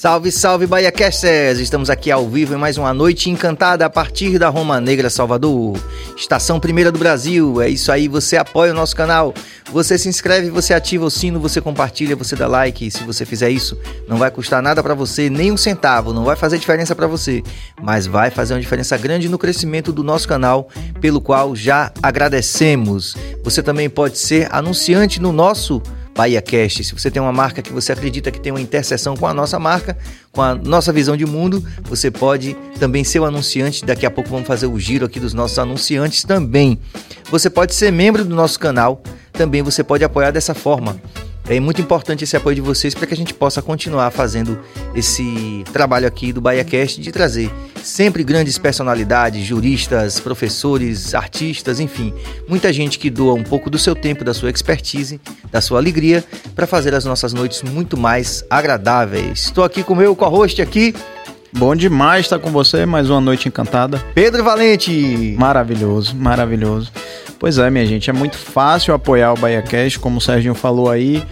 Salve, salve, Bahia Casters! Estamos aqui ao vivo em mais uma noite encantada a partir da Roma Negra, Salvador. Estação Primeira do Brasil. É isso aí, você apoia o nosso canal, você se inscreve, você ativa o sino, você compartilha, você dá like. E se você fizer isso, não vai custar nada para você, nem um centavo, não vai fazer diferença para você, mas vai fazer uma diferença grande no crescimento do nosso canal, pelo qual já agradecemos. Você também pode ser anunciante no nosso Bahia Cast. Se você tem uma marca que você acredita que tem uma interseção com a nossa marca, com a nossa visão de mundo, você pode também ser o anunciante. Daqui a pouco vamos fazer o giro aqui dos nossos anunciantes também. Você pode ser membro do nosso canal, também você pode apoiar dessa forma. É muito importante esse apoio de vocês para que a gente possa continuar fazendo esse trabalho aqui do BahiaCast de trazer sempre grandes personalidades, juristas, professores, artistas, enfim, muita gente que doa um pouco do seu tempo, da sua expertise, da sua alegria para fazer as nossas noites muito mais agradáveis. Estou aqui com o meu co-host aqui, Bom demais estar com você, mais uma noite encantada. Pedro Valente. Maravilhoso, maravilhoso. Pois é, minha gente, é muito fácil apoiar o Bahia Cash, como o Serginho falou aí.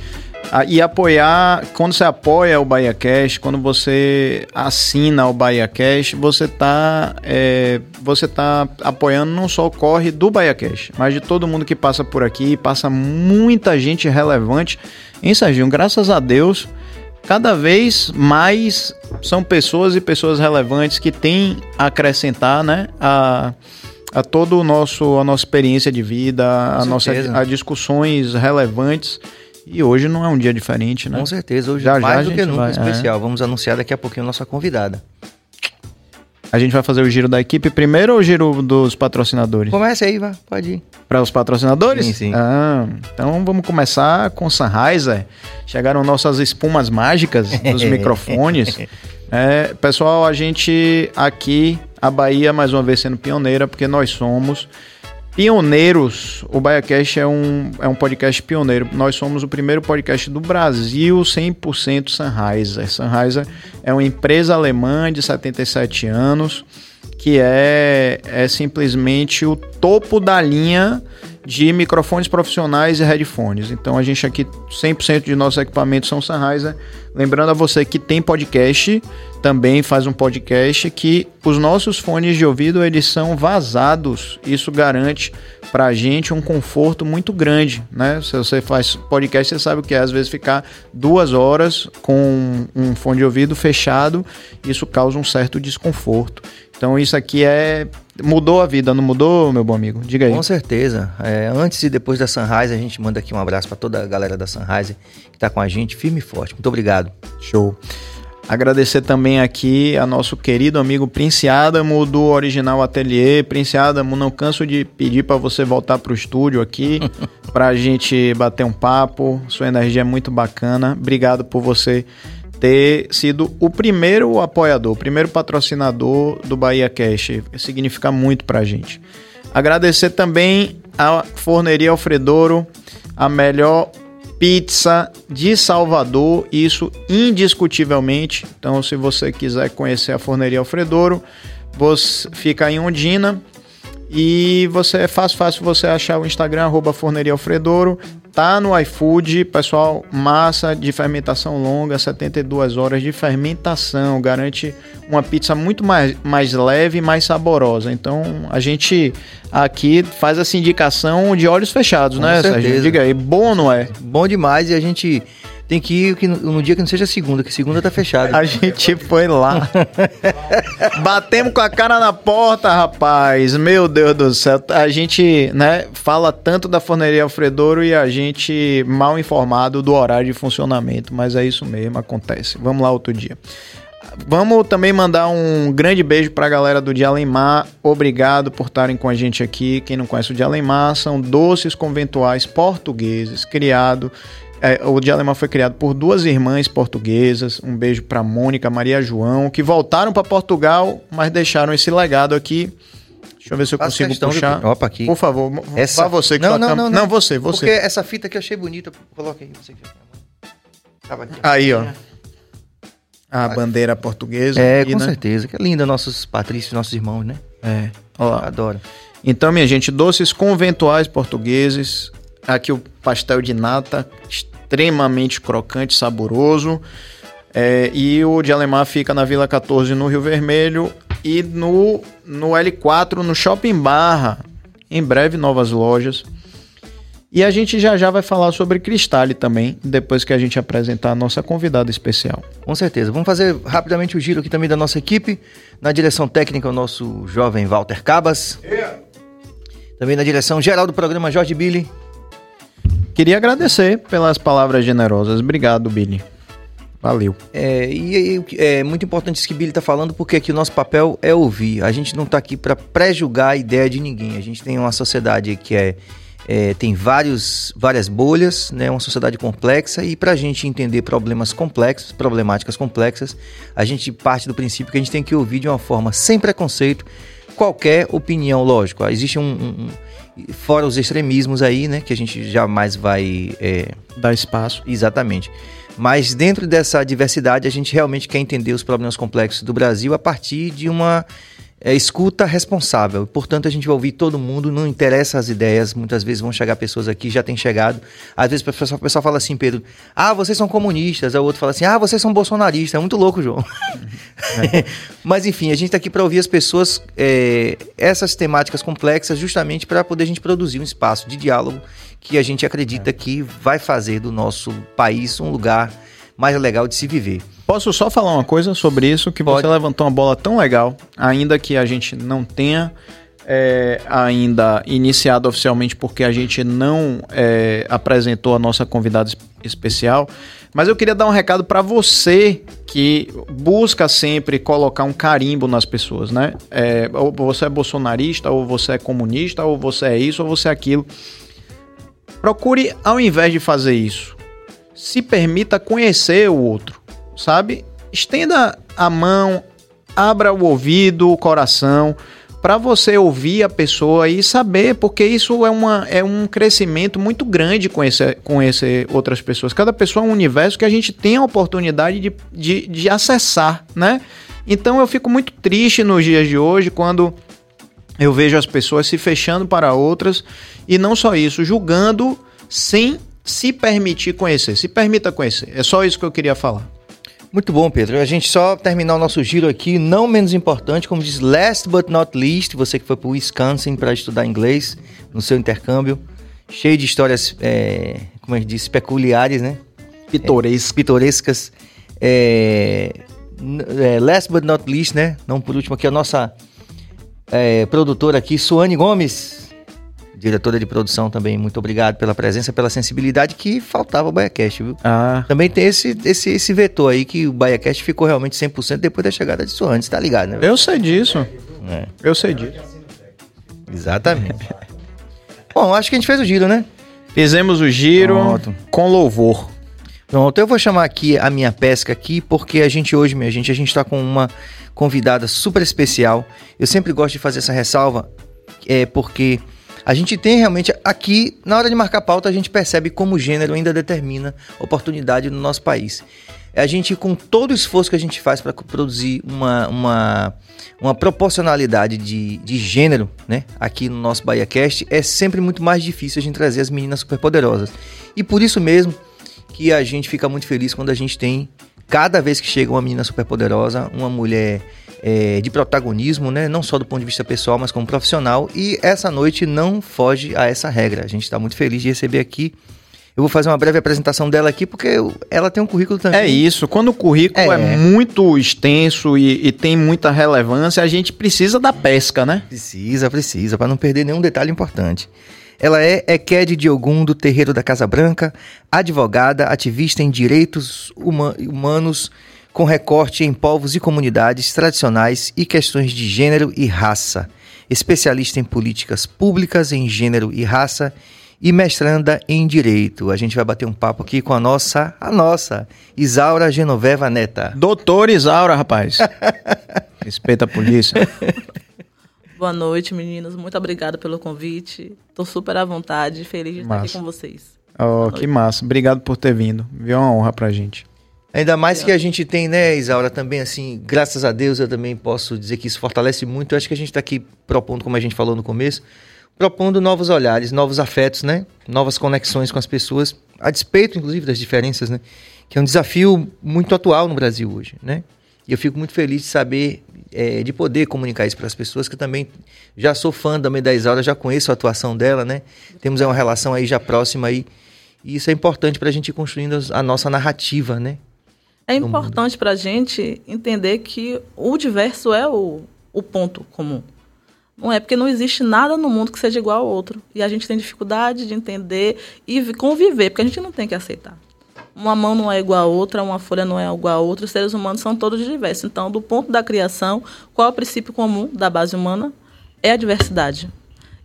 Ah, e apoiar, quando você apoia o Bahia Cash, quando você assina o Bahia Cash, você está é, você tá apoiando não só o corre do Bahia Cash, mas de todo mundo que passa por aqui, passa muita gente relevante. Hein, Serginho? Graças a Deus, cada vez mais são pessoas e pessoas relevantes que têm a acrescentar, né? A, a todo o nosso a nossa experiência de vida, a nossa a discussões relevantes. E hoje não é um dia diferente, né? Com certeza, hoje já, mais já do que nunca vai, especial. É. Vamos anunciar daqui a pouquinho a nossa convidada. A gente vai fazer o giro da equipe primeiro ou o giro dos patrocinadores? Comece aí, vai, pode ir. Para os patrocinadores? Sim, sim. Ah, então vamos começar com Sunriser. Chegaram nossas espumas mágicas dos microfones. É, pessoal, a gente aqui, a Bahia, mais uma vez sendo pioneira, porque nós somos pioneiros. O BaiaCast é um, é um podcast pioneiro. Nós somos o primeiro podcast do Brasil 100% Sennheiser. Sennheiser é uma empresa alemã de 77 anos que é, é simplesmente o topo da linha de microfones profissionais e headphones. Então a gente aqui 100% de nossos equipamentos são Sennheiser. Lembrando a você que tem podcast, também faz um podcast que os nossos fones de ouvido eles são vazados. Isso garante para a gente um conforto muito grande, né? Se você faz podcast, você sabe o que é às vezes ficar duas horas com um fone de ouvido fechado, isso causa um certo desconforto. Então isso aqui é mudou a vida, não mudou, meu bom amigo? Diga aí. Com certeza. É, antes e depois da Sunrise, a gente manda aqui um abraço para toda a galera da Sunrise que está com a gente, firme e forte. Muito obrigado. Show. Agradecer também aqui a nosso querido amigo Prince Adamo do Original Atelier. Prince Adamo, não canso de pedir para você voltar para o estúdio aqui para a gente bater um papo. Sua energia é muito bacana. Obrigado por você ter sido o primeiro apoiador, o primeiro patrocinador do Bahia Cash. Significa muito pra gente. Agradecer também a Forneria Alfredouro, a melhor pizza de Salvador, isso indiscutivelmente. Então, se você quiser conhecer a Forneria Alfredouro, você fica em Ondina, e você é fácil, fácil você achar o Instagram, arroba Forneria Alfredouro. Tá no iFood, pessoal, massa de fermentação longa, 72 horas de fermentação. Garante uma pizza muito mais, mais leve e mais saborosa. Então, a gente aqui faz essa indicação de olhos fechados, Com né, certeza. Sérgio? Diga aí, bom não é? Bom demais e a gente tem que ir no dia que não seja segunda, que segunda tá fechada. A gente foi lá. Batemos com a cara na porta, rapaz. Meu Deus do céu. A gente, né, fala tanto da forneria Alfredouro e a gente mal informado do horário de funcionamento. Mas é isso mesmo, acontece. Vamos lá outro dia. Vamos também mandar um grande beijo para a galera do Dialemar. Obrigado por estarem com a gente aqui. Quem não conhece o Dialemar, são doces conventuais portugueses, criado é, o Dialemar foi criado por duas irmãs portuguesas. Um beijo para Mônica, Maria João, que voltaram para Portugal, mas deixaram esse legado aqui. Deixa eu ver se eu Faço consigo puxar. De... Opa, aqui. Por favor, essa... Vá você que não, não, não, não, não, você, você. Porque essa fita que eu achei bonita, coloca aí. Você Aí, ó. A bandeira portuguesa. É, aqui, com né? certeza. Que é linda, nossos patrícios, nossos irmãos, né? É. Olá. Adoro. Então, minha gente, doces conventuais portugueses. Aqui o pastel de nata, extremamente crocante, saboroso. É, e o de Alemar fica na Vila 14 no Rio Vermelho e no, no L4 no Shopping Barra. Em breve, novas lojas. E a gente já já vai falar sobre Cristale também, depois que a gente apresentar a nossa convidada especial. Com certeza. Vamos fazer rapidamente o giro aqui também da nossa equipe. Na direção técnica, o nosso jovem Walter Cabas. Yeah. Também na direção geral do programa, Jorge Billy. Queria agradecer pelas palavras generosas. Obrigado, Billy. Valeu. É, e, e é muito importante isso que Billy está falando, porque aqui o nosso papel é ouvir. A gente não está aqui para pré-julgar a ideia de ninguém. A gente tem uma sociedade que é, é tem vários, várias bolhas, né, uma sociedade complexa, e para a gente entender problemas complexos, problemáticas complexas, a gente parte do princípio que a gente tem que ouvir de uma forma sem preconceito qualquer opinião, lógico. Existe um, um, fora os extremismos aí, né, que a gente jamais vai é... dar espaço. Exatamente. Mas dentro dessa diversidade, a gente realmente quer entender os problemas complexos do Brasil a partir de uma é, escuta responsável. Portanto, a gente vai ouvir todo mundo, não interessa as ideias. Muitas vezes vão chegar pessoas aqui, já tem chegado. Às vezes o pessoal, o pessoal fala assim, Pedro, ah, vocês são comunistas. Aí o outro fala assim, ah, vocês são bolsonaristas. É muito louco, João. É. Mas enfim, a gente está aqui para ouvir as pessoas, é, essas temáticas complexas, justamente para poder a gente produzir um espaço de diálogo que a gente acredita é. que vai fazer do nosso país um lugar mais legal de se viver. Posso só falar uma coisa sobre isso? Que Pode. você levantou uma bola tão legal, ainda que a gente não tenha é, ainda iniciado oficialmente, porque a gente não é, apresentou a nossa convidada especial. Mas eu queria dar um recado para você que busca sempre colocar um carimbo nas pessoas, né? É, ou você é bolsonarista, ou você é comunista, ou você é isso, ou você é aquilo. Procure, ao invés de fazer isso, se permita conhecer o outro, sabe? Estenda a mão, abra o ouvido, o coração, para você ouvir a pessoa e saber, porque isso é, uma, é um crescimento muito grande conhecer, conhecer outras pessoas. Cada pessoa é um universo que a gente tem a oportunidade de, de, de acessar, né? Então eu fico muito triste nos dias de hoje quando eu vejo as pessoas se fechando para outras e não só isso, julgando sem se permitir conhecer. Se permita conhecer. É só isso que eu queria falar. Muito bom, Pedro. A gente só terminar o nosso giro aqui, não menos importante, como diz last but not least, você que foi para o Wisconsin para estudar inglês no seu intercâmbio, cheio de histórias, é, como é que diz, peculiares, né? Pitorescas. É, pitorescas. É, é, last but not least, né? Não por último aqui, a nossa é, produtora aqui, Suane Gomes diretora de produção também, muito obrigado pela presença, pela sensibilidade que faltava o BaiaCast, viu? Ah. Também tem esse, esse, esse vetor aí que o BaiaCast ficou realmente 100% depois da chegada de Suantes, tá ligado, né? Eu sei disso. É. Eu sei disso. Exatamente. Bom, acho que a gente fez o giro, né? Fizemos o giro Pronto. com louvor. Pronto, eu vou chamar aqui a minha pesca aqui, porque a gente hoje, minha gente, a gente tá com uma convidada super especial. Eu sempre gosto de fazer essa ressalva, é porque a gente tem realmente aqui, na hora de marcar pauta, a gente percebe como o gênero ainda determina oportunidade no nosso país. É a gente, com todo o esforço que a gente faz para produzir uma, uma, uma proporcionalidade de, de gênero né, aqui no nosso BahiaCast, é sempre muito mais difícil a gente trazer as meninas superpoderosas. E por isso mesmo que a gente fica muito feliz quando a gente tem, cada vez que chega uma menina superpoderosa, uma mulher é, de protagonismo, né? Não só do ponto de vista pessoal, mas como profissional. E essa noite não foge a essa regra. A gente está muito feliz de receber aqui. Eu vou fazer uma breve apresentação dela aqui, porque ela tem um currículo também. É isso. Quando o currículo é, é muito extenso e, e, tem muita relevância, a gente precisa da pesca, né? Precisa, precisa, para não perder nenhum detalhe importante. Ela é Eked Diogun do Terreiro da Casa Branca, advogada, ativista em direitos humanos com recorte em povos e comunidades tradicionais e questões de gênero e raça, especialista em políticas públicas em gênero e raça e mestranda em direito. A gente vai bater um papo aqui com a nossa, a nossa, Isaura Genoveva Neta. Doutor Isaura, rapaz. Respeita a polícia. Boa noite, meninos. Muito obrigada pelo convite. Estou super à vontade, feliz de massa. estar aqui com vocês. Oh, que massa. Obrigado por ter vindo. Viu uma honra pra gente. Ainda mais que a gente tem, né, Isaura, também assim, graças a Deus eu também posso dizer que isso fortalece muito. Eu acho que a gente está aqui propondo, como a gente falou no começo, propondo novos olhares, novos afetos, né? Novas conexões com as pessoas, a despeito, inclusive, das diferenças, né? que é um desafio muito atual no Brasil hoje, né? E eu fico muito feliz de saber, é, de poder comunicar isso para as pessoas, que também já sou fã da da Isaura, já conheço a atuação dela, né? Temos uma relação aí já próxima aí. E isso é importante para a gente ir construindo a nossa narrativa, né? É importante para a gente entender que o diverso é o, o ponto comum. Não é porque não existe nada no mundo que seja igual ao outro. E a gente tem dificuldade de entender e conviver, porque a gente não tem que aceitar. Uma mão não é igual a outra, uma folha não é igual a outra, os seres humanos são todos diversos. Então, do ponto da criação, qual é o princípio comum da base humana? É a diversidade.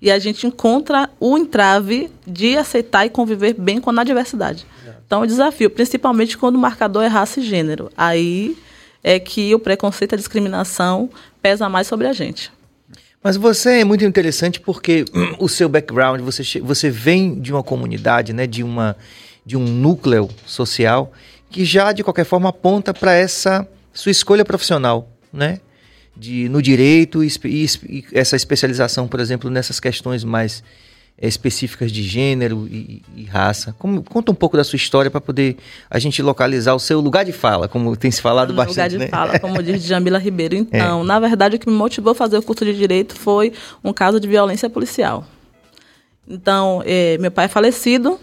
E a gente encontra o entrave de aceitar e conviver bem com a diversidade. Então, o desafio, principalmente quando o marcador é raça e gênero. Aí é que o preconceito e a discriminação pesa mais sobre a gente. Mas você é muito interessante porque o seu background, você, você vem de uma comunidade, né, de, uma, de um núcleo social que já, de qualquer forma, aponta para essa sua escolha profissional, né? De, no direito e, e, essa especialização, por exemplo, nessas questões mais é, específicas de gênero e, e raça. Como, conta um pouco da sua história para poder a gente localizar o seu lugar de fala, como tem se falado bastante. Lugar de né? fala, como diz Jamila Ribeiro. Então, é. na verdade, o que me motivou a fazer o curso de Direito foi um caso de violência policial. Então, é, meu pai é falecido,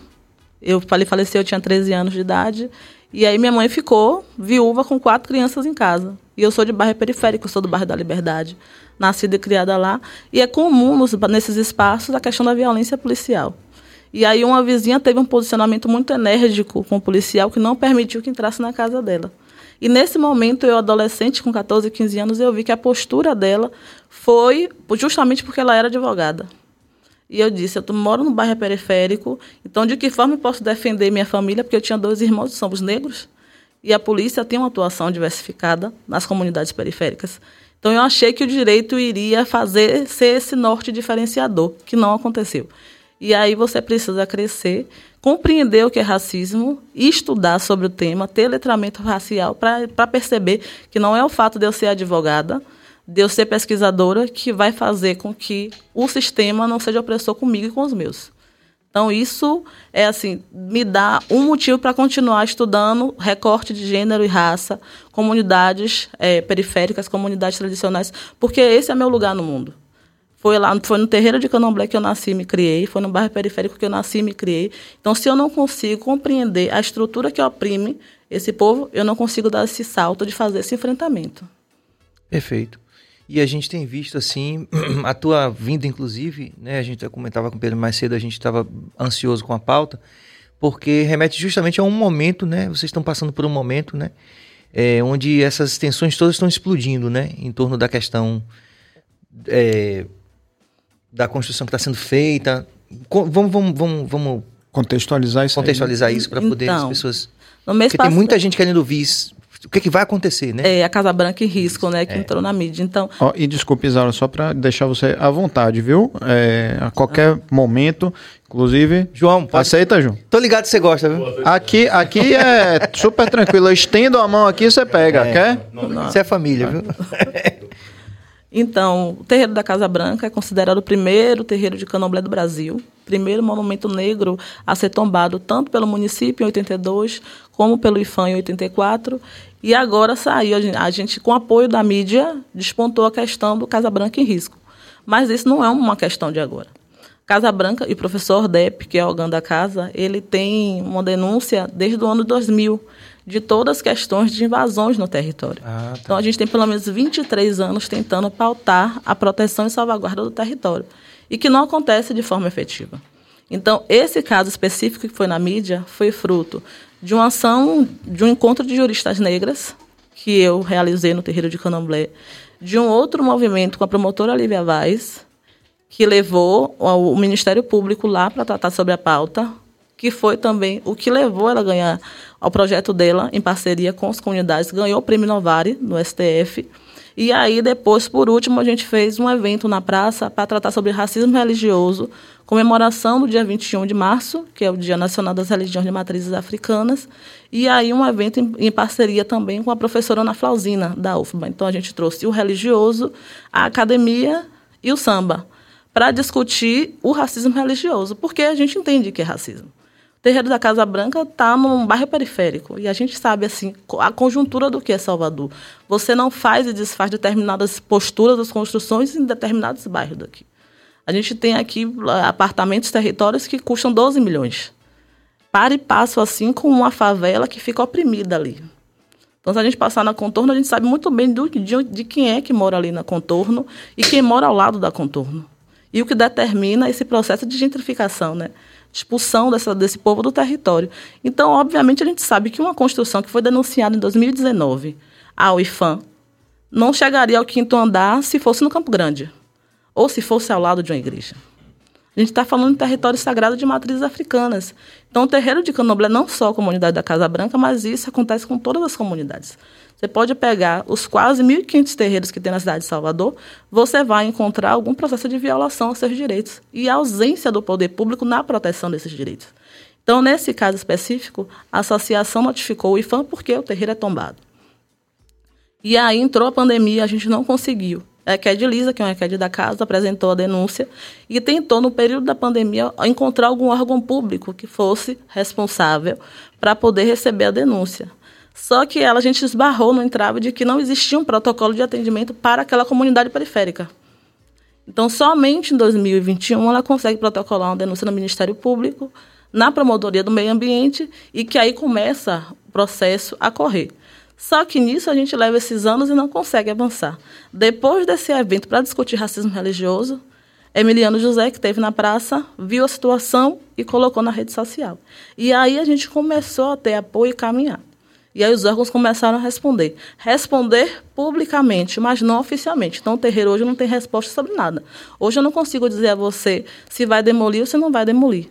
eu falei faleceu, eu tinha 13 anos de idade, e aí minha mãe ficou viúva com quatro crianças em casa. E eu sou de bairro periférico, sou do bairro da Liberdade nascida e criada lá, e é comum nos, nesses espaços a questão da violência policial. E aí uma vizinha teve um posicionamento muito enérgico com o policial que não permitiu que entrasse na casa dela. E nesse momento, eu, adolescente, com 14, 15 anos, eu vi que a postura dela foi justamente porque ela era advogada. E eu disse, eu moro no bairro periférico, então de que forma eu posso defender minha família? Porque eu tinha dois irmãos, somos negros, e a polícia tem uma atuação diversificada nas comunidades periféricas. Então eu achei que o direito iria fazer ser esse norte diferenciador, que não aconteceu. E aí você precisa crescer, compreender o que é racismo, estudar sobre o tema, ter letramento racial para perceber que não é o fato de eu ser advogada, de eu ser pesquisadora, que vai fazer com que o sistema não seja opressor comigo e com os meus. Então, isso é assim, me dá um motivo para continuar estudando recorte de gênero e raça, comunidades é, periféricas, comunidades tradicionais, porque esse é meu lugar no mundo. Foi lá, foi no terreiro de Candomblé que eu nasci e me criei, foi no bairro periférico que eu nasci e me criei. Então, se eu não consigo compreender a estrutura que oprime esse povo, eu não consigo dar esse salto de fazer esse enfrentamento. Perfeito. E a gente tem visto, assim, a tua vinda, inclusive, né? A gente comentava com o Pedro mais cedo, a gente estava ansioso com a pauta, porque remete justamente a um momento, né? Vocês estão passando por um momento, né? É, onde essas tensões todas estão explodindo, né? Em torno da questão é, da construção que está sendo feita. Vamos, vamos, vamos, vamos contextualizar isso, contextualizar aí, né? isso para poder as pessoas. No mês Porque passado... tem muita gente querendo ouvir isso o que, é que vai acontecer, né? É, a Casa Branca em risco, né, que é. entrou na mídia. Então. Oh, e desculpe, Isaura, só para deixar você à vontade, viu? É, a qualquer ah. momento, inclusive. João, pode... aceita, João? Tô ligado que você gosta, viu? Aqui, aqui é super tranquilo. Eu estendo a mão aqui, você pega, é. quer? Você é família, viu? Então, o terreiro da Casa Branca é considerado o primeiro terreiro de candomblé do Brasil, primeiro monumento negro a ser tombado tanto pelo município em 82 como pelo IFAM em 84 e agora saiu, a gente, com apoio da mídia, despontou a questão do Casa Branca em risco. Mas isso não é uma questão de agora. Casa Branca e o professor Depp, que é o da casa, ele tem uma denúncia desde o ano 2000 de todas as questões de invasões no território. Ah, tá. Então a gente tem pelo menos 23 anos tentando pautar a proteção e salvaguarda do território e que não acontece de forma efetiva. Então, esse caso específico que foi na mídia foi fruto de uma ação, de um encontro de juristas negras, que eu realizei no terreiro de Candomblé, de um outro movimento com a promotora Lívia Vaz, que levou o Ministério Público lá para tratar sobre a pauta, que foi também o que levou ela a ganhar o projeto dela, em parceria com as comunidades, ganhou o Prêmio Novare no STF. E aí, depois, por último, a gente fez um evento na praça para tratar sobre racismo religioso, comemoração do dia 21 de março, que é o Dia Nacional das Religiões de Matrizes Africanas, e aí um evento em, em parceria também com a professora Ana Flausina, da UFBA. Então a gente trouxe o religioso, a academia e o samba, para discutir o racismo religioso, porque a gente entende que é racismo. Terreiro da Casa Branca está num bairro periférico. E a gente sabe, assim, a conjuntura do que é Salvador. Você não faz e desfaz determinadas posturas das construções em determinados bairros daqui. A gente tem aqui apartamentos, territórios que custam 12 milhões. Para e passo assim com uma favela que fica oprimida ali. Então, se a gente passar na contorno, a gente sabe muito bem do, de, de quem é que mora ali na contorno e quem mora ao lado da contorno. E o que determina esse processo de gentrificação, né? Expulsão dessa, desse povo do território. Então, obviamente, a gente sabe que uma construção que foi denunciada em 2019, a UIFAM, não chegaria ao quinto andar se fosse no Campo Grande ou se fosse ao lado de uma igreja. A gente está falando de território sagrado de matrizes africanas. Então, o terreiro de Candomblé não só a comunidade da Casa Branca, mas isso acontece com todas as comunidades. Você pode pegar os quase 1.500 terreiros que tem na cidade de Salvador, você vai encontrar algum processo de violação aos seus direitos e a ausência do poder público na proteção desses direitos. Então, nesse caso específico, a associação notificou o IFAM porque o terreiro é tombado. E aí entrou a pandemia, a gente não conseguiu. A EQED Lisa, que é uma EQED da casa, apresentou a denúncia e tentou, no período da pandemia, encontrar algum órgão público que fosse responsável para poder receber a denúncia. Só que ela, a gente esbarrou no entrave de que não existia um protocolo de atendimento para aquela comunidade periférica. Então, somente em 2021 ela consegue protocolar uma denúncia no Ministério Público, na Promotoria do Meio Ambiente, e que aí começa o processo a correr. Só que nisso a gente leva esses anos e não consegue avançar. Depois desse evento para discutir racismo religioso, Emiliano José, que esteve na praça, viu a situação e colocou na rede social. E aí a gente começou a ter apoio e caminhar. E aí os órgãos começaram a responder. Responder publicamente, mas não oficialmente. Então o terreiro hoje não tem resposta sobre nada. Hoje eu não consigo dizer a você se vai demolir ou se não vai demolir.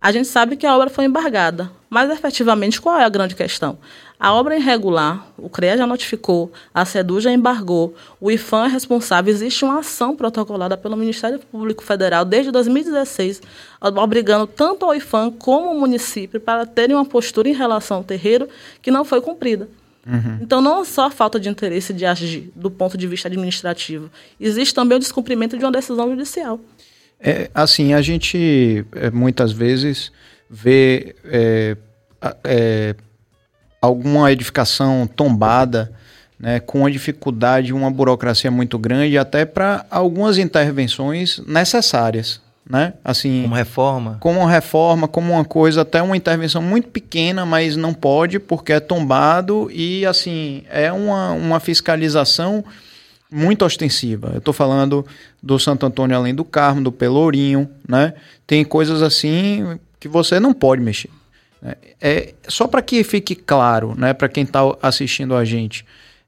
A gente sabe que a obra foi embargada, mas efetivamente qual é a grande questão? A obra é irregular, o CREA já notificou, a SEDU já embargou, o IFAM é responsável, existe uma ação protocolada pelo Ministério Público Federal desde 2016, obrigando tanto o IFAM como o município para terem uma postura em relação ao terreiro que não foi cumprida. Uhum. Então, não é só a falta de interesse de agir do ponto de vista administrativo, existe também o descumprimento de uma decisão judicial. É, assim, a gente é, muitas vezes vê é, é, alguma edificação tombada, né, com uma dificuldade, uma burocracia muito grande, até para algumas intervenções necessárias. Né? Assim, como reforma? Como uma reforma, como uma coisa, até uma intervenção muito pequena, mas não pode porque é tombado e assim é uma, uma fiscalização muito ostensiva. Eu estou falando do Santo Antônio Além do Carmo, do Pelourinho, né? Tem coisas assim que você não pode mexer. É, é, só para que fique claro, né, para quem está assistindo a gente,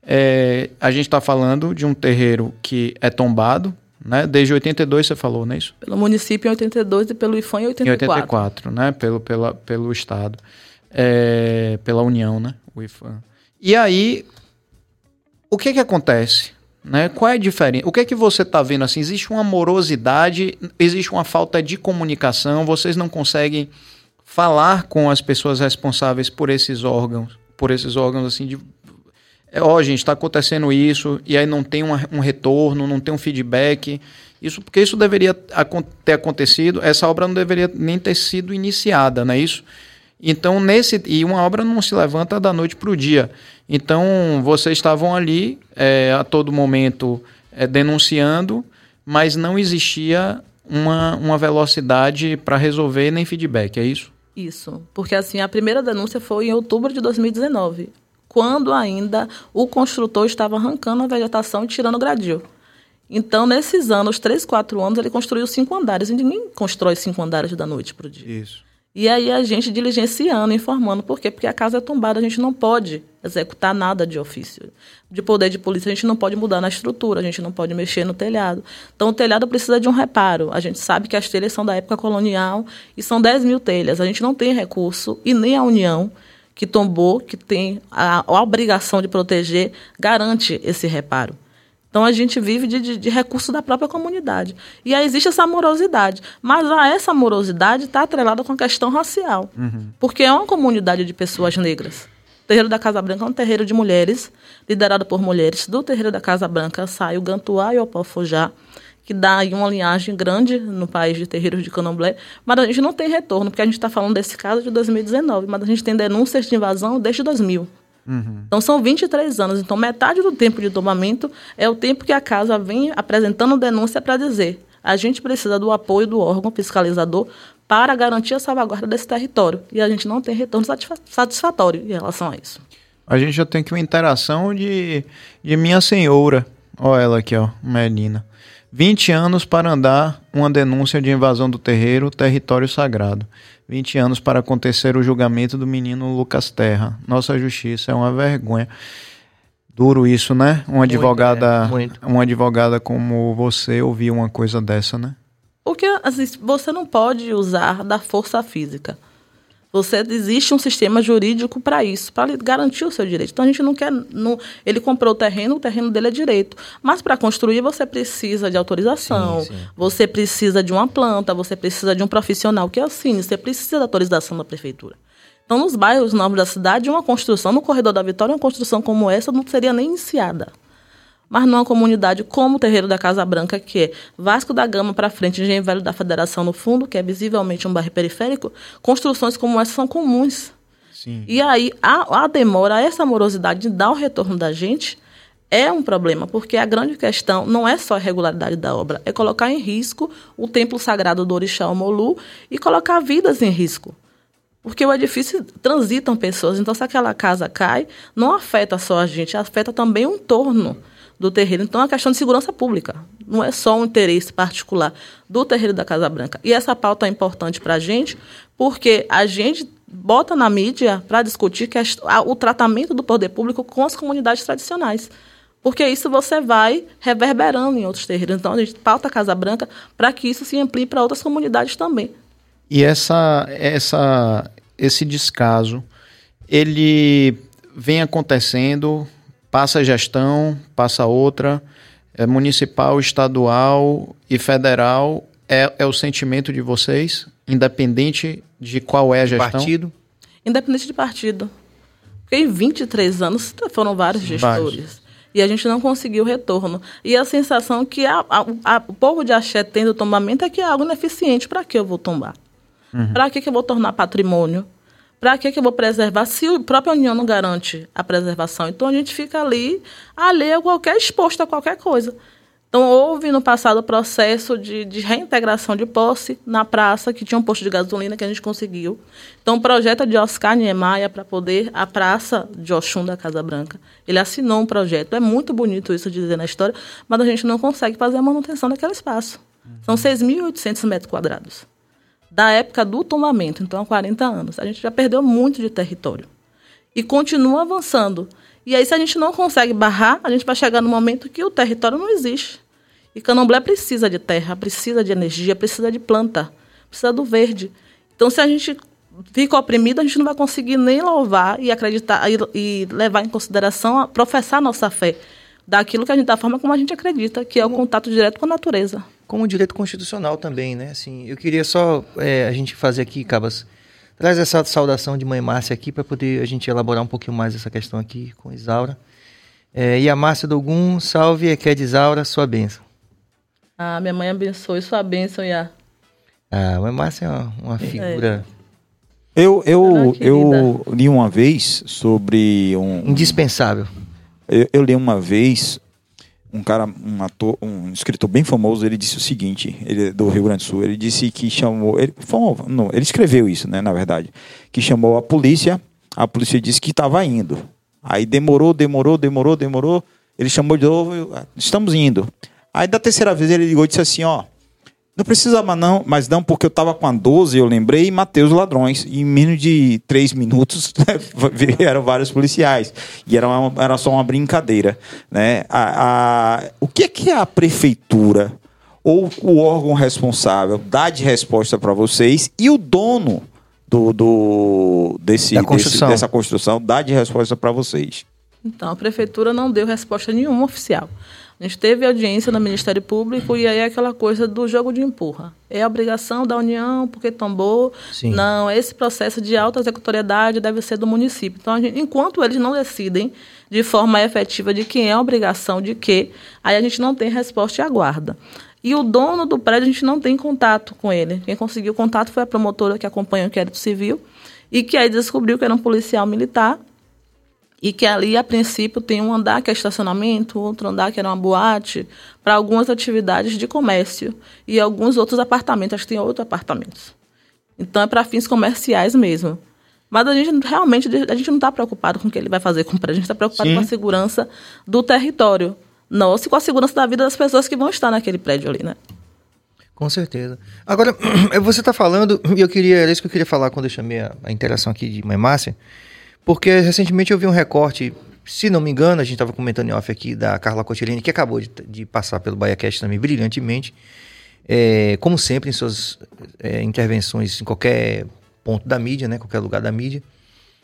é, a gente está falando de um terreiro que é tombado, né? Desde 82 você falou, não é isso? Pelo município em 82 e pelo IFAM em 84. Em 84, né? Pelo, pela, pelo Estado, é, pela União, né? O IFAM. E aí, o que que acontece? Né? Qual é a diferença? O que é que você está vendo? Assim, existe uma morosidade, existe uma falta de comunicação, vocês não conseguem falar com as pessoas responsáveis por esses órgãos, por esses órgãos assim de é, ó, oh, gente, está acontecendo isso, e aí não tem uma, um retorno, não tem um feedback. Isso porque isso deveria ter acontecido, essa obra não deveria nem ter sido iniciada, não é isso? Então, nesse. E uma obra não se levanta da noite para o dia. Então, vocês estavam ali é, a todo momento é, denunciando, mas não existia uma, uma velocidade para resolver nem feedback, é isso? Isso, porque assim, a primeira denúncia foi em outubro de 2019, quando ainda o construtor estava arrancando a vegetação e tirando o gradil. Então, nesses anos, três, quatro anos, ele construiu cinco andares. E ninguém constrói cinco andares da noite para o dia. Isso. E aí a gente diligenciando, informando. Por quê? Porque a casa é tombada, a gente não pode executar nada de ofício. De poder de polícia, a gente não pode mudar na estrutura, a gente não pode mexer no telhado. Então, o telhado precisa de um reparo. A gente sabe que as telhas são da época colonial e são 10 mil telhas. A gente não tem recurso e nem a União, que tombou, que tem a, a obrigação de proteger, garante esse reparo. Então a gente vive de, de, de recursos da própria comunidade. E aí existe essa morosidade. Mas a essa morosidade está atrelada com a questão racial. Uhum. Porque é uma comunidade de pessoas negras. O terreiro da Casa Branca é um terreiro de mulheres, liderado por mulheres. Do terreiro da Casa Branca sai o Gantuá e o Opofujá, que dá aí uma linhagem grande no país de terreiros de candomblé, mas a gente não tem retorno, porque a gente está falando desse caso de 2019, mas a gente tem denúncias de invasão desde 2000. Uhum. Então são 23 anos. Então metade do tempo de tomamento é o tempo que a casa vem apresentando denúncia para dizer a gente precisa do apoio do órgão fiscalizador para garantir a salvaguarda desse território. E a gente não tem retorno satisfatório em relação a isso. A gente já tem aqui uma interação de, de minha senhora. Olha ela aqui, ó, Melina. 20 anos para andar uma denúncia de invasão do terreiro, território sagrado. 20 anos para acontecer o julgamento do menino Lucas Terra. Nossa justiça é uma vergonha. Duro isso, né? Uma advogada, muito, é, muito. uma advogada como você ouvir uma coisa dessa, né? Porque assim, você não pode usar da força física. Você existe um sistema jurídico para isso, para garantir o seu direito. Então a gente não quer. Não, ele comprou o terreno, o terreno dele é direito. Mas para construir você precisa de autorização, sim, sim. você precisa de uma planta, você precisa de um profissional que assine, você precisa da autorização da prefeitura. Então, nos bairros novos da cidade, uma construção no Corredor da Vitória, uma construção como essa não seria nem iniciada. Mas numa comunidade como o Terreiro da Casa Branca, que é Vasco da Gama para frente, Engenho Velho da Federação no fundo, que é visivelmente um bairro periférico, construções como essa são comuns. Sim. E aí, a, a demora, essa morosidade de dar o retorno da gente é um problema, porque a grande questão não é só a regularidade da obra, é colocar em risco o templo sagrado do Orixá Omolu e colocar vidas em risco. Porque o edifício transitam pessoas. Então, se aquela casa cai, não afeta só a gente, afeta também o entorno do terreiro. Então, é uma questão de segurança pública. Não é só um interesse particular do terreiro da Casa Branca. E essa pauta é importante para a gente, porque a gente bota na mídia para discutir o tratamento do poder público com as comunidades tradicionais. Porque isso você vai reverberando em outros terreiros. Então, a gente pauta a Casa Branca para que isso se amplie para outras comunidades também. E essa, essa, esse descaso, ele vem acontecendo, passa gestão, passa outra, é municipal, estadual e federal. É, é o sentimento de vocês, independente de qual é a gestão? Partido? Independente de partido. Porque em 23 anos foram vários gestores. Vários. E a gente não conseguiu retorno. E a sensação que a, a, a, o povo de Axé tendo tombamento é que é algo ineficiente. Para que eu vou tombar? Uhum. Para que, que eu vou tornar patrimônio? Para que, que eu vou preservar se a própria União não garante a preservação? Então a gente fica ali alheio a qualquer exposto a qualquer coisa. Então, houve no passado o processo de, de, reintegração de posse na praça, que tinha um posto de gasolina que a gente conseguiu. Então, o projeto de Oscar Niemeyer para poder a praça de Oxum da Casa Branca. Ele assinou um projeto. É muito bonito isso dizer na história, mas a gente não consegue fazer a manutenção daquele espaço. São 6.800 metros quadrados da época do tombamento, então há 40 anos. A gente já perdeu muito de território. E continua avançando. E aí, se a gente não consegue barrar, a gente vai chegar no momento que o território não existe. E Candomblé precisa de terra, precisa de energia, precisa de planta, precisa do verde. Então, se a gente fica oprimido, a gente não vai conseguir nem louvar e acreditar e, e levar em consideração, professar a nossa fé daquilo que a gente, da forma como a gente acredita, que é o contato direto com a natureza como direito constitucional também, né? Assim, eu queria só é, a gente fazer aqui, Cabas, traz essa saudação de mãe Márcia aqui para poder a gente elaborar um pouquinho mais essa questão aqui com Isaura. É, e a Márcia Dogum, salve, e quer de Isaura, sua bênção. Ah, minha mãe abençoe sua bênção, Iá. Ah, a mãe Márcia é uma, uma figura... É. Eu, eu, eu li uma vez sobre um... Indispensável. Eu, eu li uma vez um cara, um ator, um escritor bem famoso, ele disse o seguinte, ele é do Rio Grande do Sul, ele disse que chamou, ele, não, ele escreveu isso, né, na verdade, que chamou a polícia, a polícia disse que estava indo. Aí demorou, demorou, demorou, demorou, ele chamou de novo, estamos indo. Aí da terceira vez ele ligou e disse assim, ó, não precisa mas não, mas não, porque eu tava com a 12, eu lembrei, e matei os ladrões. E em menos de três minutos vieram vários policiais. E era, uma, era só uma brincadeira. Né? A, a, o que é que a prefeitura ou o órgão responsável dá de resposta para vocês e o dono do, do desse, construção. Desse, dessa construção dá de resposta para vocês? Então, a prefeitura não deu resposta nenhuma oficial. A gente teve audiência no Ministério Público e aí é aquela coisa do jogo de empurra. É a obrigação da União, porque tombou. Sim. Não, esse processo de alta executoriedade deve ser do município. Então, gente, enquanto eles não decidem de forma efetiva de quem é a obrigação de quê, aí a gente não tem resposta e aguarda. E o dono do prédio, a gente não tem contato com ele. Quem conseguiu contato foi a promotora que acompanha o inquérito civil e que aí descobriu que era um policial militar e que ali, a princípio, tem um andar que é estacionamento, outro andar que era uma boate, para algumas atividades de comércio e alguns outros apartamentos, acho que tem outros apartamentos. Então, é para fins comerciais mesmo. Mas a gente realmente a gente não está preocupado com o que ele vai fazer com o prédio, a gente está preocupado Sim. com a segurança do território. Não, se com a segurança da vida das pessoas que vão estar naquele prédio ali, né? Com certeza. Agora, você está falando, e eu queria, era isso que eu queria falar quando eu chamei a, a interação aqui de Mãe Márcia, porque recentemente eu vi um recorte, se não me engano, a gente estava comentando em off aqui, da Carla Cotilini, que acabou de, de passar pelo BaiaCast também brilhantemente, é, como sempre em suas é, intervenções em qualquer ponto da mídia, né, qualquer lugar da mídia,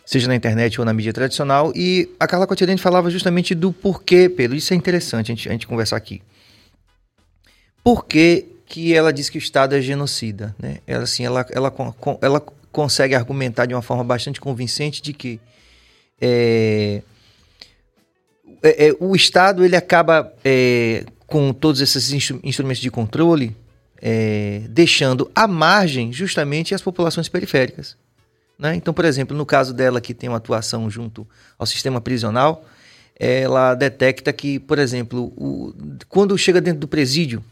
seja na internet ou na mídia tradicional. E a Carla Cotirene falava justamente do porquê, Pedro. Isso é interessante a gente, a gente conversar aqui. Por que, que ela diz que o Estado é genocida? Né? Ela, assim, ela, ela, ela consegue argumentar de uma forma bastante convincente de que é, é, é, o Estado ele acaba é, com todos esses instru instrumentos de controle é, deixando à margem justamente as populações periféricas. Né? Então, por exemplo, no caso dela que tem uma atuação junto ao sistema prisional, ela detecta que, por exemplo, o, quando chega dentro do presídio,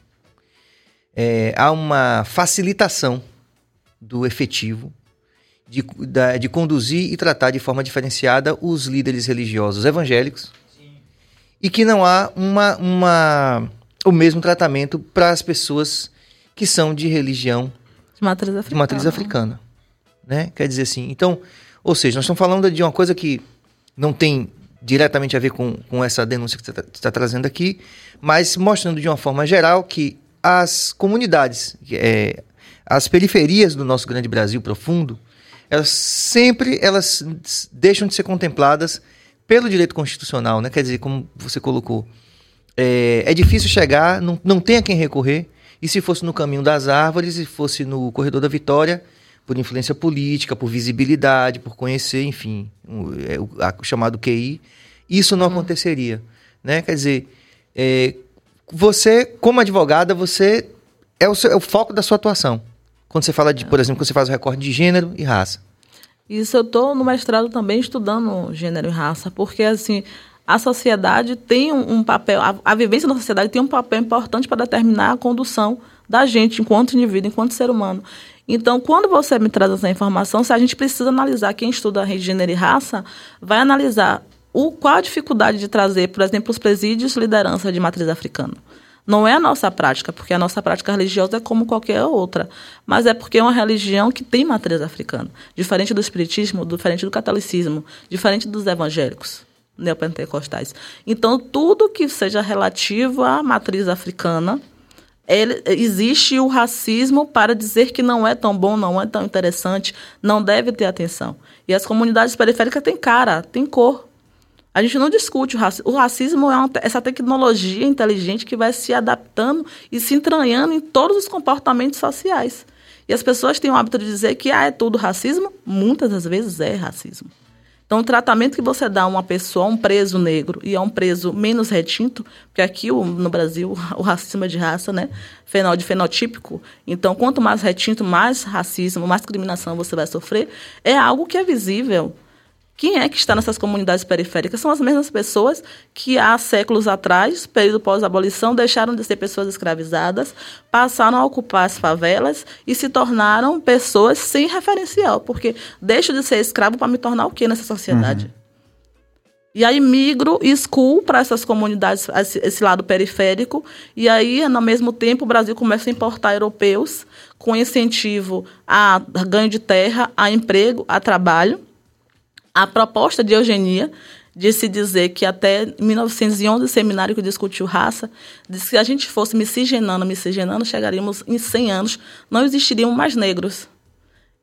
é, há uma facilitação do efetivo de, de conduzir e tratar de forma diferenciada os líderes religiosos evangélicos Sim. e que não há uma, uma, o mesmo tratamento para as pessoas que são de religião de matriz africana. De matriz africana né? Quer dizer assim, então, ou seja, nós estamos falando de uma coisa que não tem diretamente a ver com, com essa denúncia que você está tá trazendo aqui, mas mostrando de uma forma geral que as comunidades, é, as periferias do nosso grande Brasil profundo, elas sempre elas deixam de ser contempladas pelo direito constitucional, né? Quer dizer, como você colocou, é, é difícil chegar, não, não tem a quem recorrer, e se fosse no caminho das árvores, se fosse no corredor da Vitória, por influência política, por visibilidade, por conhecer, enfim, o, é, o, chamado QI, isso não uhum. aconteceria, né? Quer dizer, é, você, como advogada, você é o, seu, é o, foco da sua atuação. Quando você fala de, por exemplo, quando você faz o recorde de gênero e raça. Isso eu estou no mestrado também estudando gênero e raça, porque assim a sociedade tem um, um papel, a, a, vivência da sociedade tem um papel importante para determinar a condução da gente enquanto indivíduo, enquanto ser humano. Então, quando você me traz essa informação, se a gente precisa analisar, quem estuda gênero e raça, vai analisar o, qual a dificuldade de trazer, por exemplo, os presídios liderança de matriz africana. Não é a nossa prática, porque a nossa prática religiosa é como qualquer outra, mas é porque é uma religião que tem matriz africana, diferente do espiritismo, diferente do catolicismo, diferente dos evangélicos neopentecostais. Então, tudo que seja relativo à matriz africana, ele, existe o racismo para dizer que não é tão bom, não é tão interessante, não deve ter atenção. E as comunidades periféricas têm cara, têm cor. A gente não discute o racismo. O racismo é uma, essa tecnologia inteligente que vai se adaptando e se entranhando em todos os comportamentos sociais. E as pessoas têm o hábito de dizer que ah, é tudo racismo. Muitas das vezes é racismo. Então, o tratamento que você dá a uma pessoa, a um preso negro e a um preso menos retinto, porque aqui no Brasil o racismo é de raça, né? Fenol de fenotípico. Então, quanto mais retinto, mais racismo, mais discriminação você vai sofrer, é algo que é visível. Quem é que está nessas comunidades periféricas? São as mesmas pessoas que há séculos atrás, período pós-abolição, deixaram de ser pessoas escravizadas, passaram a ocupar as favelas e se tornaram pessoas sem referencial, porque deixo de ser escravo para me tornar o que nessa sociedade? Uhum. E aí migro e excluo para essas comunidades, esse lado periférico, e aí, no mesmo tempo, o Brasil começa a importar europeus com incentivo a ganho de terra, a emprego, a trabalho, a proposta de eugenia de se dizer que até 1911 o seminário que discutiu raça disse que se a gente fosse miscigenando, miscigenando, chegaríamos em 100 anos, não existiriam mais negros.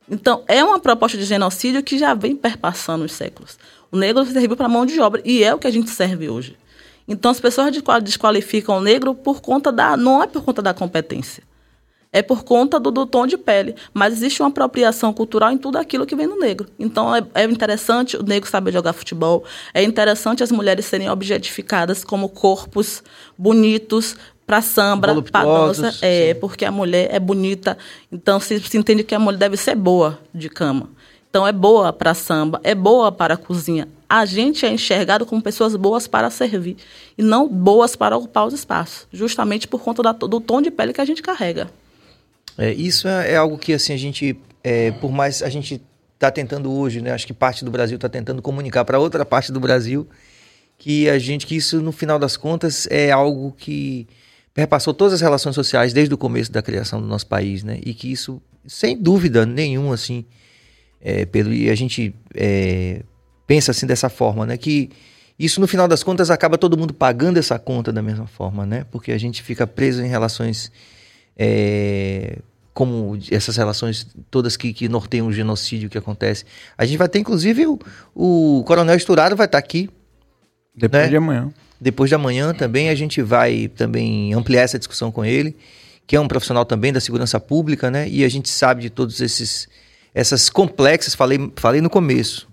Então, é uma proposta de genocídio que já vem perpassando os séculos. O negro serviu para mão de obra e é o que a gente serve hoje. Então, as pessoas desqualificam o negro por conta da. não é por conta da competência é por conta do, do, tom de pele. Mas existe uma apropriação cultural em tudo aquilo que vem do negro. Então é, é, interessante o negro saber jogar futebol, é interessante as mulheres serem objetificadas como corpos bonitos para samba, para dança, é sim. porque a mulher é bonita, então se, se entende que a mulher deve ser boa de cama. Então é boa para samba, é boa para a cozinha. A gente é enxergado como pessoas boas para servir e não boas para ocupar os espaços, justamente por conta da- do tom de pele que a gente carrega. É, isso é, é algo que assim a gente, é, por mais a gente está tentando hoje, né? Acho que parte do Brasil está tentando comunicar para outra parte do Brasil que a gente, que isso no final das contas é algo que perpassou todas as relações sociais desde o começo da criação do nosso país, né? E que isso, sem dúvida nenhuma, assim, é, e a gente é, pensa assim dessa forma, né? Que isso no final das contas acaba todo mundo pagando essa conta da mesma forma, né? Porque a gente fica preso em relações é, como essas relações todas que, que norteiam o genocídio que acontece. A gente vai ter, inclusive, o, o Coronel Esturado vai estar aqui Depois né? de amanhã. depois de amanhã também. A gente vai também ampliar essa discussão com ele, que é um profissional também da segurança pública, né? E a gente sabe de todos esses essas complexas, falei, falei no começo,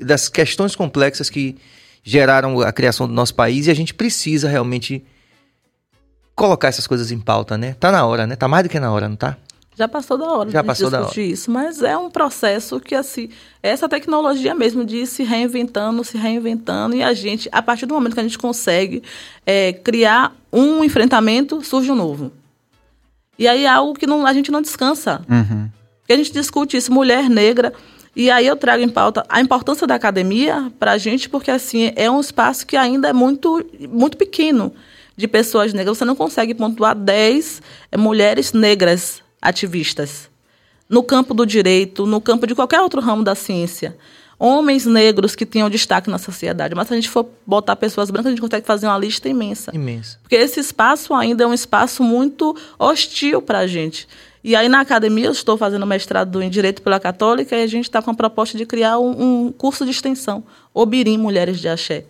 das questões complexas que geraram a criação do nosso país e a gente precisa realmente colocar essas coisas em pauta, né? Tá na hora, né? Tá mais do que na hora, não tá? Já passou da hora Já de passou da discutir isso, mas é um processo que, assim, essa tecnologia mesmo de ir se reinventando, se reinventando, e a gente, a partir do momento que a gente consegue é, criar um enfrentamento, surge um novo. E aí é algo que não, a gente não descansa. Uhum. Porque a gente discute isso, mulher negra. E aí eu trago em pauta a importância da academia para a gente, porque assim é um espaço que ainda é muito, muito pequeno de pessoas negras. Você não consegue pontuar 10 eh, mulheres negras ativistas no campo do direito, no campo de qualquer outro ramo da ciência. Homens negros que tenham destaque na sociedade. Mas se a gente for botar pessoas brancas, a gente consegue fazer uma lista imensa. Imensa. Porque esse espaço ainda é um espaço muito hostil para a gente. E aí, na academia, eu estou fazendo mestrado em Direito pela Católica e a gente está com a proposta de criar um, um curso de extensão, Obirim Mulheres de Axé,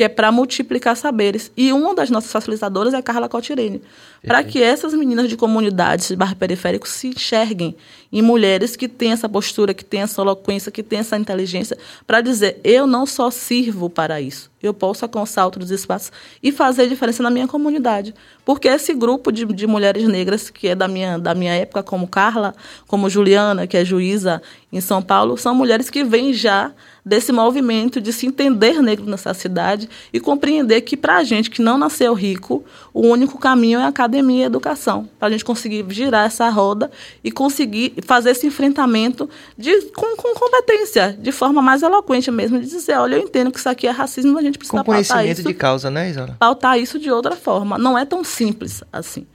que é para multiplicar saberes. E uma das nossas facilitadoras é a Carla Cotirene, para que essas meninas de comunidades de bairro periférico se enxerguem em mulheres que têm essa postura, que têm essa eloquência, que têm essa inteligência, para dizer: eu não só sirvo para isso, eu posso alcançar outros espaços e fazer diferença na minha comunidade. Porque esse grupo de, de mulheres negras, que é da minha, da minha época, como Carla, como Juliana, que é juíza em São Paulo, são mulheres que vêm já desse movimento de se entender negro nessa cidade e compreender que, para a gente que não nasceu rico, o único caminho é a academia e educação, para a gente conseguir girar essa roda e conseguir fazer esse enfrentamento de, com, com competência, de forma mais eloquente mesmo, de dizer, olha, eu entendo que isso aqui é racismo, a gente precisa Com pautar conhecimento isso de causa, né, Isara? pautar isso de outra forma. Não é tão simples assim.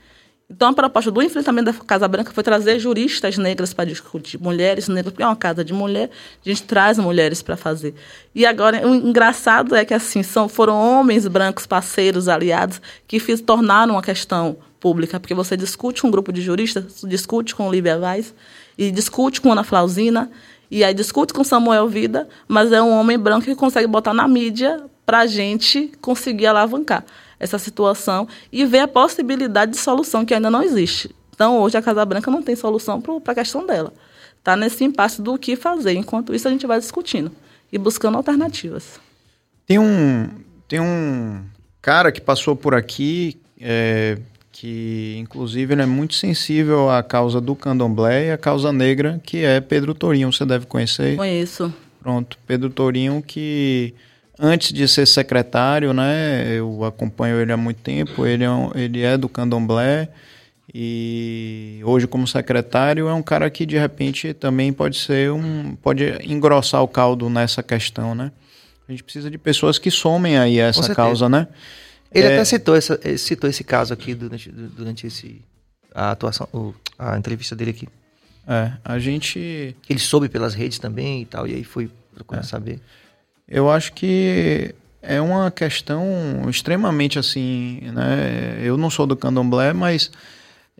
Então, a proposta do enfrentamento da Casa Branca foi trazer juristas negras para discutir, mulheres negras, porque é uma casa de mulher, a gente traz mulheres para fazer. E agora, o engraçado é que assim são, foram homens brancos, parceiros, aliados, que fiz, tornaram uma questão pública, porque você discute um grupo de juristas, discute com Lívia Vaz, e discute com Ana Flausina, e aí discute com Samuel Vida, mas é um homem branco que consegue botar na mídia para a gente conseguir alavancar essa situação e ver a possibilidade de solução que ainda não existe. Então, hoje a Casa Branca não tem solução para a questão dela. Está nesse impasse do que fazer. Enquanto isso, a gente vai discutindo e buscando alternativas. Tem um, tem um cara que passou por aqui, é, que inclusive ele é muito sensível à causa do candomblé e à causa negra, que é Pedro Torinho. Você deve conhecer. Conheço. Pronto, Pedro Torinho, que antes de ser secretário, né, eu acompanho ele há muito tempo, ele é, um- ele é do candomblé e hoje como secretário é um cara que de repente também pode ser um, pode engrossar o caldo nessa questão, né? A gente precisa de pessoas que somem aí a essa causa, né? Ele É. até citou, essa, eh, citou esse caso aqui durante, durante esse, a atuação, a entrevista dele aqui. É, a gente ele soube pelas redes também e tal, e aí foi procurando saber. Eu acho que é uma questão extremamente assim, né? Eu não sou do candomblé, mas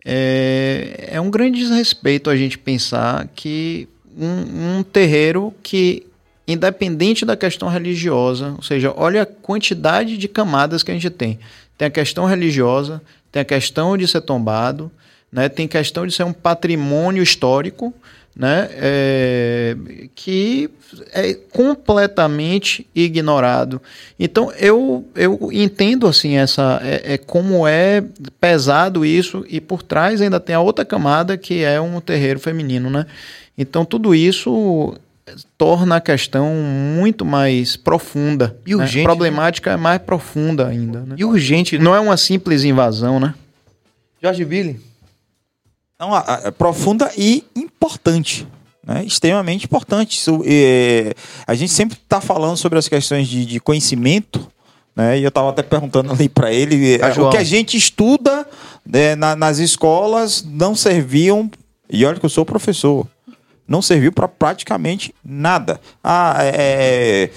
é, é um grande desrespeito a gente pensar que um, um terreiro que, independente da questão religiosa, ou seja, olha a quantidade de camadas que a gente tem. Tem a questão religiosa, tem a questão de ser tombado, né? tem questão de ser um patrimônio histórico, né, é, que é completamente ignorado. Então eu, eu entendo assim essa é, é, como é pesado isso e por trás ainda tem a outra camada que é um terreiro feminino, né? Então tudo isso torna a questão muito mais profunda. E né? urgente. Né? Problemática é mais profunda ainda. Né? E urgente. Não é uma simples invasão, né? Jorge Billy. Não, é profunda e importante. Né? Extremamente importante. Isso, é, a gente sempre está falando sobre as questões de, de conhecimento. Né? E eu estava até perguntando ali para ele: é, o que a gente estuda né, na, nas escolas não serviam. E olha que eu sou professor não serviu para praticamente nada. Ah, é, é,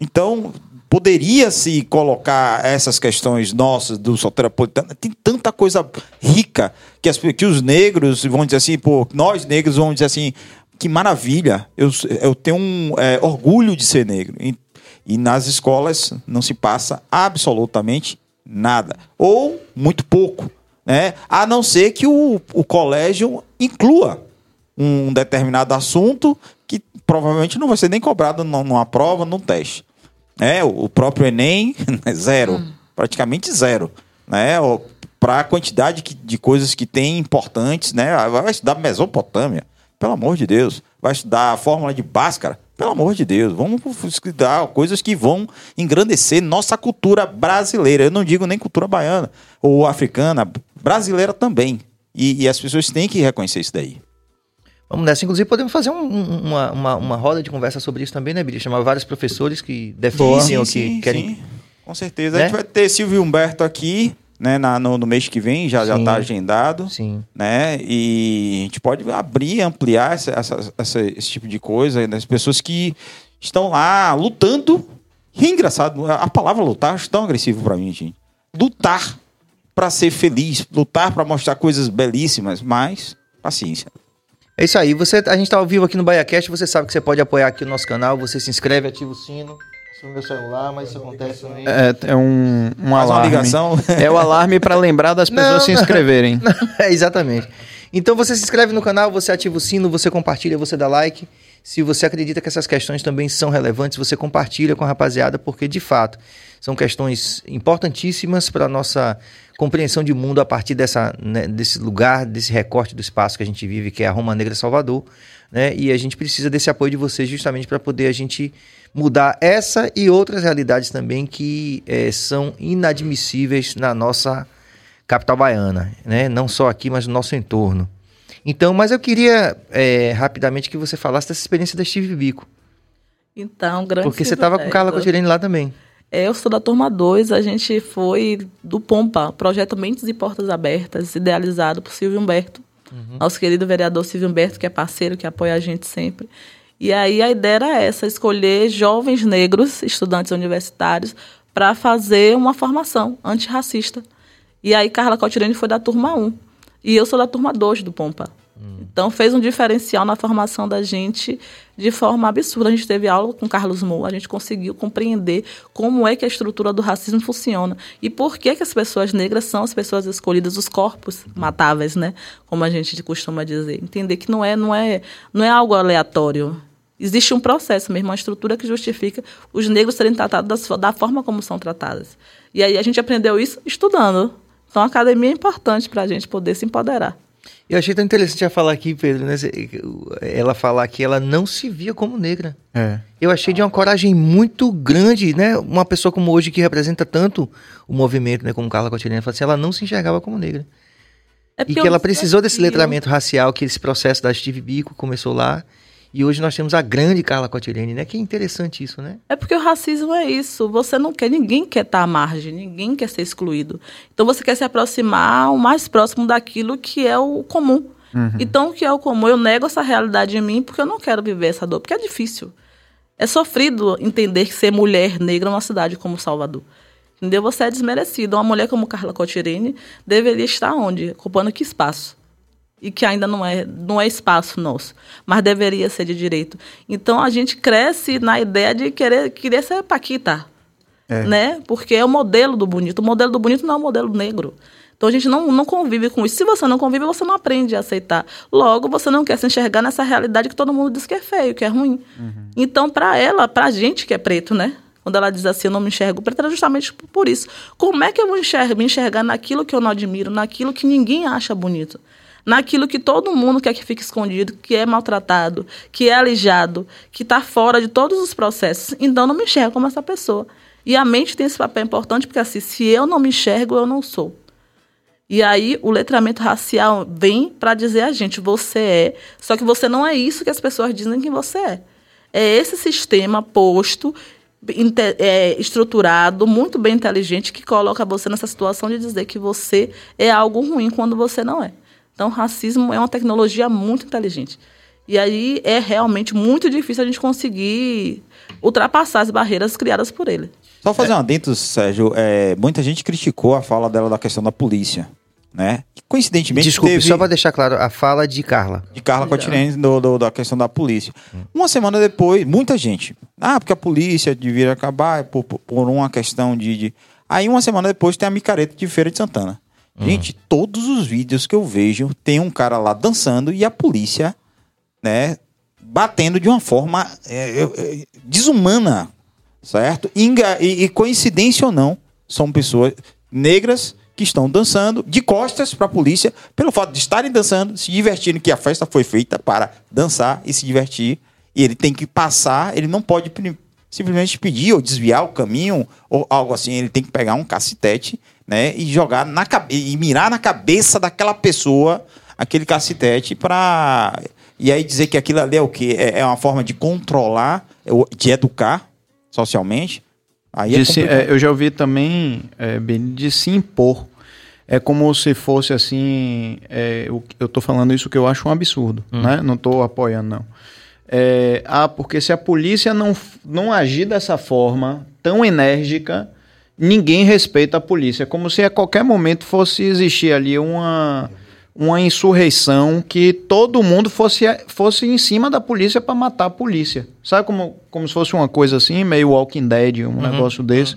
então poderia se colocar essas questões nossas do soteropolitano. Tem tanta coisa rica que, as, que os negros vão dizer assim, pô, nós negros vamos dizer assim, que maravilha, eu, eu tenho um é, orgulho de ser negro. E, e nas escolas não se passa absolutamente nada. Ou muito pouco. Né? A não ser que o, o colégio inclua um determinado assunto que provavelmente não vai ser nem cobrado numa prova, num teste. É, o próprio Enem, zero. Hum. Praticamente zero. Né? Para a quantidade de coisas que tem importantes, né? Vai estudar Mesopotâmia, pelo amor de Deus. Vai estudar a fórmula de Bhaskara, pelo amor de Deus. Vamos estudar coisas que vão engrandecer nossa cultura brasileira. Eu não digo nem cultura baiana ou africana, brasileira também. E, e as pessoas têm que reconhecer isso daí. Vamos nessa. Inclusive, podemos fazer um, uma, uma, uma, roda de conversa sobre isso também, né, Billy? Chamar vários professores que defendem ou que sim, querem. Sim. Com certeza. Né? A gente vai ter Silvio Humberto aqui, né, na, no, no mês que vem, já está agendado. Sim. Né? E a gente pode abrir, ampliar essa, essa, essa, esse tipo de coisa. Né? As pessoas que estão lá lutando. E é engraçado, a palavra lutar acho tão agressivo para mim, gente. Lutar para ser feliz, lutar para mostrar coisas belíssimas, mas paciência. É isso aí. Você, a gente está ao vivo aqui no BaiaCast. Você sabe que você pode apoiar aqui o nosso canal. Você se inscreve, ativa o sino. No meu celular, mas isso acontece também. É, é um, um alarme. Uma ligação. É o alarme para lembrar das pessoas não, se inscreverem. Não, é, exatamente. Então você se inscreve no canal, você ativa o sino, você compartilha, você dá like. Se você acredita que essas questões também são relevantes, você compartilha com a rapaziada, porque de fato são questões importantíssimas para a nossa compreensão de mundo a partir dessa, né, desse lugar, desse recorte do espaço que a gente vive, que é a Roma Negra Salvador. Né? E a gente precisa desse apoio de vocês justamente para poder a gente mudar essa e outras realidades também que é, são inadmissíveis na nossa capital baiana, né? não só aqui, mas no nosso entorno. Então, mas eu queria é, rapidamente que você falasse dessa experiência da Steve Bico. Então, grande Porque você estava com Carla Cotirene lá também. É, eu sou da turma 2, a gente foi do Pompa, projeto Mentes e Portas Abertas, idealizado por Silvio Humberto, uhum. nosso querido vereador Silvio Humberto, que é parceiro, que apoia a gente sempre. E aí a ideia era essa, escolher jovens negros, estudantes universitários, para fazer uma formação antirracista. E aí Carla Cotirene foi da turma 1. E eu sou da turma 2 do Pompa. Então fez um diferencial na formação da gente de forma absurda. A gente teve aula com Carlos Moura, a gente conseguiu compreender como é que a estrutura do racismo funciona e por que, que as pessoas negras são as pessoas escolhidas, os corpos matáveis, né? Como a gente costuma dizer. Entender que não é, não é, não é algo aleatório. Existe um processo mesmo, uma estrutura que justifica os negros serem tratados da, da forma como são tratados. E aí a gente aprendeu isso estudando. Então a academia é importante para a gente poder se empoderar. Eu achei tão interessante ela falar aqui, Pedro, né? Ela falar que ela não se via como negra. É. Eu achei de uma coragem muito grande, né? Uma pessoa como hoje que representa tanto o movimento, né? Como Carla Cotirene, assim, ela não se enxergava como negra. É e que ela precisou desse letramento racial, que esse processo da Steve Biko começou lá. E hoje nós temos a grande Carla Cotirene, né? Que é interessante isso, né? É porque o racismo é isso. Você não quer, ninguém quer estar à margem, ninguém quer ser excluído. Então você quer se aproximar o mais próximo daquilo que é o comum. Uhum. Então o que é o comum? Eu nego essa realidade em mim porque eu não quero viver essa dor, porque é difícil. É sofrido entender que ser mulher negra numa cidade como Salvador. Entendeu? Você é desmerecido. Uma mulher como Carla Cotirene deveria estar onde? Ocupando que espaço? E que ainda não é, não é espaço nosso, mas deveria ser de direito. Então a gente cresce na ideia de querer, querer ser Paquita, é. né? Porque é o modelo do bonito. O modelo do bonito não é o modelo negro. Então a gente não, não convive com isso. Se você não convive, você não aprende a aceitar. Logo, você não quer se enxergar nessa realidade que todo mundo diz que é feio, que é ruim. Uhum. Então, para ela, para a gente que é preto, né? Quando ela diz assim, eu não me enxergo preto, era justamente por isso. Como é que eu vou enxergar, me enxergar naquilo que eu não admiro, naquilo que ninguém acha bonito? Naquilo que todo mundo quer que fique escondido, que é maltratado, que é alijado, que está fora de todos os processos. Então, não me enxergo como essa pessoa. E a mente tem esse papel importante, porque assim, se eu não me enxergo, eu não sou. E aí o letramento racial vem para dizer a gente, você é, só que você não é isso que as pessoas dizem que você é. É esse sistema posto é, estruturado, muito bem inteligente, que coloca você nessa situação de dizer que você é algo ruim quando você não é. Então, racismo é uma tecnologia muito inteligente. E aí é realmente muito difícil a gente conseguir ultrapassar as barreiras criadas por ele. Só fazer é. um adendo, Sérgio. É, muita gente criticou a fala dela da questão da polícia. Né? Coincidentemente. Desculpe, teve... só para deixar claro, a fala de Carla. De Carla do, da questão da polícia. Hum. Uma semana depois, muita gente. Ah, porque a polícia devia acabar por, por uma questão de, de, Aí, uma semana depois, tem a micareta de Feira de Santana. Hum. Gente, todos os vídeos que eu vejo, tem um cara lá dançando e a polícia, né, batendo de uma forma é, é, desumana certo? E, e, coincidência ou não, são pessoas negras que estão dançando de costas para a polícia, pelo fato de estarem dançando, se divertindo, que a festa foi feita para dançar e se divertir. E ele tem que passar, ele não pode simplesmente pedir ou desviar o caminho ou algo assim. Ele tem que pegar um cacetete, né, e jogar na e mirar na cabeça daquela pessoa aquele cacetete para e aí dizer que aquilo ali é o que é, é uma forma de controlar, de educar socialmente, aí é se, é, Eu já ouvi também, é, de se impor. É como se fosse assim, é, eu, eu tô falando isso que eu acho um absurdo, hum. né? Não tô apoiando, não. É, ah, porque se a polícia não, não agir dessa forma, tão enérgica, ninguém respeita a polícia. É como se a qualquer momento fosse existir ali uma uma insurreição que todo mundo fosse, fosse em cima da polícia para matar a polícia. Sabe como, como se fosse uma coisa assim, meio Walking Dead, um uhum. negócio desse.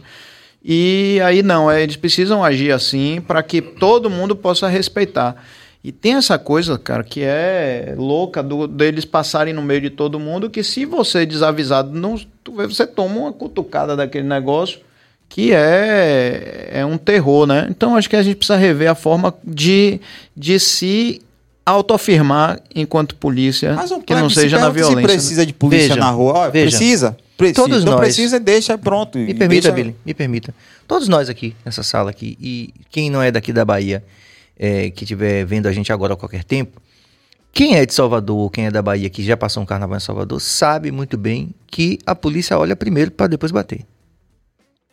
E aí não, é, eles precisam agir assim para que todo mundo possa respeitar. E tem essa coisa, cara, que é louca do, deles passarem no meio de todo mundo, que se você desavisado, não, você toma uma cutucada daquele negócio que é, é um terror, né? Então acho que a gente precisa rever a forma de, de se autoafirmar enquanto polícia um que não seja na violência. Se precisa de polícia veja, na rua, veja, precisa. Precisa. Todos não nós. precisa, deixa pronto. Me permita, deixa... Billy, me permita. Todos nós aqui, nessa sala aqui, e quem não é daqui da Bahia, é, que estiver vendo a gente agora a qualquer tempo, quem é de Salvador, quem é da Bahia, que já passou um carnaval em Salvador, sabe muito bem que a polícia olha primeiro para depois bater.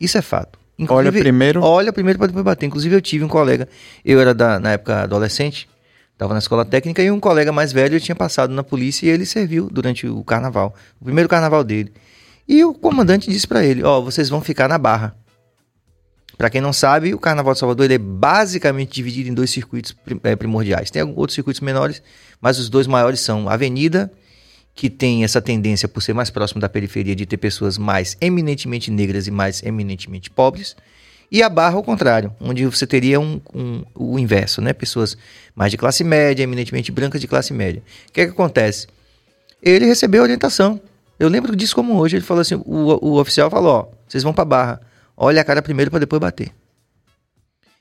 Isso é fato. Inclusive, olha primeiro. Olha primeiro para depois bater. Inclusive, eu tive um colega, eu era da, na época adolescente, estava na escola técnica, e um colega mais velho tinha passado na polícia e ele serviu durante o carnaval, o primeiro carnaval dele. E o comandante disse para ele: Ó, oh, vocês vão ficar na barra. Para quem não sabe, o Carnaval de Salvador ele é basicamente dividido em dois circuitos é, primordiais. Tem outros circuitos menores, mas os dois maiores são Avenida que tem essa tendência, por ser mais próximo da periferia, de ter pessoas mais eminentemente negras e mais eminentemente pobres, e a Barra ao contrário, onde você teria um, um, o inverso, né? Pessoas mais de classe média, eminentemente brancas de classe média. O que é que acontece? Ele recebeu orientação. Eu lembro disso como hoje. Ele falou assim: o, o oficial falou: ó, vocês vão para Barra, olha a cara primeiro para depois bater.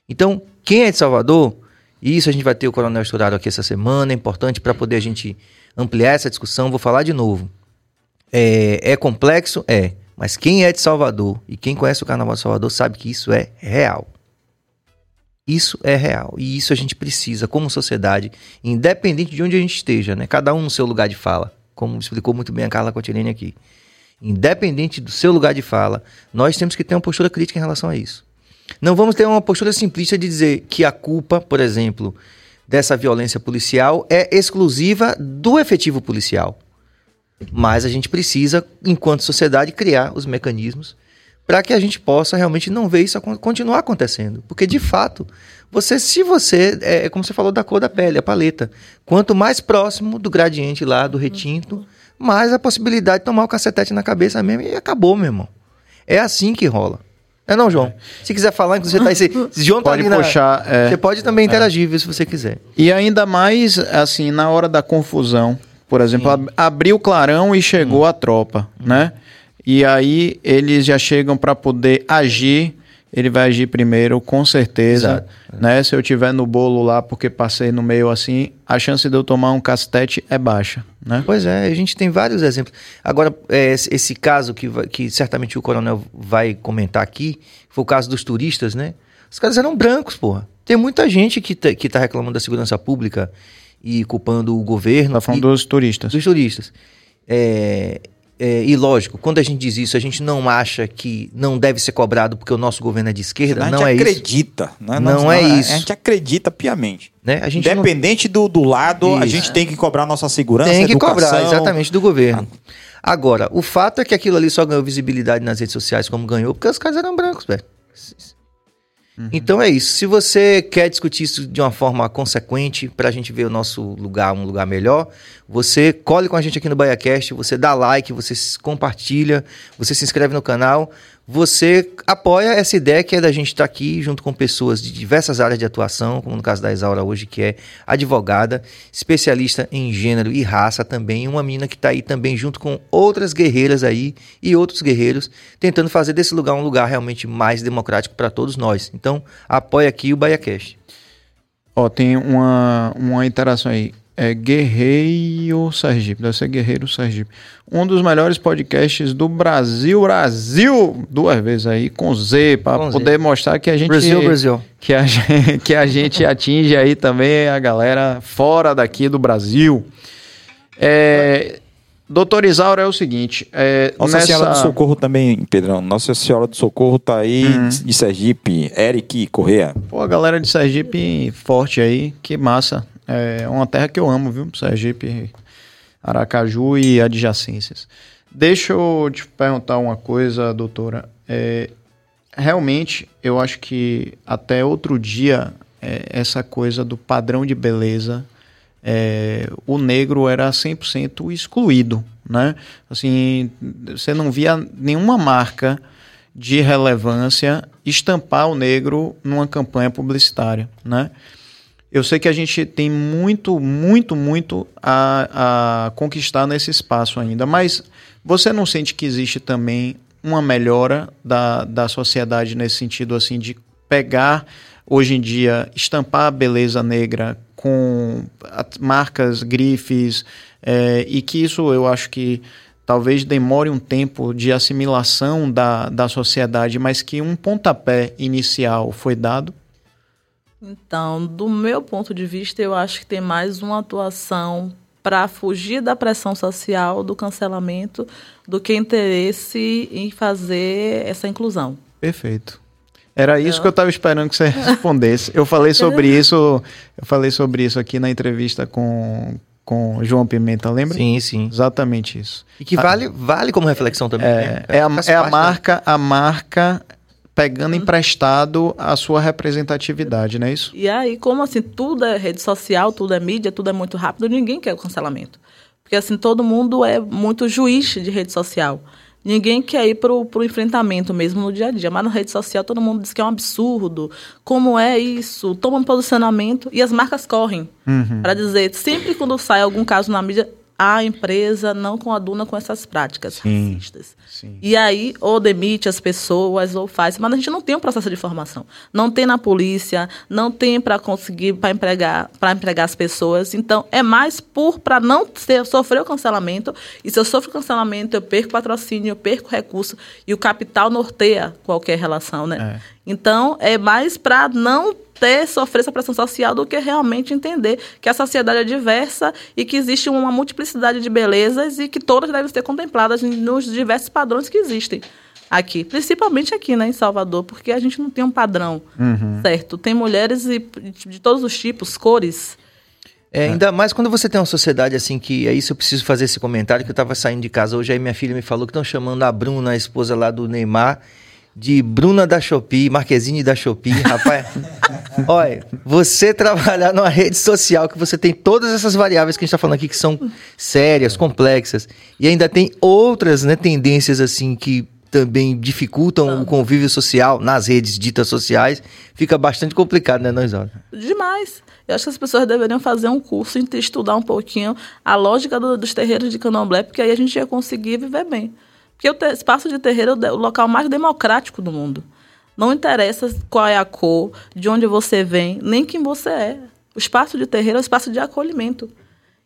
Então, quem é de Salvador, isso a gente vai ter o Coronel Estourado aqui essa semana, é importante para poder a gente ampliar essa discussão, vou falar de novo. É, é complexo? É. Mas quem é de Salvador e quem conhece o Carnaval de Salvador sabe que isso é real. Isso é real. E isso a gente precisa, como sociedade, independente de onde a gente esteja, né? Cada um no seu lugar de fala, como explicou muito bem a Carla Cotilene aqui. Independente do seu lugar de fala, nós temos que ter uma postura crítica em relação a isso. Não vamos ter uma postura simplista de dizer que a culpa, por exemplo, dessa violência policial é exclusiva do efetivo policial. Mas a gente precisa, enquanto sociedade, criar os mecanismos para que a gente possa realmente não ver isso continuar acontecendo. Porque, de fato, você, se você, é, é como você falou da cor da pele, a paleta, quanto mais próximo do gradiente lá, do retinto, mais a possibilidade de tomar o cacetete na cabeça mesmo e acabou, meu irmão. É assim que rola. É não, João? Se quiser falar, inclusive, tá aí, você, João tá Pode ali na- puxar, é. Você pode também interagir, viu, se você quiser. E ainda mais, assim, na hora da confusão. Por exemplo, ab- abriu o clarão e chegou a tropa, né? E aí eles já chegam para poder agir. Ele vai agir primeiro, com certeza. Exato. Né? Se eu tiver no bolo lá porque passei no meio assim, a chance de eu tomar um castete é baixa, né? Pois é, a gente tem vários exemplos. Agora, é, esse caso que, que certamente o coronel vai comentar aqui, foi o caso dos turistas, né? Os caras eram brancos, porra. Tem muita gente que tá, que tá reclamando da segurança pública e culpando o governo. Tá falando e- dos turistas. dos turistas. É, é, e lógico, quando a gente diz isso, a gente não acha que não deve ser cobrado porque o nosso governo é de esquerda. a não é isso. acredita. Né? Não Nós- é nós- isso. A gente acredita piamente. Né? A gente não Independente do, do lado, a Isso. gente tem que cobrar nossa segurança, tem que educação. cobrar, exatamente, do governo. Agora, o fato é que aquilo ali só ganhou visibilidade nas redes sociais como ganhou, porque os caras eram brancos, velho. Então é isso. Se você quer discutir isso de uma forma consequente, pra gente ver o nosso lugar um lugar melhor, você cole com a gente aqui no BaiaCast, você dá like, você compartilha, você se inscreve no canal, você apoia essa ideia que é da gente estar aqui junto com pessoas de diversas áreas de atuação, como no caso da Isaura hoje, que é advogada, especialista em gênero e raça também, uma mina que está aí também junto com outras guerreiras aí e outros guerreiros, tentando fazer desse lugar um lugar realmente mais democrático para todos nós. Então, apoia aqui o BaiaCast. Ó, tem uma, uma interação aí. É Guerreiro Sergipe, deve ser Guerreiro Sergipe. Um dos melhores podcasts do Brasil, Brasil, duas vezes aí, com Z, para Com Z. poder mostrar que a gente. Brasil, Brasil. Que a, gente, que a gente atinge aí também a galera fora daqui do Brasil. É, Doutor Isaura é o seguinte. É, Nossa nessa... Senhora do Socorro também, Pedrão. Nossa Senhora do Socorro tá aí Uhum. de Sergipe. Eric Correa. Pô, a galera de Sergipe forte aí, que massa. É uma terra que eu amo, viu? Sergipe, Aracaju e adjacências. Deixa eu te perguntar uma coisa, doutora. É, realmente, eu acho que até outro dia, é, essa coisa do padrão de beleza, é, o negro era 100% excluído, né? Assim, você não via nenhuma marca de relevância estampar o negro numa campanha publicitária, né? Eu sei que a gente tem muito, muito, muito a, a conquistar nesse espaço ainda, mas você não sente que existe também uma melhora da, da sociedade nesse sentido, assim, de pegar, hoje em dia, estampar a beleza negra com marcas, grifes, é, e que isso eu acho que talvez demore um tempo de assimilação da, da sociedade, mas que um pontapé inicial foi dado? Então, do meu ponto de vista, eu acho que tem mais uma atuação para fugir da pressão social, do cancelamento, do que interesse em fazer essa inclusão. Perfeito. Era isso que eu estava esperando que você respondesse. Eu falei sobre isso, eu falei sobre isso aqui na entrevista com com o João Pimenta, lembra? Sim, sim. Exatamente isso. E que vale, vale como reflexão também. É, né? é a, é a marca, a marca pegando emprestado a sua representatividade, não é isso? E aí, como assim, tudo é rede social, tudo é mídia, tudo é muito rápido, ninguém quer o cancelamento. Porque assim, todo mundo é muito juiz de rede social. Ninguém quer ir pro, pro enfrentamento mesmo no dia a dia. Mas na rede social todo mundo diz que é um absurdo. Como é isso? Toma um posicionamento e as marcas correm. Para dizer, sempre quando sai algum caso na mídia, a empresa não coaduna com essas práticas Sim. racistas. Sim. E aí, ou demite as pessoas, ou faz. Mas a gente não tem um processo de formação. Não tem na polícia, não tem para conseguir, para empregar, para empregar as pessoas. Então, é mais por para não ter, sofrer o cancelamento. E se eu sofro cancelamento, eu perco patrocínio, eu perco recurso. E o capital norteia qualquer relação, né? Então, é mais para não ter, sofrer essa pressão social do que realmente entender que a sociedade é diversa e que existe uma multiplicidade de belezas e que todas devem ser contempladas nos diversos padrões que existem aqui, principalmente aqui, né, em Salvador, porque a gente não tem um padrão certo. Tem mulheres e- de todos os tipos, cores. É, ainda mais quando você tem uma sociedade assim que é isso, eu preciso fazer esse comentário que eu tava saindo de casa hoje aí minha filha me falou que estão chamando a Bruna, a esposa lá do Neymar, de Bruna da Shopee, Marquezine da Shopee, rapaz. olha, você trabalhar numa rede social que você tem todas essas variáveis que a gente tá falando aqui que são sérias, complexas, e ainda tem outras, né, tendências assim que também dificultam ah. o convívio social nas redes ditas sociais, fica bastante complicado, né, nós Demais. Eu acho que as pessoas deveriam fazer um curso e estudar um pouquinho a lógica do, dos terreiros de candomblé, porque aí a gente ia conseguir viver bem. Porque o espaço de terreiro é o local mais democrático do mundo. Não interessa qual é a cor, de onde você vem, nem quem você é. O espaço de terreiro é o espaço de acolhimento.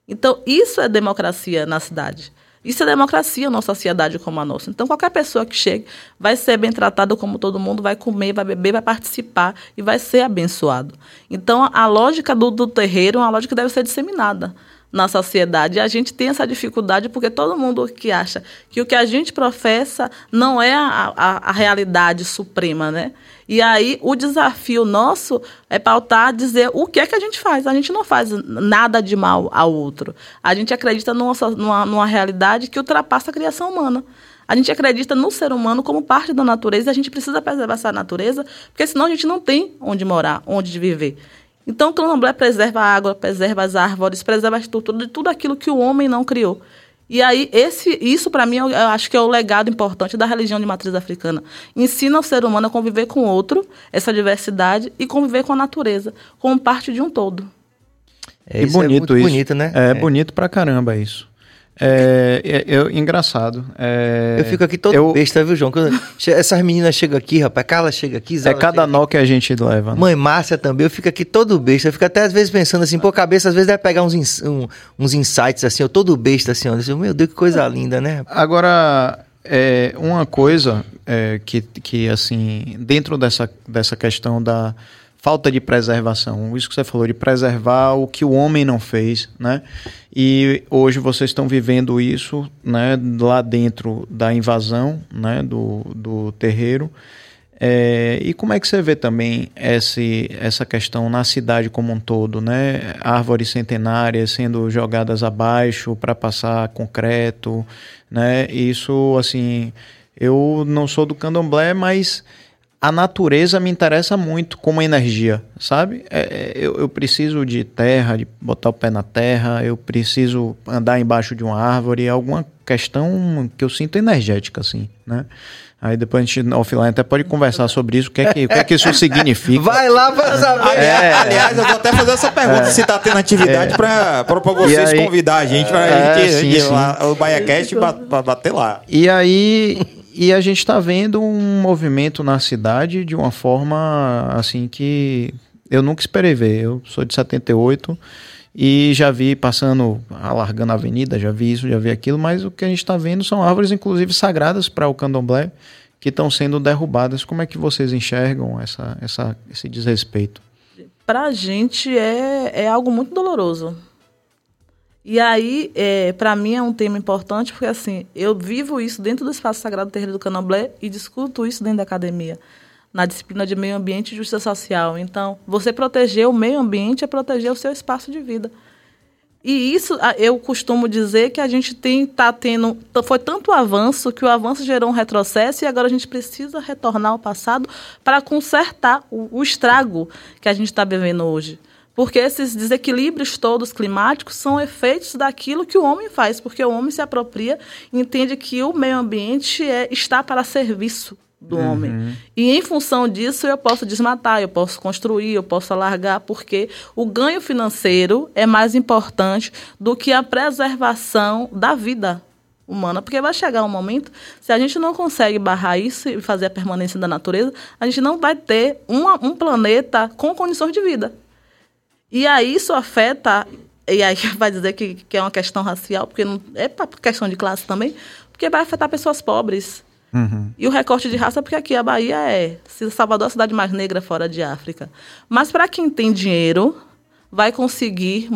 Então, isso é democracia na cidade. Isso é democracia numa sociedade como a nossa. Então, qualquer pessoa que chegue vai ser bem tratado como todo mundo, vai comer, vai beber, vai participar e vai ser abençoado. Então, a lógica do, do terreiro é uma lógica que deve ser disseminada na sociedade. E a gente tem essa dificuldade porque todo mundo que acha que o que a gente professa não é a, a, a realidade suprema, né? E aí o desafio nosso é pautar, dizer o que é que a gente faz. A gente não faz nada de mal ao outro. A gente acredita numa, numa, numa realidade que ultrapassa a criação humana. A gente acredita no ser humano como parte da natureza e a gente precisa preservar essa natureza, porque senão a gente não tem onde morar, onde viver. Então, o candomblé preserva a água, preserva as árvores, preserva a estrutura de tudo aquilo que o homem não criou. E aí, esse, isso para mim, eu, acho que é o legado importante da religião de matriz africana. Ensina o ser humano a conviver com o outro, essa diversidade, e conviver com a natureza, como parte de um todo. É, e bonito é isso. bonito, né? É, é, bonito pra caramba isso. É, é, é, engraçado. É, eu fico aqui todo eu, besta, viu, João? essas meninas chegam aqui, rapaz. Carla chega aqui. Zala é cada nó que a gente leva. Né? Mãe Márcia também. Eu fico aqui todo besta. Eu fico até às vezes pensando assim, pô, cabeça às vezes deve pegar uns, um, uns insights assim, eu todo besta assim, ó. Meu Deus, que coisa linda, né? Agora, é, uma coisa é, que, que, assim, dentro dessa, dessa questão da falta de preservação, isso que você falou, de preservar o que o homem não fez, né? E hoje vocês estão vivendo isso, né, lá dentro da invasão, né, do, do terreiro. É, e como é que você vê também esse, essa questão na cidade como um todo, né? Árvores centenárias sendo jogadas abaixo para passar concreto, né? Isso, assim, eu não sou do candomblé, mas a natureza me interessa muito como energia, sabe? É, é, eu, eu, preciso de terra, de botar o pé na terra, eu preciso andar embaixo de uma árvore, alguma questão que eu sinto energética, assim, né? Aí depois a gente, offline, até pode conversar sobre isso, o que é que, o que, é que isso significa. Vai lá pra saber. É, aliás, eu vou até fazer essa pergunta, é, se tá tendo atividade é, pra vocês aí, convidar a gente, pra é, gente sim, sim. Lá, o BaiaCast pra bater lá. E aí, e a gente está vendo um movimento na cidade de uma forma assim que eu nunca esperei ver. Eu sou de 78 e já vi passando, alargando a avenida, já vi isso, já vi aquilo, mas o que a gente está vendo são árvores, inclusive sagradas para o candomblé, que estão sendo derrubadas. Como é que vocês enxergam essa, essa, esse desrespeito? Para a gente é, é algo muito doloroso e aí, é, para mim, é um tema importante, porque assim, eu vivo isso dentro do espaço sagrado do terreiro do Candomblé e discuto isso dentro da academia, na disciplina de meio ambiente e justiça social. Então, você proteger o meio ambiente é proteger o seu espaço de vida. E isso, eu costumo dizer que a gente tem tá tendo foi tanto avanço que o avanço gerou um retrocesso e agora a gente precisa retornar ao passado para consertar o, o estrago que a gente está vivendo hoje. Porque esses desequilíbrios todos climáticos são efeitos daquilo que o homem faz, porque o homem se apropria e entende que o meio ambiente é, está para serviço do uhum. homem. E em função disso, eu posso desmatar, eu posso construir, eu posso alargar, porque o ganho financeiro é mais importante do que a preservação da vida humana, porque vai chegar um momento, se a gente não consegue barrar isso e fazer a permanência da natureza, a gente não vai ter uma, um planeta com condições de vida. E aí isso afeta, e aí vai dizer que, que é uma questão racial, porque não é questão de classe também, porque vai afetar pessoas pobres. Uhum. E o recorte de raça, porque aqui a Bahia é Salvador é a cidade mais negra fora de África. Mas para quem tem dinheiro, vai conseguir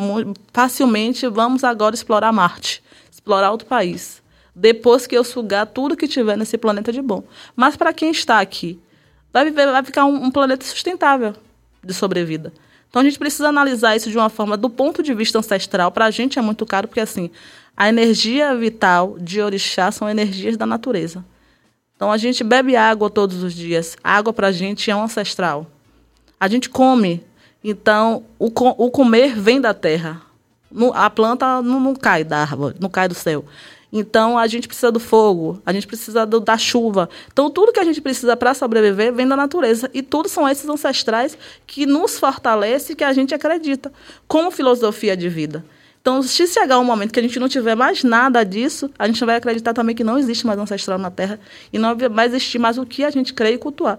facilmente, vamos agora explorar Marte, explorar outro país. Depois que eu sugar tudo que tiver nesse planeta de bom. Mas para quem está aqui, vai, viver, vai ficar um, um planeta sustentável de sobrevida. Então a gente precisa analisar isso de uma forma do ponto de vista ancestral. Para a gente é muito caro, porque assim, a energia vital de orixá são energias da natureza. Então a gente bebe água todos os dias. A água para a gente é um ancestral. A gente come. Então o, o comer vem da terra. a planta não, não cai da árvore, não cai do céu. Então a gente precisa do fogo, a gente precisa do, da chuva. Então tudo que a gente precisa para sobreviver vem da natureza e tudo são esses ancestrais que nos fortalecem, que a gente acredita, como filosofia de vida. Então, se chegar um momento que a gente não tiver mais nada disso, a gente vai acreditar também que não existe mais ancestral na Terra e não vai existir mais o que a gente crê e cultuar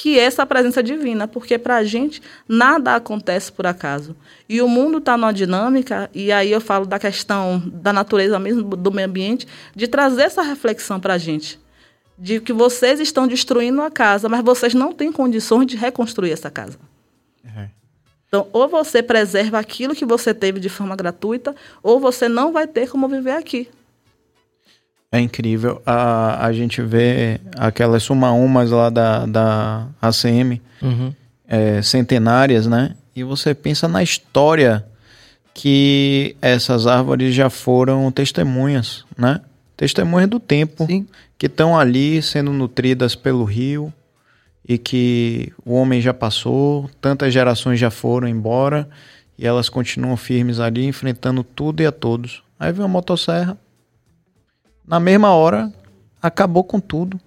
que é essa presença divina, porque para a gente nada acontece por acaso. E o mundo está numa dinâmica, e aí eu falo da questão da natureza mesmo, do meio ambiente, de trazer essa reflexão para a gente. De que vocês estão destruindo a casa, mas vocês não têm condições de reconstruir essa casa. Uhum. Então, ou você preserva aquilo que você teve de forma gratuita, ou você não vai ter como viver aqui. É incrível. A, a gente vê aquelas suma-umas lá da, da ACM, uhum. é, centenárias, né? E você pensa na história que essas árvores já foram testemunhas, né? Testemunhas do tempo, Sim. que estão ali sendo nutridas pelo rio e que o homem já passou, tantas gerações já foram embora e elas continuam firmes ali, enfrentando tudo e a todos. Aí vem uma motosserra, na mesma hora, acabou com tudo.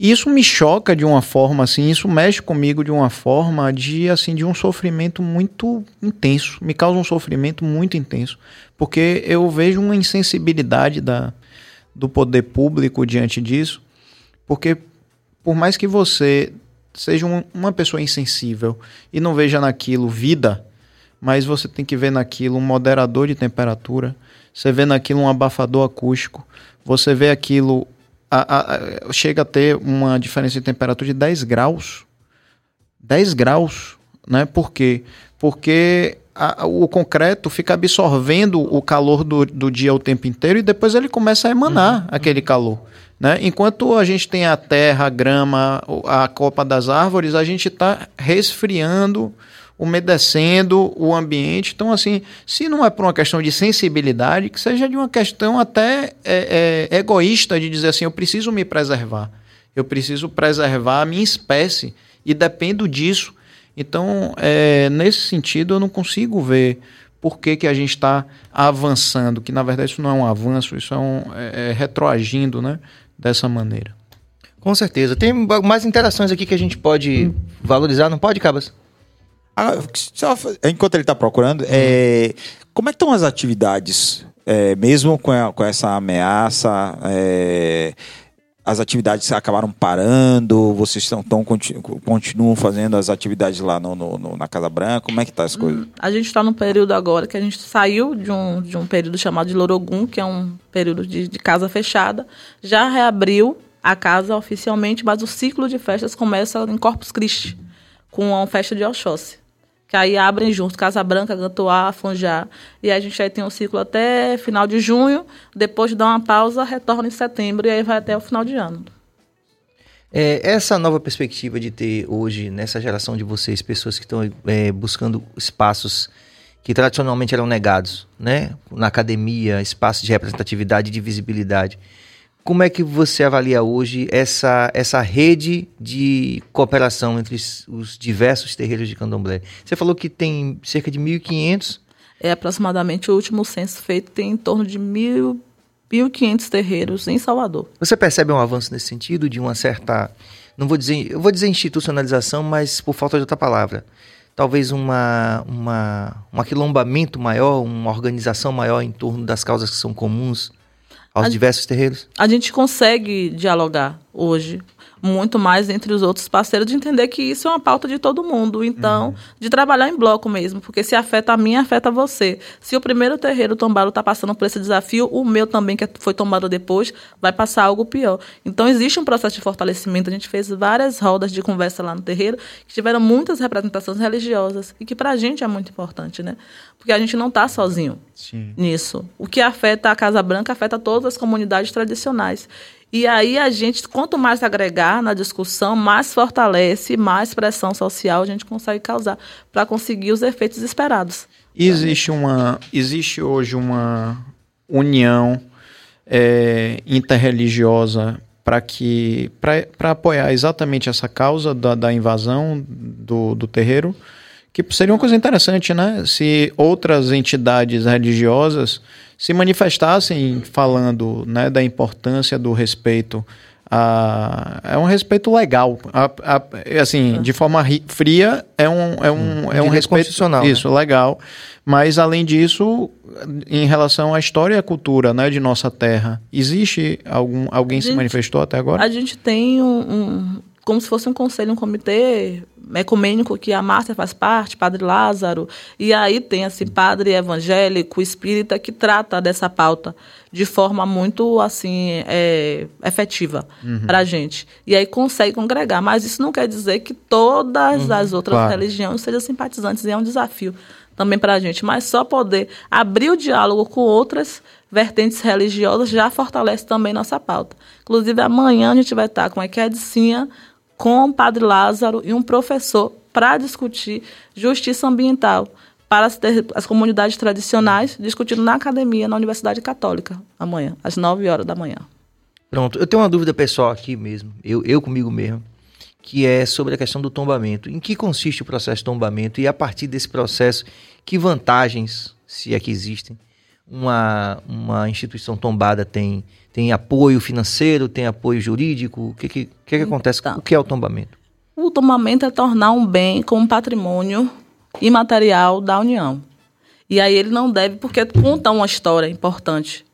E isso me choca de uma forma assim, isso mexe comigo de uma forma de assim de um sofrimento muito intenso, me causa um sofrimento muito intenso, porque eu vejo uma insensibilidade da, do poder público diante disso, porque por mais que você seja um, uma pessoa insensível e não veja naquilo vida, mas você tem que ver naquilo um moderador de temperatura, você vê naquilo um abafador acústico, você vê aquilo, a, a, chega a ter uma diferença de temperatura de 10 graus. 10 graus, né? Por quê? Porque a, o concreto fica absorvendo o calor do, do dia o tempo inteiro e depois ele começa a emanar uhum. aquele calor. Né? Enquanto a gente tem a terra, a grama, a copa das árvores, a gente está resfriando umedecendo o ambiente. Então, assim, se não é por uma questão de sensibilidade, que seja de uma questão até é, é, egoísta de dizer assim, eu preciso me preservar, eu preciso preservar a minha espécie e dependo disso. Então, é, nesse sentido, eu não consigo ver por que, que a gente está avançando, que na verdade isso não é um avanço, isso é, um, é, é retroagindo né, dessa maneira. Com certeza. Tem mais interações aqui que a gente pode hum. valorizar, não pode, Cabas? Ah, enquanto ele está procurando, é, como é que estão as atividades? É, mesmo com, a, com essa ameaça, é, as atividades acabaram parando? Vocês estão, tão, continuam fazendo as atividades lá no, no, no, na Casa Branca? Como é que tá as coisas? Hum, a gente está num período agora que a gente saiu de um, de um período chamado de Lorogum, que é um período de, de casa fechada, já reabriu a casa oficialmente, mas o ciclo de festas começa em Corpus Christi, com a festa de Oxóssi que aí abrem junto, Casa Branca, Gantoá, Fonjá. E a gente aí tem um ciclo até final de junho, depois de dar uma pausa, retorna em setembro e aí vai até o final de ano. É, essa nova perspectiva de ter hoje, nessa geração de vocês, pessoas que estão é, buscando espaços que tradicionalmente eram negados, né? Na academia, espaços de representatividade e de visibilidade. Como é que você avalia hoje essa, essa rede de cooperação entre os diversos terreiros de candomblé? Você falou que tem cerca de 1.500. É aproximadamente o último censo feito tem em torno de 1.500 terreiros em Salvador. Você percebe um avanço nesse sentido de uma certa, não vou dizer, eu vou dizer institucionalização, mas por falta de outra palavra, talvez uma, uma um aquilombamento maior, uma organização maior em torno das causas que são comuns aos a, diversos terreiros? A gente consegue dialogar hoje muito mais entre os outros parceiros de entender que isso é uma pauta de todo mundo. Então, uhum. de trabalhar em bloco mesmo, porque se afeta a mim, afeta você. Se o primeiro terreiro tombado está passando por esse desafio, o meu também, que foi tombado depois, vai passar algo pior. Então, existe um processo de fortalecimento. A gente fez várias rodas de conversa lá no terreiro, que tiveram muitas representações religiosas, e que para a gente é muito importante, né? Porque a gente não está sozinho Sim. nisso. O que afeta a Casa Branca afeta todas as comunidades tradicionais. E aí a gente, quanto mais agregar na discussão, mais fortalece, mais pressão social a gente consegue causar para conseguir os efeitos esperados. Existe uma, existe hoje uma união é, interreligiosa para que para apoiar exatamente essa causa da, da invasão do, do terreiro Que seria uma coisa interessante, né? Se outras entidades religiosas se manifestassem falando né, da importância do respeito a, é um respeito legal. A, a, assim, de forma ri, fria, é um, é um, é um respeito constitucional. Isso, né? legal. Mas, além disso, em relação à história e à cultura né, de nossa terra, existe algum. Alguém Gente, se manifestou até agora? A gente tem um, um- como se fosse um conselho, um comitê ecumênico que a Márcia faz parte, Padre Lázaro, e aí tem assim padre evangélico, espírita que trata dessa pauta de forma muito assim é, efetiva para a gente. E aí consegue congregar, mas isso não quer dizer que todas as outras claro. religiões sejam simpatizantes, e é um desafio também para a gente, mas só poder abrir o diálogo com outras vertentes religiosas já fortalece também nossa pauta. Inclusive, amanhã a gente vai estar com a Equedicinha, com o Padre Lázaro e um professor para discutir justiça ambiental para as, as comunidades tradicionais, discutindo na academia, na Universidade Católica, amanhã, às 9 horas da manhã. Pronto, eu tenho uma dúvida pessoal aqui mesmo, eu, eu comigo mesmo, que é sobre a questão do tombamento. Em que consiste o processo de tombamento e a partir desse processo, que vantagens, se é que existem, uma, uma instituição tombada tem? Tem apoio financeiro, tem apoio jurídico? O que, que, que, que acontece? Então. O que é o tombamento? O tombamento é tornar um bem como patrimônio imaterial da União. E aí ele não deve, porque conta uma história importante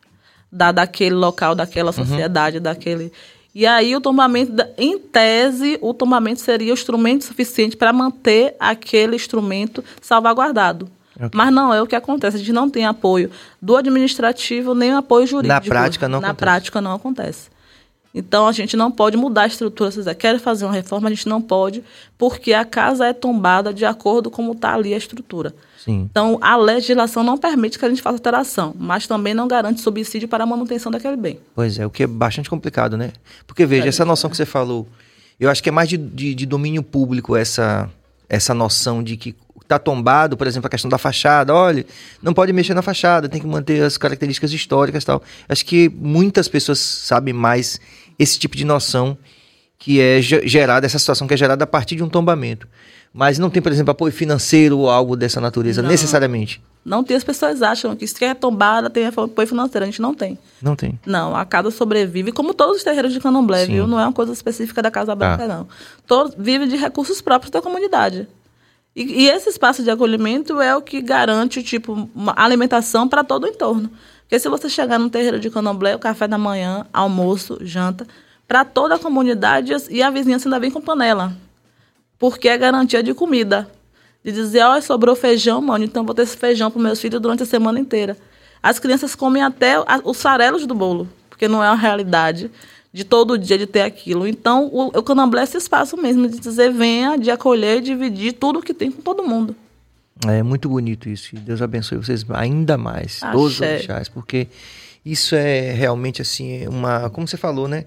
da, daquele local, daquela sociedade, daquele. E aí o tombamento, em tese, o tombamento seria o instrumento suficiente para manter aquele instrumento salvaguardado. Mas não é o que acontece. A gente não tem apoio do administrativo nem apoio jurídico. prática não Na acontece. prática não acontece. Então a gente não pode mudar a estrutura. Se você quer fazer uma reforma, a gente não pode, porque a casa é tombada de acordo com como está ali a estrutura. Sim. Então a legislação não permite que a gente faça alteração, mas também não garante subsídio para a manutenção daquele bem. Pois é, o que é bastante complicado, né? Porque veja, essa noção que você falou, eu acho que é mais de, de- de domínio público essa, essa noção de que tá tombado, por exemplo, a questão da fachada, olha, não pode mexer na fachada, tem que manter as características históricas e tal. Acho que muitas pessoas sabem mais esse tipo de noção que é ge- gerada, essa situação que é gerada a partir de um tombamento. Mas não tem, por exemplo, apoio financeiro ou algo dessa natureza, Não. necessariamente. Não tem, as pessoas acham que se é tombada tem apoio financeiro, a gente não tem. Não tem. Não, a casa sobrevive, como todos os terreiros de candomblé, Sim. viu? Não é uma coisa específica da Casa Branca, não. Todos vive de recursos próprios da comunidade. E, e esse espaço de acolhimento é o que garante, tipo, alimentação para todo o entorno. Porque se você chegar num terreiro de candomblé, o café da manhã, almoço, janta, para toda a comunidade e a vizinhança ainda vem com panela. Porque é garantia de comida. De dizer, ó, sobrou feijão, mano, então vou ter esse feijão para meus filhos durante a semana inteira. As crianças comem até os farelos do bolo, porque não é uma realidade de todo dia de ter aquilo. Então, o, o candomblé é esse espaço mesmo de dizer, venha, de acolher e dividir tudo que tem com todo mundo. É muito bonito isso. Deus abençoe vocês ainda mais, Axé. todos os orixás, porque isso é realmente assim, uma, como você falou, né?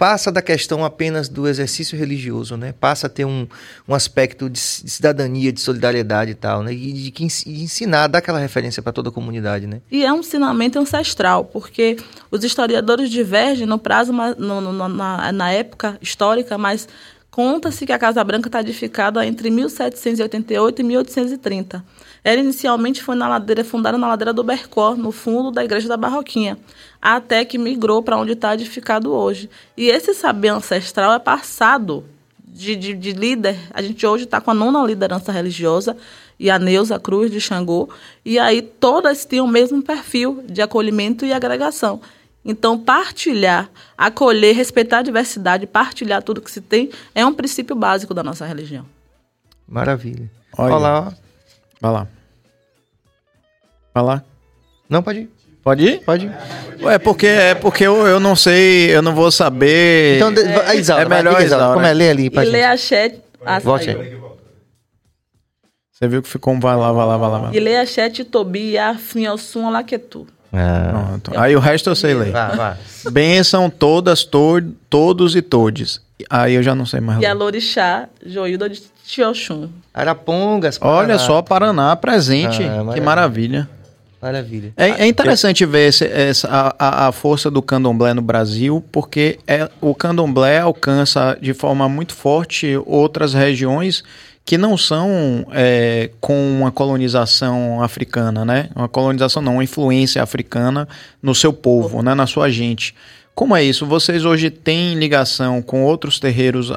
Passa da questão apenas do exercício religioso, né? Passa a ter um, um aspecto de, ci- de cidadania, de solidariedade e tal, né? E de que ens- ensinar, dar aquela referência para toda a comunidade, né? E é um ensinamento ancestral, porque os historiadores divergem no prazo, no- no- na, na época histórica, mas conta-se que a Casa Branca está edificada entre 1788 e 1830. Ela inicialmente foi na ladeira, fundada na ladeira do Bercó, no fundo da Igreja da Barroquinha, até que migrou para onde está edificado hoje. E esse saber ancestral é passado de, de, de líder. A gente hoje está com a nona liderança religiosa e a Neuza Cruz de Xangô. E aí todas têm o mesmo perfil de acolhimento e agregação. Então, partilhar, acolher, respeitar a diversidade, partilhar tudo que se tem, é um princípio básico da nossa religião. Maravilha. Olha. Olha lá. ó. Vai lá. Vai lá. Não, pode ir. Pode ir? Pode ir. Ué, porque, é porque eu, eu não sei, eu não vou saber. Então, de- vai- Isaura, é melhor diga, Isaura. Isaura. Como é? Lê ali pra e gente. ler a chat. Ah, Volte saiu. aí. Você viu que ficou um vai lá, vai lá, vai lá. Vai lá. E ler a chat Tobi, Afim, Alsum, Alaquetu. Ah, Pronto. Aí o resto eu sei ler. vá, vá. Benção todas, to- todos e todes. Aí eu já não sei mais E a. Lorixá, Joilda de Tioxum. Arapongas. Olha Paraná. só, Paraná presente. Ah, que maravilha. maravilha. Maravilha. É, é interessante ver esse- essa, a, a- a força do candomblé no Brasil, porque é, o candomblé alcança de forma muito forte outras regiões que não são é, com uma colonização africana, né? Uma colonização não, uma influência africana no seu povo, né? Na sua gente. Como é isso? Vocês hoje têm ligação com outros terreiros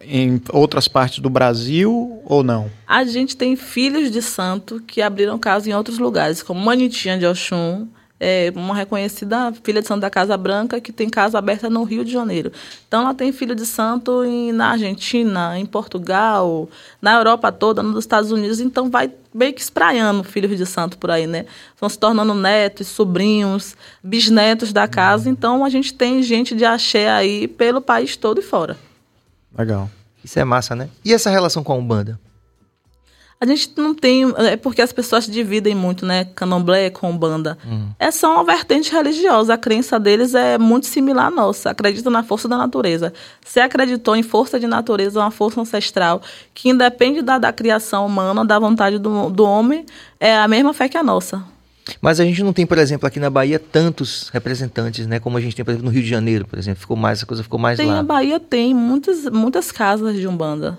em outras partes do Brasil ou não? A gente tem filhos de santo que abriram casa em outros lugares, como Manitinha de Oxum, é uma reconhecida filha de santo da Casa Branca que tem casa aberta no Rio de Janeiro. Então ela tem filho de santo em, na Argentina, em Portugal, na Europa toda, nos Estados Unidos, então vai meio que espraiando filhos de santo por aí, né? Vão se tornando netos, sobrinhos, bisnetos da casa, então a gente tem gente de axé aí pelo país todo e fora. Legal. Isso é massa, né? E essa relação com a Umbanda? A gente não tem. É porque as pessoas dividem muito, né? Candomblé com banda. Uhum. É só uma vertente religiosa. A crença deles é muito similar à nossa. Acredita na força da natureza. Se acreditou em força de natureza, uma força ancestral, que independe da, da criação humana, da vontade do, do homem, é a mesma fé que a nossa. Mas a gente não tem, por exemplo, aqui na Bahia tantos representantes, né? Como a gente tem, por exemplo, no Rio de Janeiro, por exemplo. Ficou mais, a coisa ficou mais tem, lá. A Bahia tem muitas, muitas casas de Umbanda.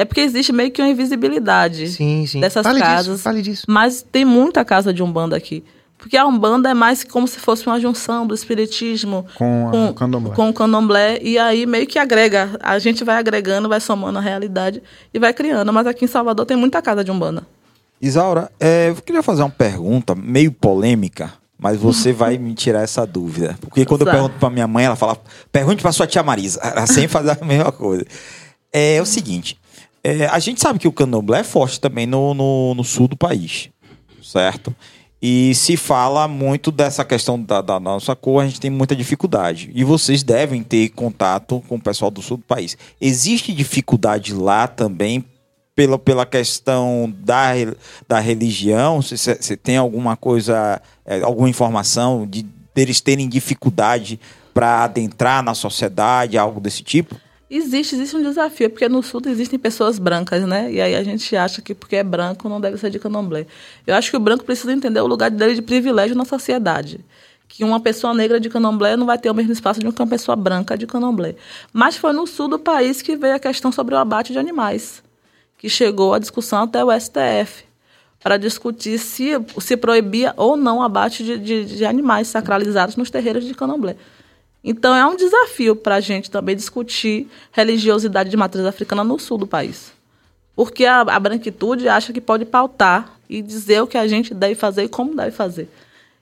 É porque existe meio que uma invisibilidade sim, sim. dessas fale casas. Disso, fale disso. Mas tem muita casa de Umbanda aqui. Porque a Umbanda é mais como se fosse uma junção do espiritismo com, com, o candomblé. com o candomblé. E aí meio que agrega. A gente vai agregando, vai somando a realidade e vai criando. Mas aqui em Salvador tem muita casa de Umbanda. Isaura, é, eu queria fazer uma pergunta meio polêmica, mas você vai me tirar essa dúvida. Porque quando eu pergunto para minha mãe, ela fala: pergunte para sua tia Marisa. Ela sempre faz a mesma coisa. É, é o seguinte: é, a gente sabe que o candomblé é forte também no, no, no, sul do país, certo? E se fala muito dessa questão da, da, nossa cor, a gente tem muita dificuldade. E vocês devem ter contato com o pessoal do sul do país. Existe dificuldade lá também pela, pela questão da, da religião? Você tem alguma coisa, é, alguma informação de eles terem dificuldade para adentrar na sociedade, algo desse tipo? Existe, existe um desafio, porque no sul existem pessoas brancas, né? E aí a gente acha que porque é branco não deve ser de candomblé. Eu acho que o branco precisa entender o lugar dele de privilégio na sociedade. Que uma pessoa negra de candomblé não vai ter o mesmo espaço de uma pessoa branca de candomblé. Mas foi no sul do país que veio a questão sobre o abate de animais, que chegou a discussão até o STF, para discutir se, se proibia ou não o abate de, de, de animais sacralizados nos terreiros de candomblé. Então é um desafio para a gente também discutir religiosidade de matriz africana no sul do país. Porque a, a, branquitude acha que pode pautar e dizer o que a gente deve fazer e como deve fazer.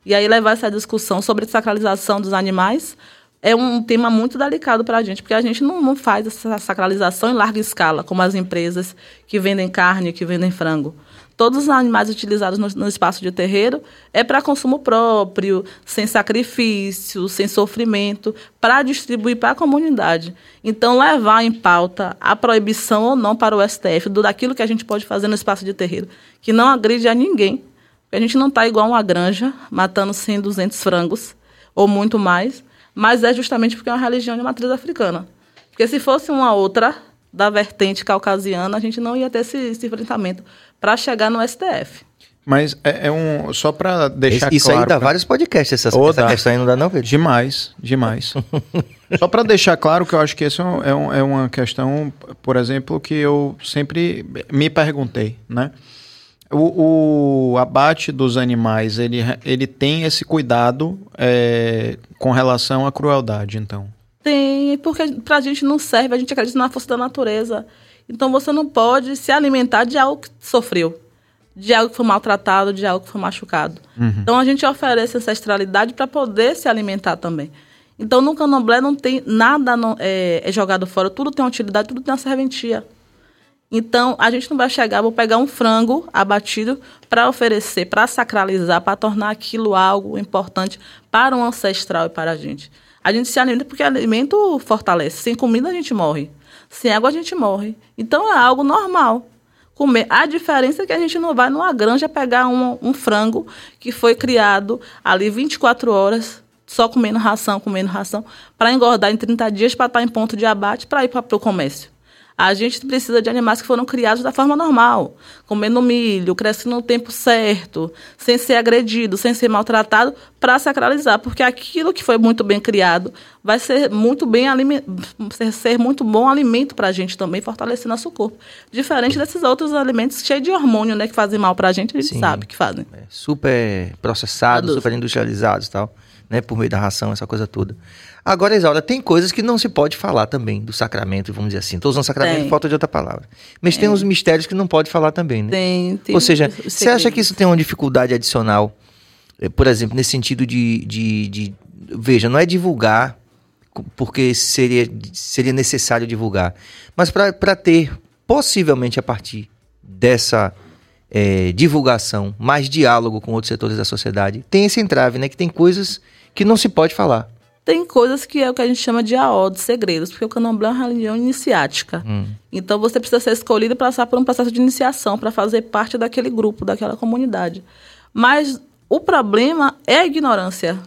E aí levar essa discussão sobre sacralização dos animais é um tema muito delicado para a gente, porque a gente não, não faz essa sacralização em larga escala, como as empresas que vendem carne, que vendem frango todos os animais utilizados no, no espaço de terreiro é para consumo próprio, sem sacrifício, sem sofrimento, para distribuir para a comunidade. Então, levar em pauta a proibição ou não para o STF do daquilo que a gente pode fazer no espaço de terreiro, que não agride a ninguém. A gente não está igual uma granja, matando 100, 200 frangos, ou muito mais, mas é justamente porque é uma religião de matriz africana. Porque se fosse uma outra, da vertente caucasiana, a gente não ia ter esse, esse enfrentamento para chegar no STF. Mas é, é um. Só para deixar Isso claro. Isso aí dá pra... vários podcasts, essa, oh, essa questão aí não dá, não, Pedro? Demais, demais. só para deixar claro que eu acho que isso é, um, é uma questão, por exemplo, que eu sempre me perguntei, né? O, o, abate dos animais, ele, ele tem esse cuidado é, com relação à crueldade, então? Tem, porque pra gente não serve, a gente acredita na força da natureza. Então você não pode se alimentar de algo que sofreu, de algo que foi maltratado, de algo que foi machucado. Uhum. Então a gente oferece ancestralidade para poder se alimentar também. Então no candomblé não tem nada não, é, é, jogado fora, tudo tem utilidade, tudo tem uma serventia. Então a gente não vai chegar, vou pegar um frango abatido para oferecer, para sacralizar, para tornar aquilo algo importante para o um ancestral e para a gente. A gente se alimenta porque alimento fortalece. Sem comida a gente morre. Sem água a gente morre. Então é algo normal. Comer. A diferença é que a gente não vai numa granja pegar um, um frango que foi criado ali 24 horas, só comendo ração, comendo ração, para engordar em 30 dias, para estar em ponto de abate, para ir para o comércio. A gente precisa de animais que foram criados da forma normal, comendo milho, crescendo no tempo certo, sem ser agredido, sem ser maltratado, para sacralizar, porque aquilo que foi muito bem criado vai ser muito bem ser, muito bom alimento para a gente também, fortalecer nosso corpo. Diferente desses outros alimentos cheios de hormônio, né, que fazem mal para a gente, a gente Sim. sabe que fazem. É, super processados, super industrializados e tal, né, por meio da ração, essa coisa toda. Agora, Isaura, tem coisas que não se pode falar também do sacramento, vamos dizer assim. Estou usando sacramento por falta de outra palavra. Mas tem. tem uns mistérios que não pode falar também, né? Tem, tem. Ou seja, você acha que isso tem uma dificuldade adicional, eh, por exemplo, nesse sentido de, de, de veja, não é divulgar porque seria, seria necessário divulgar, mas para ter possivelmente a partir dessa é, divulgação, mais diálogo com outros setores da sociedade, tem esse entrave, né? Que tem coisas que não se pode falar. Tem coisas que é o que a gente chama de AO, de segredos, porque o candomblé é uma religião iniciática. Hum. Então você precisa ser escolhido e passar por um processo de iniciação para fazer parte daquele grupo, daquela comunidade. Mas o problema é a ignorância.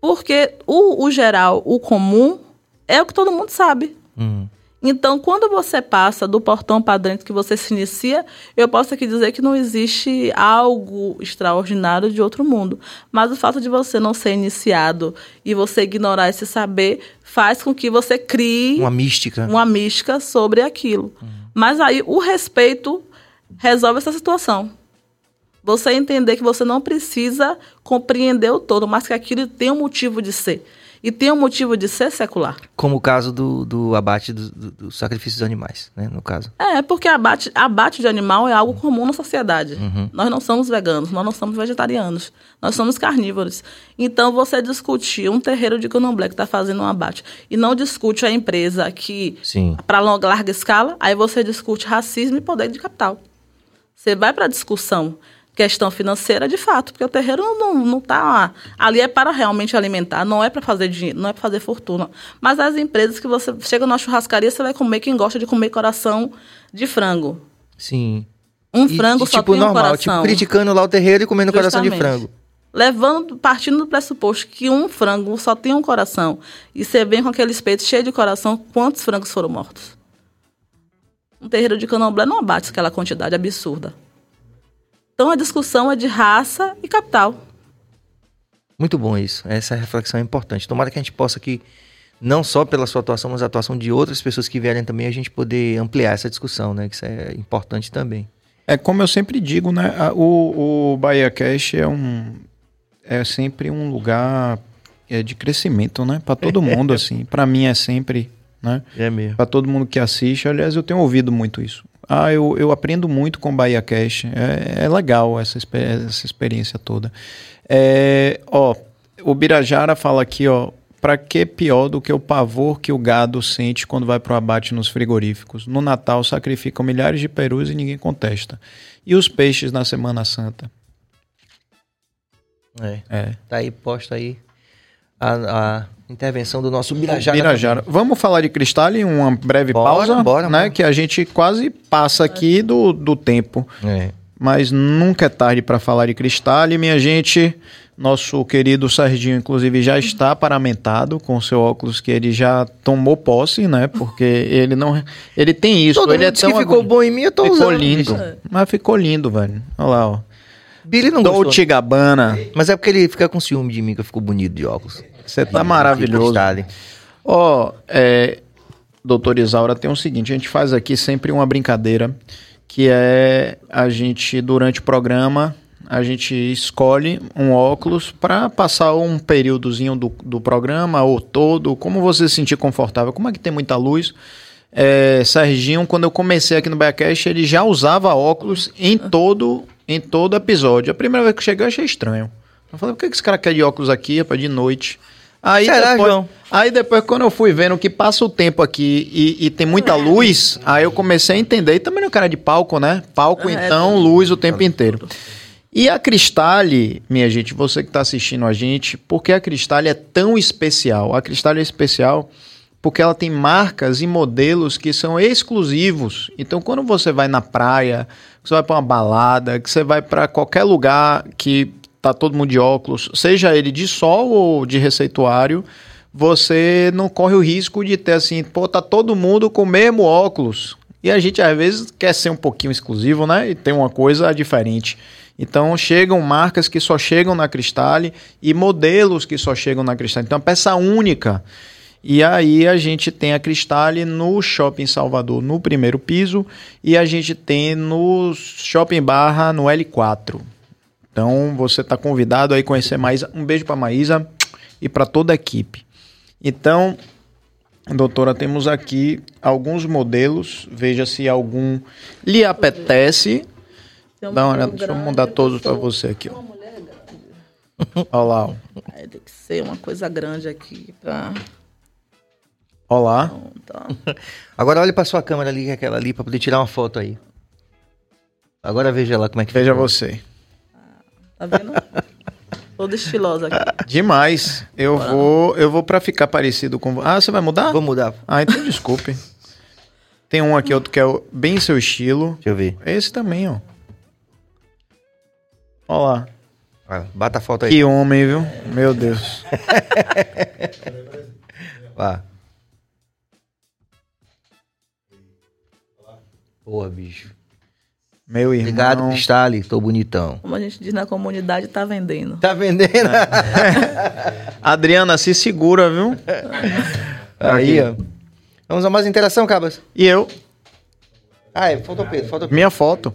Porque o, o geral, o comum, é o que todo mundo sabe. Hum. Então, quando você passa do portão para dentro, que você se inicia, eu posso aqui dizer que não existe algo extraordinário de outro mundo. Mas o fato de você não ser iniciado e você ignorar esse saber faz com que você crie uma mística, uma mística sobre aquilo. Uhum. Mas aí o respeito resolve essa situação. Você entender que você não precisa compreender o todo, mas que aquilo tem um motivo de ser e tem um motivo de ser secular. Como o caso do, do abate do, do, do sacrifício dos animais, né, no caso. É, porque abate, abate de animal é algo comum na sociedade. Uhum. Nós não somos veganos, nós não somos vegetarianos, nós somos carnívoros. Então, você discutir um terreiro de candomblé que está fazendo um abate e não discute a empresa que, para larga escala, aí você discute racismo e poder de capital. Você vai para a discussão questão financeira de fato, porque o terreiro não, não tá ali é para realmente alimentar, não é para fazer dinheiro, não é para fazer fortuna. Mas as empresas que você chega na churrascaria, você vai comer quem gosta de comer coração de frango. Sim. Um e, frango só tipo, tem normal, um coração. Tipo, criticando lá o terreiro e comendo Justamente. coração de frango. Levando, partindo do pressuposto que um frango só tem um coração e você vem com aquele espeto cheio de coração, quantos frangos foram mortos? Um terreiro de candomblé não abate aquela quantidade absurda. Então a discussão é de raça e capital. Muito bom isso. Essa reflexão é importante. Tomara que a gente possa aqui, não só pela sua atuação, mas a atuação de outras pessoas que vierem também, a gente poder ampliar essa discussão, né? Que isso é importante também. É como eu sempre digo, né? O, o Bahia Cash é um é sempre um lugar é, de crescimento, né? Para todo mundo, assim. Para mim é sempre, né? É mesmo. Para todo mundo que assiste. Aliás, eu tenho ouvido muito isso. Ah, eu, eu aprendo muito com Bahia Cash. É, é legal essa, essa experiência toda. É, ó, o Birajara fala aqui, ó. Para que pior do que o pavor que o gado sente quando vai para o abate nos frigoríficos? No Natal sacrificam milhares de perus e ninguém contesta. E os peixes na Semana Santa? É. é. Tá aí, posta aí a, a intervenção do nosso Birajara. Birajara. Vamos falar de cristal em uma breve bora, pausa, bora, né? Mano. Que a gente quase passa aqui do, do tempo. É. Mas nunca é tarde para falar de cristal, minha gente. Nosso querido Serginho, inclusive, já está paramentado com seu óculos que ele já tomou posse, né? Porque ele não. Ele tem isso. Todo ele é tão que ficou bom em mim, eu tô ficou usando. lindo. Mas ficou lindo, velho. Olha lá, ó. Billy não Dolce Gabbana. Mas é porque ele fica com ciúme de mim que eu fico bonito de óculos. Você tá maravilhoso. Ó, oh, é, doutor Isaura, tem o seguinte, a gente faz aqui sempre uma brincadeira, que é a gente, durante o programa, a gente escolhe um óculos para passar um períodozinho do, do programa ou todo, como você se sentir confortável. Como é que tem muita luz? É, Serginho, quando eu comecei aqui no Backcast, ele já usava óculos em todo, em todo episódio. A primeira vez que eu cheguei, eu achei estranho. Eu falei, por que esse cara quer de óculos aqui, para de noite? Aí Será, depois, João? Aí depois, quando eu fui vendo que passa o tempo aqui e, e tem muita luz, aí eu comecei a entender. E também no cara de palco, né? Palco, é, então, é, luz o tempo inteiro. E a Cristale, minha gente, você que está assistindo a gente, por que a Cristale é tão especial? A Cristale é especial porque ela tem marcas e modelos que são exclusivos. Então, quando você vai na praia, você vai para uma balada, que você vai para qualquer lugar que tá todo mundo de óculos, seja ele de sol ou de receituário, você não corre o risco de ter assim, pô, tá todo mundo com o mesmo óculos. E a gente às vezes quer ser um pouquinho exclusivo, né? E tem uma coisa diferente. Então chegam marcas que só chegam na Cristale e modelos que só chegam na Cristale. Então é uma peça única. E aí a gente tem a Cristale no Shopping Salvador no primeiro piso e a gente tem no Shopping Barra no L4. Então você está convidado aí a conhecer mais. Um beijo para Maísa e para toda a equipe. Então, doutora, temos aqui alguns modelos. Veja se algum lhe apetece. Dá uma olhada, deixa eu mudar todos para você aqui. Ó. Olha lá. Ó. tem que ser uma coisa grande aqui para Olá. Agora olhe para sua câmera ali, é aquela ali, para poder tirar uma foto aí. Agora veja lá como é que Veja ficou. você. Tá vendo? Toda estilosa aqui. Demais. Eu Bora. vou, eu vou para ficar parecido com. Ah, você vai mudar? Vou mudar. Ah, então desculpe. Tem um aqui outro que é bem seu estilo. Deixa eu ver. Esse também, ó. Olha lá. bata a foto aí. Que homem, viu? Meu Deus. Vá. Porra, bicho. Meu irmão. Obrigado, Cristale, tô bonitão. Como a gente diz na comunidade, tá vendendo. Tá vendendo? Adriana, se segura, viu? Aí, ó. Vamos a mais interação, Cabas? E eu? Ah, é, falta o Pedro, falta o Pedro. Minha foto.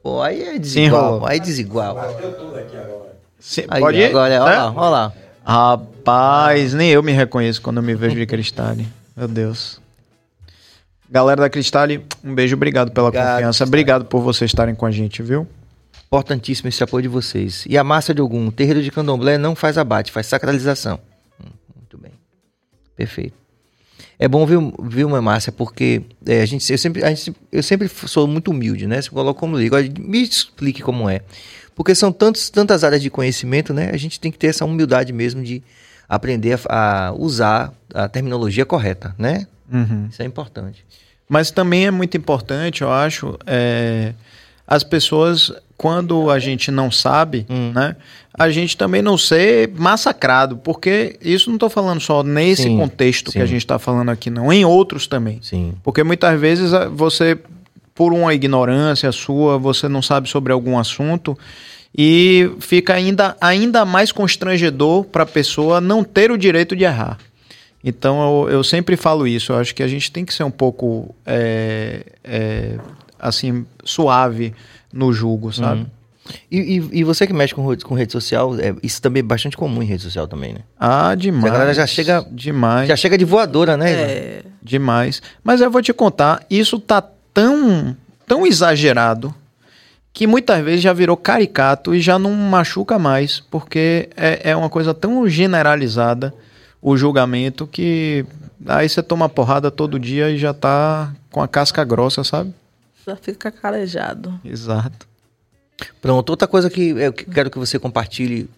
Pô, aí é desigual, Sim, aí é desigual. Sim, aí, pode ir? Agora, é, olha lá, olha lá. Rapaz, nem eu me reconheço quando eu me vejo de Cristale. Meu Deus. Galera da Cristale, um beijo, obrigado pela obrigado, confiança, Cristale. obrigado por vocês estarem com a gente, viu? Importantíssimo esse apoio de vocês. E a massa de algum terreiro de candomblé não faz abate, faz sacralização. Hum, muito bem. Perfeito. É bom ver, ver uma Márcia, porque é, a gente, eu, sempre, a gente, eu sempre sou muito humilde, né? Você coloca como ligo. Me explique como é. Porque são tantos, tantas áreas de conhecimento, né? A gente tem que ter essa humildade mesmo de aprender a, a usar a terminologia correta, né? Uhum. Isso é importante. Mas também é muito importante, eu acho, é, as pessoas, quando a gente não sabe, hum. né? A gente também não ser massacrado, porque isso não estou falando só nesse sim, contexto sim. que a gente está falando aqui, não, em outros também. Sim. Porque muitas vezes você, por uma ignorância sua, você não sabe sobre algum assunto e fica ainda, ainda mais constrangedor para a pessoa não ter o direito de errar. Então eu, eu sempre falo isso. Eu acho que a gente tem que ser um pouco é, é, assim suave no julgo, sabe? Uhum. E, e, e, você que mexe com, com rede social, é, isso também é bastante comum em rede social também, né? Ah, demais. A galera já chega demais. Já chega de voadora, né? É. Demais. Mas eu vou te contar, isso tá tão tão exagerado que muitas vezes já virou caricato e já não machuca mais, porque é, é uma coisa tão generalizada o julgamento que aí você toma porrada todo dia e já tá com a casca grossa, sabe? Já fica calejado. Exato. Pronto, outra coisa que eu quero que você compartilhe,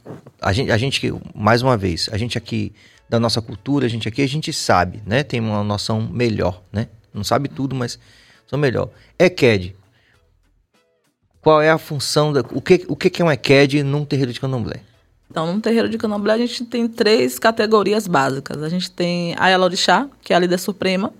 a gente, a gente mais uma vez, a gente aqui da nossa cultura, a gente aqui, a gente sabe, né? Tem uma noção melhor, né? Não sabe tudo, mas são melhor. EQED. Qual é a função, da, o, que, o que é um EQED num terreiro de candomblé? Então, no terreiro de candomblé, a gente tem três categorias básicas. A gente tem a Elorixá, que é a líder suprema,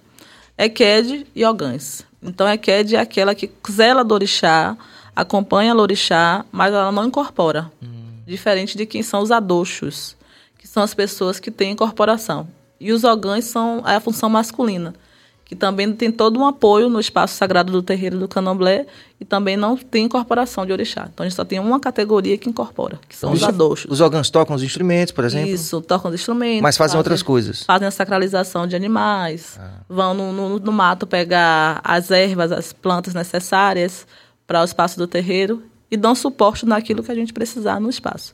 Eked e Ogãs. Então, Eked é aquela que zela do orixá, acompanha o orixá, mas ela não incorpora. Hum. Diferente de quem são os adoxos, que são as pessoas que têm incorporação. E os ogãs são a função masculina que também tem todo um apoio no espaço sagrado do terreiro do Candomblé e também não tem incorporação de orixá. Então a gente só tem uma categoria que incorpora, que são os adoxos. Os órgãos tocam os instrumentos, por exemplo? Isso, tocam os instrumentos. Mas fazem, fazem outras coisas? Fazem a sacralização de animais, ah. vão no, no, no mato pegar as ervas, as plantas necessárias para o espaço do terreiro e dão suporte naquilo que a gente precisar no espaço.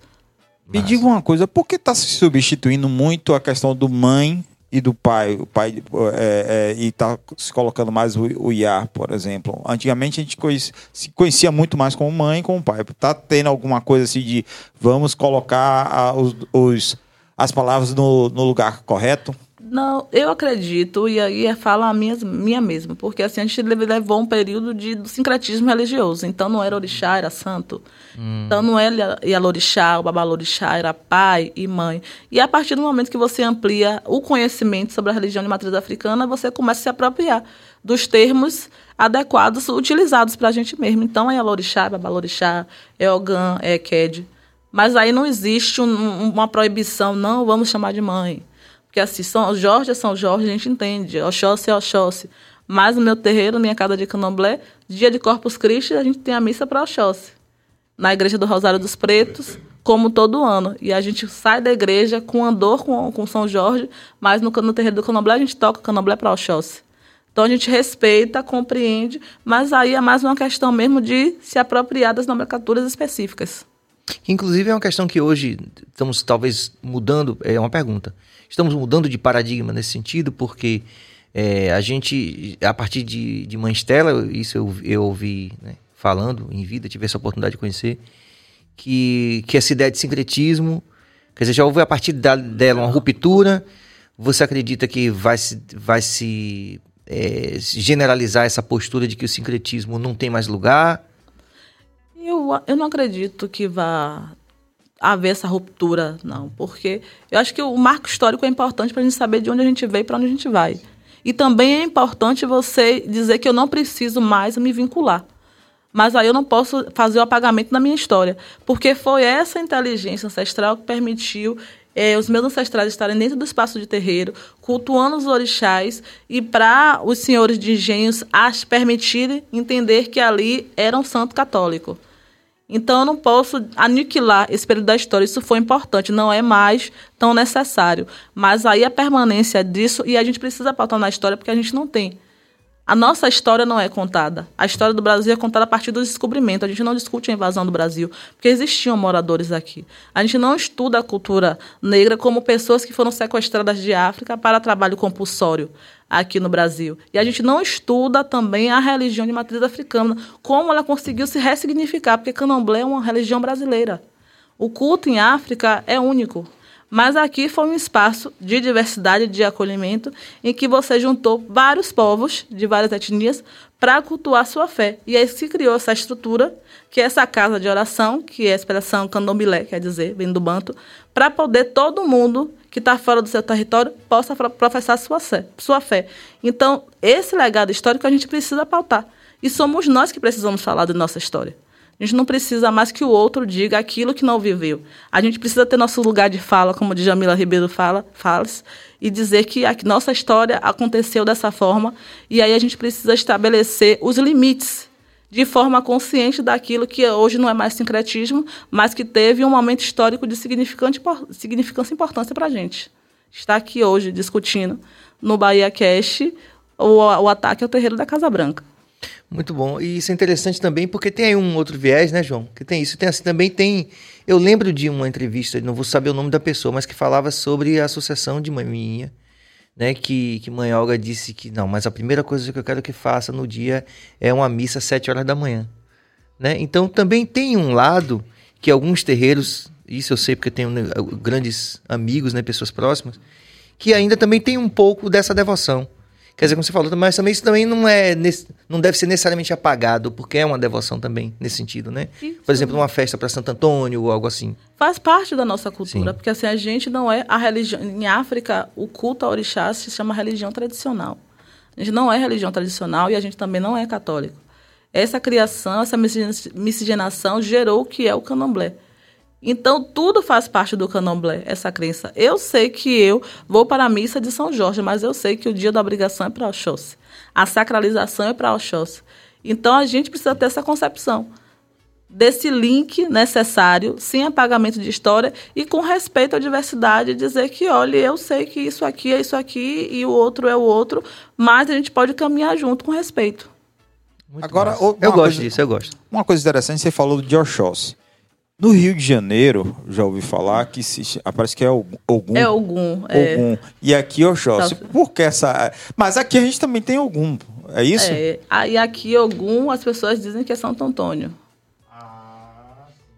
Me diga uma coisa, por que está se substituindo muito a questão do mãe e do pai, o pai é, é, e está se colocando mais o, o Iar, por exemplo. Antigamente a gente conhecia, se conhecia muito mais como mãe e como pai. Está tendo alguma coisa assim de vamos colocar a, os, os, as palavras no, no lugar correto? Não, eu acredito, e aí é fala a minha, minha mesma, porque assim, a gente levou um período de do sincretismo religioso. Então não era orixá, era santo. Hum. Então não era Yalorixá, o babalorixá, era pai e mãe. E a partir do momento que você amplia o conhecimento sobre a religião de matriz africana, você começa a se apropriar dos termos adequados utilizados para a gente mesmo. Então é Yalorixá, é babalorixá, é Ogã, é Ked. Mas aí não existe um, uma proibição, não vamos chamar de mãe porque assim, São Jorge é São Jorge, a gente entende. Oxóssi é Oxóssi. Mas no meu terreiro, minha casa de candomblé, dia de Corpus Christi, a gente tem a missa para Oxóssi. Na igreja do Rosário dos Pretos, como todo ano. E a gente sai da igreja com andor com, com São Jorge, mas no, no terreiro do candomblé a gente toca candomblé para Oxóssi. Então a gente respeita, compreende, mas aí é mais uma questão mesmo de se apropriar das nomenclaturas específicas. Inclusive é uma questão que hoje estamos talvez mudando, é uma pergunta. Estamos mudando de paradigma nesse sentido, porque é, a gente, a partir de, de Mãe Estela, isso eu, eu ouvi né, falando em vida, tive essa oportunidade de conhecer, que, que essa ideia de sincretismo, quer dizer, já houve a partir da, dela uma ruptura, você acredita que vai se, vai se é, generalizar essa postura de que o sincretismo não tem mais lugar? Eu, eu não acredito que vá haver essa ruptura, não. Porque eu acho que o marco histórico é importante para a gente saber de onde a gente veio e para onde a gente vai. E também é importante você dizer que eu não preciso mais me vincular. Mas aí eu não posso fazer o apagamento da minha história. Porque foi essa inteligência ancestral que permitiu é, os meus ancestrais estarem dentro do espaço de terreiro, cultuando os orixás, e para os senhores de engenhos as permitirem entender que ali era um santo católico. Então eu não posso aniquilar esse período da história. Isso foi importante, não é mais tão necessário. Mas aí a permanência disso, e a gente precisa pautar na história porque a gente não tem. A nossa história não é contada. A história do Brasil é contada a partir do descobrimento. A gente não discute a invasão do Brasil, porque existiam moradores aqui. A gente não estuda a cultura negra como pessoas que foram sequestradas de África para trabalho compulsório aqui no Brasil. E a gente não estuda também a religião de matriz africana, como ela conseguiu se ressignificar, porque candomblé é uma religião brasileira. O culto em África é único. Mas aqui foi um espaço de diversidade, de acolhimento, em que você juntou vários povos de várias etnias para cultuar sua fé. E aí se criou essa estrutura, que é essa casa de oração, que é a expressão candomblé, quer dizer, vem do banto, para poder todo mundo que está fora do seu território possa professar sua fé, sua fé. Então, esse legado histórico a gente precisa pautar. E somos nós que precisamos falar da nossa história. A gente não precisa mais que o outro diga aquilo que não viveu. A gente precisa ter nosso lugar de fala, como a Jamila Ribeiro fala, fala e dizer que a nossa história aconteceu dessa forma. E aí a gente precisa estabelecer os limites de forma consciente daquilo que hoje não é mais sincretismo, mas que teve um momento histórico de significante, significância e importância para a gente. Está aqui hoje discutindo no Bahia Cast o, o ataque ao terreiro da Casa Branca. Muito bom. E isso é interessante também porque tem aí um outro viés, né, João? Que tem isso. Tem assim também tem. Eu lembro de uma entrevista, não vou saber o nome da pessoa, mas que falava sobre a associação de maminha, né? Que, que mãe Olga disse que não, mas a primeira coisa que eu quero que faça no dia é uma missa às sete horas da manhã. Né? Então também tem um lado que alguns terreiros, isso eu sei porque tenho né, grandes amigos, né, pessoas próximas, que ainda também tem um pouco dessa devoção. Quer dizer, como você falou, mas também isso também não é não deve ser necessariamente apagado, porque é uma devoção também nesse sentido, né? Isso. Por exemplo, uma festa para Santo Antônio ou algo assim. Faz parte da nossa cultura, Sim. porque assim a gente não é a religião em África, o culto a orixá se chama religião tradicional. A gente não é religião tradicional e a gente também não é católico. Essa criação, essa miscigenação gerou o que é o candomblé. Então, tudo faz parte do candomblé, essa crença. Eu sei que eu vou para a missa de São Jorge, mas eu sei que o dia da obrigação é para Oxóssi. A sacralização é para Oxóssi. Então, a gente precisa ter essa concepção desse link necessário, sem apagamento de história e com respeito à diversidade, dizer que, olha, eu sei que isso aqui é isso aqui e o outro é o outro, mas a gente pode caminhar junto com respeito. Muito Agora, eu gosto disso, eu gosto. Uma coisa interessante, você falou de Oxóssi. No Rio de Janeiro, já ouvi falar que se, ah, parece que é Ogum. É Ogum. É. E aqui Oxóssi. Por que essa... Mas aqui a gente também tem Ogum, é isso? É. E aqui Ogum, as pessoas dizem que é Santo Antônio.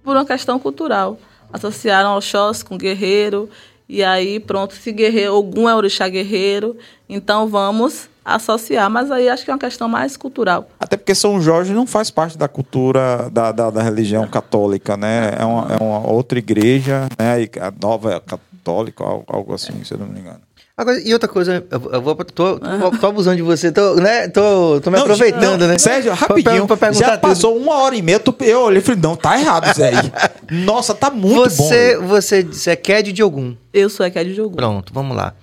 Por uma questão cultural. Associaram Oxóssi com guerreiro. E aí, pronto, se guerreiro, algum é orixá guerreiro, então vamos associar. Mas aí acho que é uma questão mais cultural. Até porque São Jorge não faz parte da cultura da, da, da religião católica, né? É uma, é uma outra igreja, né? A nova católica, algo, algo assim, se eu não me engano. Agora, e outra coisa, eu, vou, tô, tô, tô abusando de você, tô, né? Tô, tô me Não, aproveitando, não, né? Sérgio, Pra- rapidinho. pra perguntar já tudo. passou uma hora e meia, tu- eu olhei e falei, não, tá errado, Zé. Nossa, tá muito você, bom. você disse é Ked de algum. Eu sou Eked de Ogum. Pronto, vamos lá.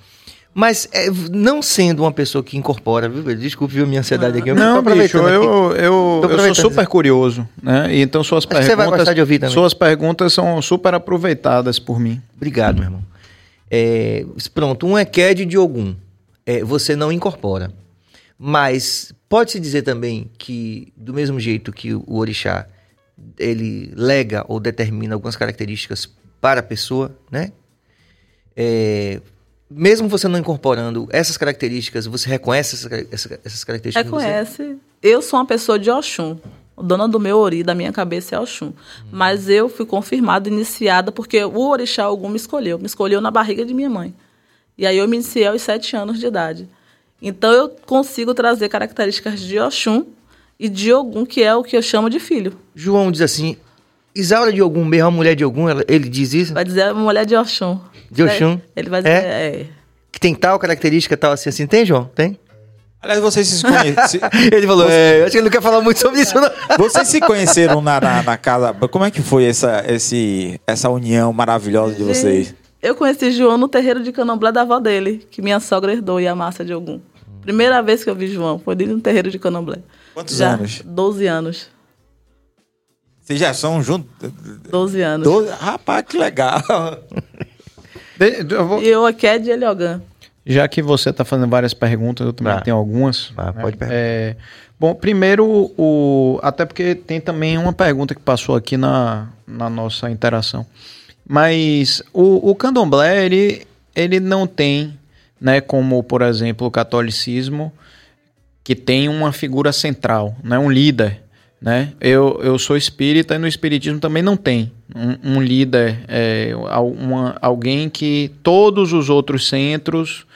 Mas é, não sendo uma pessoa que incorpora, viu? velho? Desculpe, viu, minha ansiedade aqui. eu Não, bicho, eu, eu, eu sou super curioso, né? E Então suas Acho você perguntas, gostar de ouvir também. suas perguntas são super aproveitadas por mim. Obrigado, meu irmão. É, pronto, um é Ked de algum. É, você não incorpora. Mas pode-se dizer também que, do mesmo jeito que o orixá, ele lega ou determina algumas características para a pessoa, né? É, mesmo você não incorporando essas características, você reconhece essa- essa- essas características? Reconhece. Eu sou uma pessoa de Oxum. O dona do meu ori, da minha cabeça, é Oxum. Mas eu fui confirmada, iniciada, porque o orixá Ogum me escolheu. Me escolheu na barriga de minha mãe. E aí eu me iniciei aos sete anos de idade. Então eu consigo trazer características de Oxum e de Ogum, que é o que eu chamo de filho. João diz assim: Isaura de algum, mesmo a mulher de algum, ela- ele diz isso? Vai dizer mulher de Oxum. De Oxum? Ele vai dizer, É? é. Que tem tal característica, tal assim, assim. Tem, João? Tem? Aliás, vocês se, conhe- se- Ele falou, é, eu acho que ele não quer falar muito sobre isso, não. vocês se conheceram na, na, na casa. Como é que foi essa, esse, essa união maravilhosa de vocês? Eu conheci João no terreiro de candomblé da avó dele, que minha sogra herdou e a massa de Ogum. Primeira vez que eu vi João foi dentro no terreiro de candomblé. Quantos Já, anos? 12 anos. Vocês já são juntos? 12 anos. Doze- Rapaz, que legal. De- eu vou- E eu, Aked e ele, Ogã. Já que você está fazendo várias perguntas, eu também Vá. tenho algumas. Vá, né? pode perguntar. É, bom, primeiro, o, até porque tem também uma pergunta que passou aqui na, na nossa interação. Mas o, o candomblé, ele, ele não tem, né, como, por exemplo, o catolicismo, que tem uma figura central, né, um líder. Né? Eu, eu sou espírita e no espiritismo também não tem um, um líder, é, uma- alguém que todos os outros centros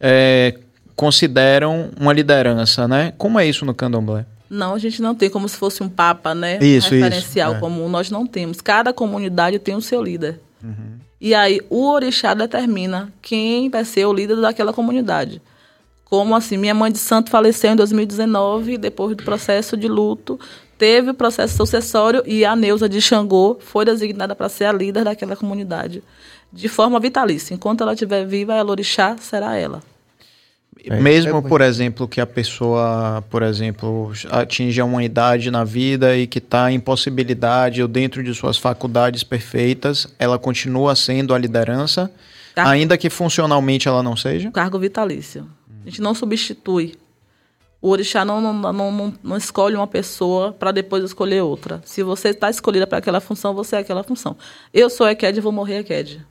é, consideram uma liderança, né? Como é isso no candomblé? Não, a gente não tem como se fosse um papa, né? Isso, Referencial isso, é. comum. Nós não temos. Cada comunidade tem o seu líder. Uhum. E aí o orixá determina quem vai ser o líder daquela comunidade. Como assim, minha mãe de santo faleceu em 2019, depois do processo de luto, teve o processo sucessório e a Neuza de Xangô foi designada para ser a líder daquela comunidade. De forma vitalícia. Enquanto ela estiver viva, ela orixá será ela. É, Mesmo, é- por exemplo, que a pessoa, por exemplo, atinja uma idade na vida e que está em possibilidade ou dentro de suas faculdades perfeitas, ela continua sendo a liderança, ainda que funcionalmente ela não seja? cargo vitalício. A gente não substitui. O orixá não, não, não, não, não escolhe uma pessoa para depois escolher outra. Se você está escolhida para aquela função, você é aquela função. Eu sou Eked e vou morrer Eked.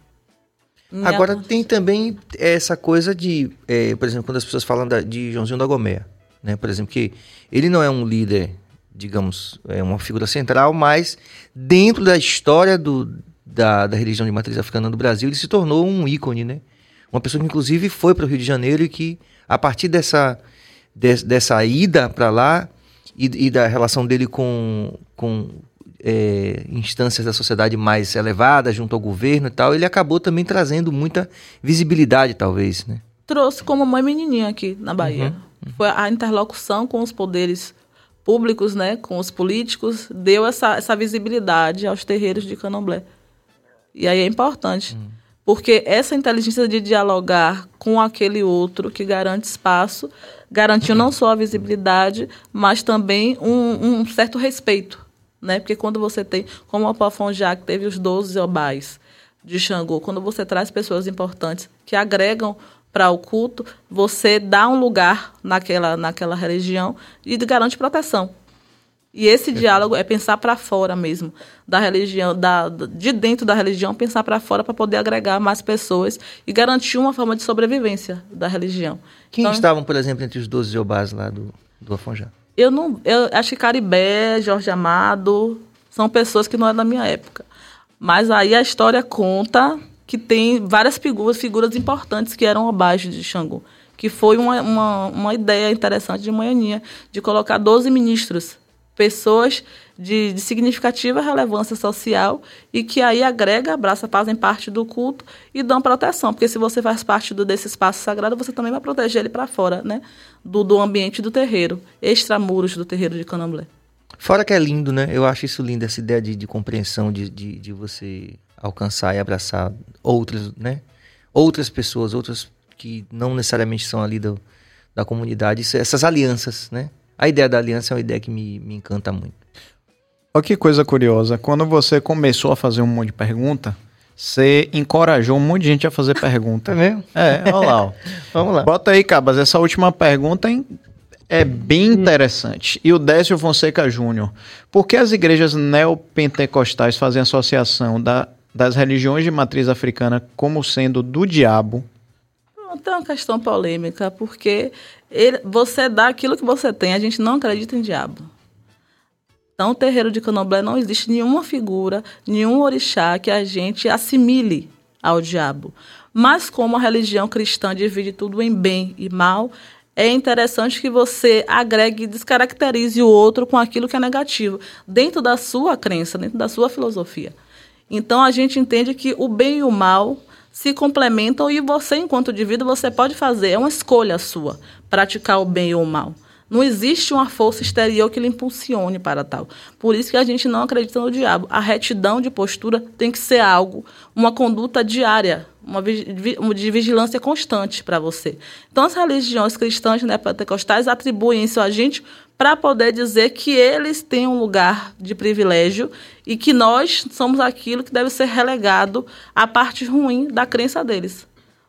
Minha- Agora tem também essa coisa de, é, por exemplo, quando as pessoas falam da- de Joãozinho da Gomea, né? Por exemplo, que ele não é um líder, digamos, é uma figura central, mas dentro da história do, da, da religião de matriz africana do Brasil, ele se tornou um ícone, né? Uma pessoa que inclusive foi para o Rio de Janeiro e que a partir dessa des- dessa ida para lá e, e da relação dele com, com é, instâncias da sociedade mais elevadas, junto ao governo e tal, ele acabou também trazendo muita visibilidade, talvez, né? trouxe como mãe menininha aqui na Bahia. Uhum. Foi a interlocução com os poderes públicos, né, com os políticos, deu essa, essa visibilidade aos terreiros de Candomblé. E aí é importante, Uhum. porque essa inteligência de dialogar com aquele outro que garante espaço, garantiu não só a visibilidade, mas também um, um certo respeito, né? Porque quando você tem, como o Pafonjá, que teve os 12 obais de Xangô, quando você traz pessoas importantes que agregam para o culto, você dá um lugar naquela, naquela religião e garante proteção. E esse diálogo é pensar para fora mesmo da religião, da, de dentro da religião, pensar para fora para poder agregar mais pessoas e garantir uma forma de sobrevivência da religião. Quem Então, estavam, por exemplo, entre os 12 Jobás lá do, do Afonjá? Eu não, eu acho que Caribé, Jorge Amado são pessoas que não é da minha época. Mas aí a história conta que tem várias figuras, figuras importantes que eram abaixo de Xangô. Que foi uma, uma, uma ideia interessante de Manhaninha, de colocar 12 ministros, pessoas de, de, significativa relevância social e que aí agrega, abraça, fazem parte do culto e dão proteção. Porque se você faz parte do, desse espaço sagrado, você também vai proteger ele para fora, né? Do, do ambiente do terreiro, extramuros do terreiro de Candomblé. Fora que é lindo, né? Eu acho isso lindo, essa ideia de, de compreensão, de, de, de você alcançar e abraçar outras, né? Outras pessoas, outras que não necessariamente são ali do, da comunidade. Isso, essas alianças, né? A ideia da aliança é uma ideia que me, me encanta muito. Olha que coisa curiosa. Quando você começou a fazer um monte de pergunta, você encorajou um monte de gente a fazer pergunta. É mesmo? É, olha lá. Ó. Vamos lá. Bota aí, Cabas. Essa última pergunta é bem interessante. E o Décio Fonseca Júnior. Por que as igrejas neopentecostais fazem associação da, das religiões de matriz africana como sendo do diabo? Tem uma questão polêmica, porque ele, você dá aquilo que você tem. A gente não acredita em diabo. Então, o terreiro de Candomblé não existe nenhuma figura, nenhum orixá que a gente assimile ao diabo. Mas como a religião cristã divide tudo em bem e mal, é interessante que você agregue e descaracterize o outro com aquilo que é negativo, dentro da sua crença, dentro da sua filosofia. Então a gente entende que o bem e o mal se complementam e você, enquanto indivíduo, você pode fazer, é uma escolha sua, praticar o bem ou o mal. Não existe uma força exterior que lhe impulsione para tal. Por isso que a gente não acredita no diabo. A retidão de postura tem que ser algo, uma conduta diária, uma de vigilância constante para você. Então, as religiões cristãs né, pentecostais atribuem isso a gente para poder dizer que eles têm um lugar de privilégio e que nós somos aquilo que deve ser relegado à parte ruim da crença deles.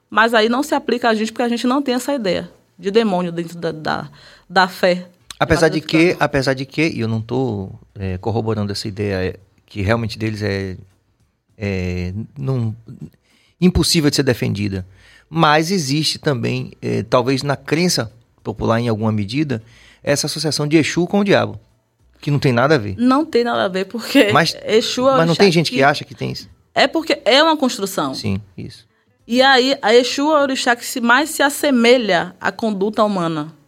Mas aí não se aplica a gente porque a gente não tem essa ideia de demônio dentro da, da, da fé. Apesar de que, apesar de que, e eu não estou é, corroborando essa ideia é, que realmente deles é, é não, impossível de ser defendida, mas existe também, é, talvez na crença popular em alguma medida, essa associação de Exu com o diabo, que não tem nada a ver. Não tem nada a ver, porque mas, Exu é Mas não tem gente que... que acha que tem isso? É porque é uma construção. Sim, isso. E aí, a Exu é o orixá que mais se assemelha à conduta humana.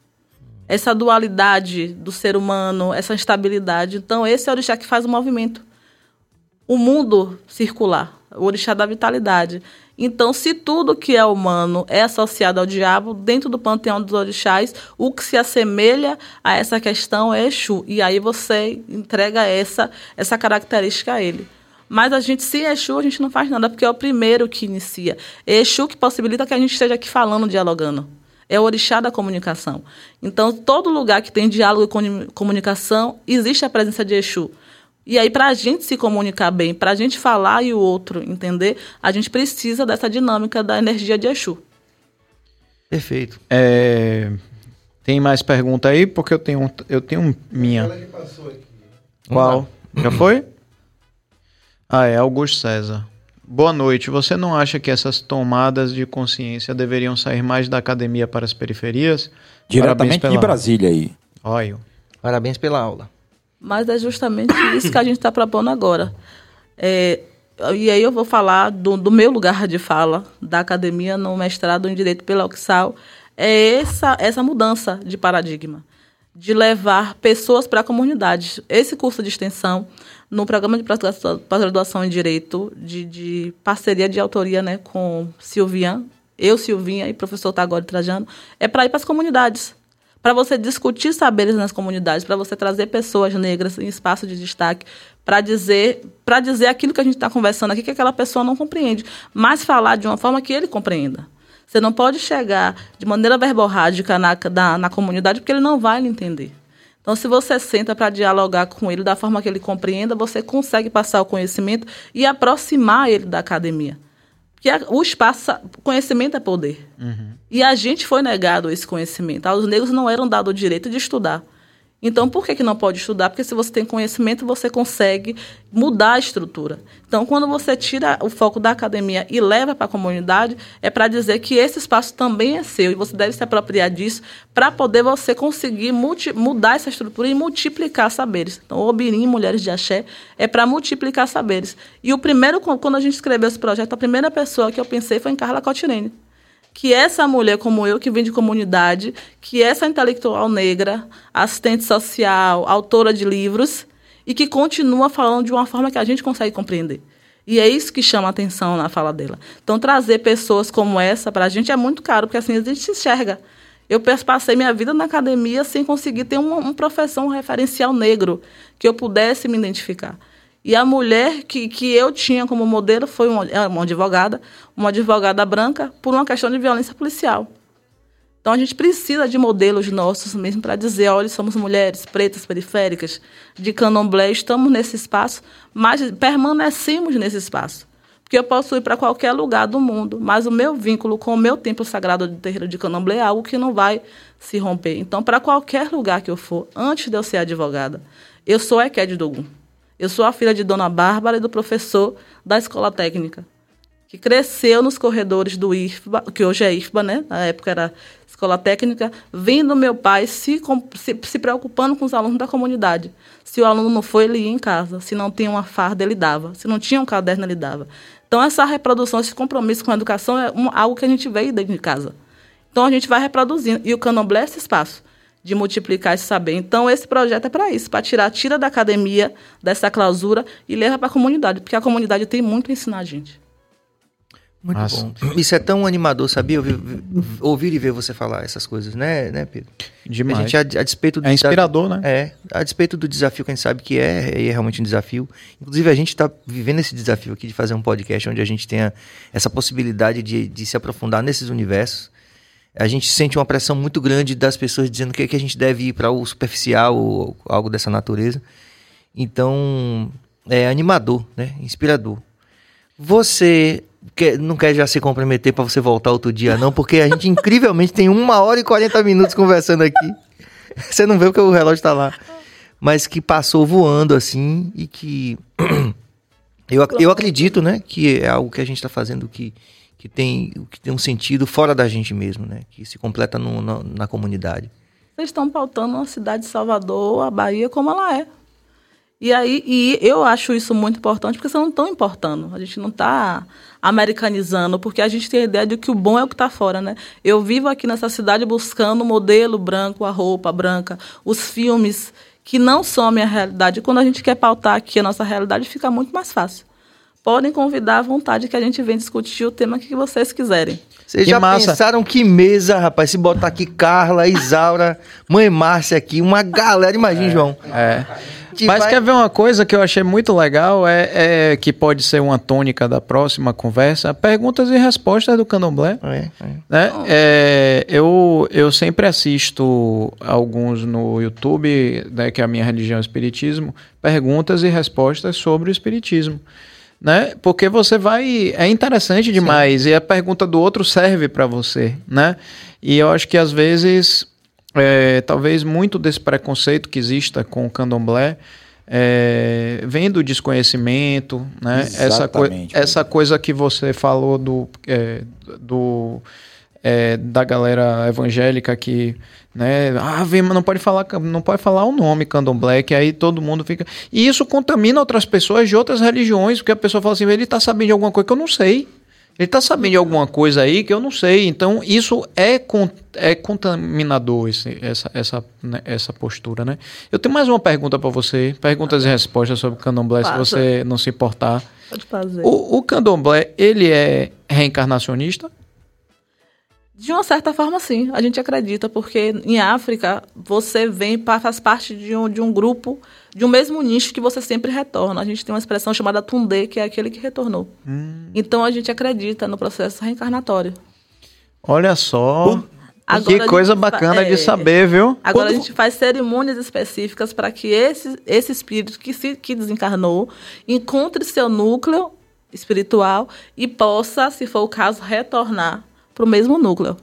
Essa dualidade do ser humano, essa instabilidade. Então, esse é o orixá que faz o movimento. O mundo circular, o orixá da vitalidade. Então, se tudo que é humano é associado ao diabo, dentro do panteão dos orixás, o que se assemelha a essa questão é Exu. E aí você entrega essa, essa característica a ele. Mas a gente, se Exu, a gente não faz nada, porque é o primeiro que inicia. Exu que possibilita que a gente esteja aqui falando, dialogando. É o orixá da comunicação. Então, todo lugar que tem diálogo e comunicação, existe a presença de Exu. E aí, para a gente se comunicar bem, para a gente falar e o outro entender, a gente precisa dessa dinâmica da energia de Exu. Perfeito. É... Tem mais pergunta aí? Porque eu tenho, eu tenho minha. Qual? Já foi? Ah, é Augusto César. Boa noite. Você não acha que essas tomadas de consciência deveriam sair mais da academia para as periferias? Diretamente pela... de Brasília aí. Olha. Parabéns pela aula. Mas é justamente isso que a gente está propondo agora. É, e aí eu vou falar do, do, meu lugar de fala da academia no mestrado em Direito pela Oxal. É essa, essa mudança de paradigma, de levar pessoas para a comunidade. Esse curso de extensão no programa de pós-graduação em Direito, de, de, parceria de autoria né, com Silvian, eu, Silvinha e professor Tagore Trajano, é para ir para as comunidades. Para você discutir saberes nas comunidades, para você trazer pessoas negras em espaço de destaque, para dizer, para dizer aquilo que a gente está conversando aqui que aquela pessoa não compreende, mas falar de uma forma que ele compreenda. Você não pode chegar de maneira verborrágica na, na, na comunidade porque ele não vai lhe entender. Então, se você senta para dialogar com ele da forma que ele compreenda, você consegue passar o conhecimento e aproximar ele da academia. Porque o espaço, conhecimento é poder. Uhum. E a gente foi negado esse conhecimento. Os negros não eram dados o direito de estudar. Então, por que, que não pode estudar? Porque se você tem conhecimento, você consegue mudar a estrutura. Então, quando você tira o foco da academia e leva para a comunidade, é para dizer que esse espaço também é seu e você deve se apropriar disso para poder você conseguir mudar essa estrutura e multiplicar saberes. Então, o Obirim Mulheres de Axé é para multiplicar saberes. E o primeiro, quando a gente escreveu esse projeto, a primeira pessoa que eu pensei foi em Carla Cotirene que essa mulher como eu, que vem de comunidade, que essa intelectual negra, assistente social, autora de livros, e que continua falando de uma forma que a gente consegue compreender. E é isso que chama a atenção na fala dela. Então, trazer pessoas como essa para a gente é muito caro, porque assim a gente se enxerga. Eu passei minha vida na academia sem conseguir ter uma profissão um referencial negro que eu pudesse me identificar. E a mulher que, que eu tinha como modelo foi uma, uma advogada, uma advogada branca, por uma questão de violência policial. Então a gente precisa de modelos nossos mesmo para dizer, olha, somos mulheres pretas periféricas de candomblé, estamos nesse espaço, mas permanecemos nesse espaço. Porque eu posso ir para qualquer lugar do mundo, mas o meu vínculo com o meu templo sagrado de terreiro de candomblé é algo que não vai se romper. Então, para qualquer lugar que eu for, antes de eu ser advogada, eu sou Eked Dogun. Eu sou a filha de Dona Bárbara e do professor da escola técnica, que cresceu nos corredores do IFBA, que hoje é IFBA, né? Na época era escola técnica, vendo meu pai se, se, se preocupando com os alunos da comunidade. Se o aluno não foi, ele ia em casa. Se não tinha uma farda, ele dava. Se não tinha um caderno, ele dava. Então, essa reprodução, esse compromisso com a educação é um, algo que a gente veio dentro de casa. Então, a gente vai reproduzindo. E o candomblé é esse espaço de multiplicar esse saber. Então, esse projeto é para isso, para tirar, tira da academia, dessa clausura e leva para a comunidade, porque a comunidade tem muito a ensinar a gente. Muito Nossa. bom. Isso é tão animador, sabia? Ouvir, ouvir, e ver você falar essas coisas, né, né Pedro? Demais. A gente, a, a despeito do é inspirador, desafio, né? É, a despeito do desafio que a gente sabe que é, é realmente um desafio. Inclusive, a gente está vivendo esse desafio aqui de fazer um podcast onde a gente tenha essa possibilidade de, de se aprofundar nesses universos a gente sente uma pressão muito grande das pessoas dizendo que, que a gente deve ir para o superficial ou algo dessa natureza. Então, é animador, né? Inspirador. Você quer, não quer já se comprometer para você voltar outro dia, não? Porque a gente incrivelmente tem uma hora e 40 minutos conversando aqui. Você não vê porque o relógio está lá. Mas que passou voando assim e que. eu, eu acredito, né? Que é algo que a gente está fazendo que que tem, que tem um sentido fora da gente mesmo, né? Que se completa no, na, comunidade. Vocês estão pautando a cidade de Salvador, a Bahia, como ela é. E aí, e eu acho isso muito importante, porque vocês não estão importando. A gente não está americanizando, porque a gente tem a ideia de que o bom é o que está fora, né? Eu vivo aqui nessa cidade buscando o modelo branco, a roupa branca, os filmes que não são a minha realidade. Quando a gente quer pautar aqui a nossa realidade, fica muito mais fácil podem convidar à vontade que a gente vem discutir o tema que vocês quiserem. Vocês já massa. pensaram que mesa, rapaz? Se botar aqui Carla, Isaura, Mãe Márcia aqui, uma galera, imagina, é, João. É. Mas vai... quer ver uma coisa que eu achei muito legal? É, é, que pode ser uma tônica da próxima conversa: perguntas e respostas do candomblé. É, é. Né? É, eu, eu sempre assisto alguns no YouTube, né, que é a minha religião é o Espiritismo, perguntas e respostas sobre o Espiritismo né? Porque você vai. É interessante demais Sim. e a pergunta do outro serve para você, né? E eu acho que às vezes, é, talvez muito desse preconceito que exista com o candomblé. É, vem do desconhecimento, né? Essa, coi essa coisa que você falou do, é, do é, da galera evangélica que né? Ah, vem, não pode falar, não pode falar o nome Candomblé, que aí todo mundo fica. E isso contamina outras pessoas de outras religiões, porque a pessoa fala assim, ele está sabendo de alguma coisa que eu não sei. Ele está sabendo de alguma coisa aí que eu não sei. Então, isso é, é contaminador, esse, essa, essa, né, essa postura, né? Eu tenho mais uma pergunta para você. Perguntas e respostas sobre o candomblé, se você não se importar. Pode fazer. O, o candomblé, ele é reencarnacionista? De uma certa forma, sim, a gente acredita, porque em África você vem, faz parte de um, de um grupo, de um mesmo nicho que você sempre retorna. A gente tem uma expressão chamada Tundê, que é aquele que retornou. Hum. Então a gente acredita no processo reencarnatório. Olha só. Agora que coisa bacana é, de saber, viu? Agora Quando... a gente faz cerimônias específicas para que esse, esse espírito que, se, que desencarnou encontre seu núcleo espiritual e possa, se for o caso, retornar para o mesmo núcleo.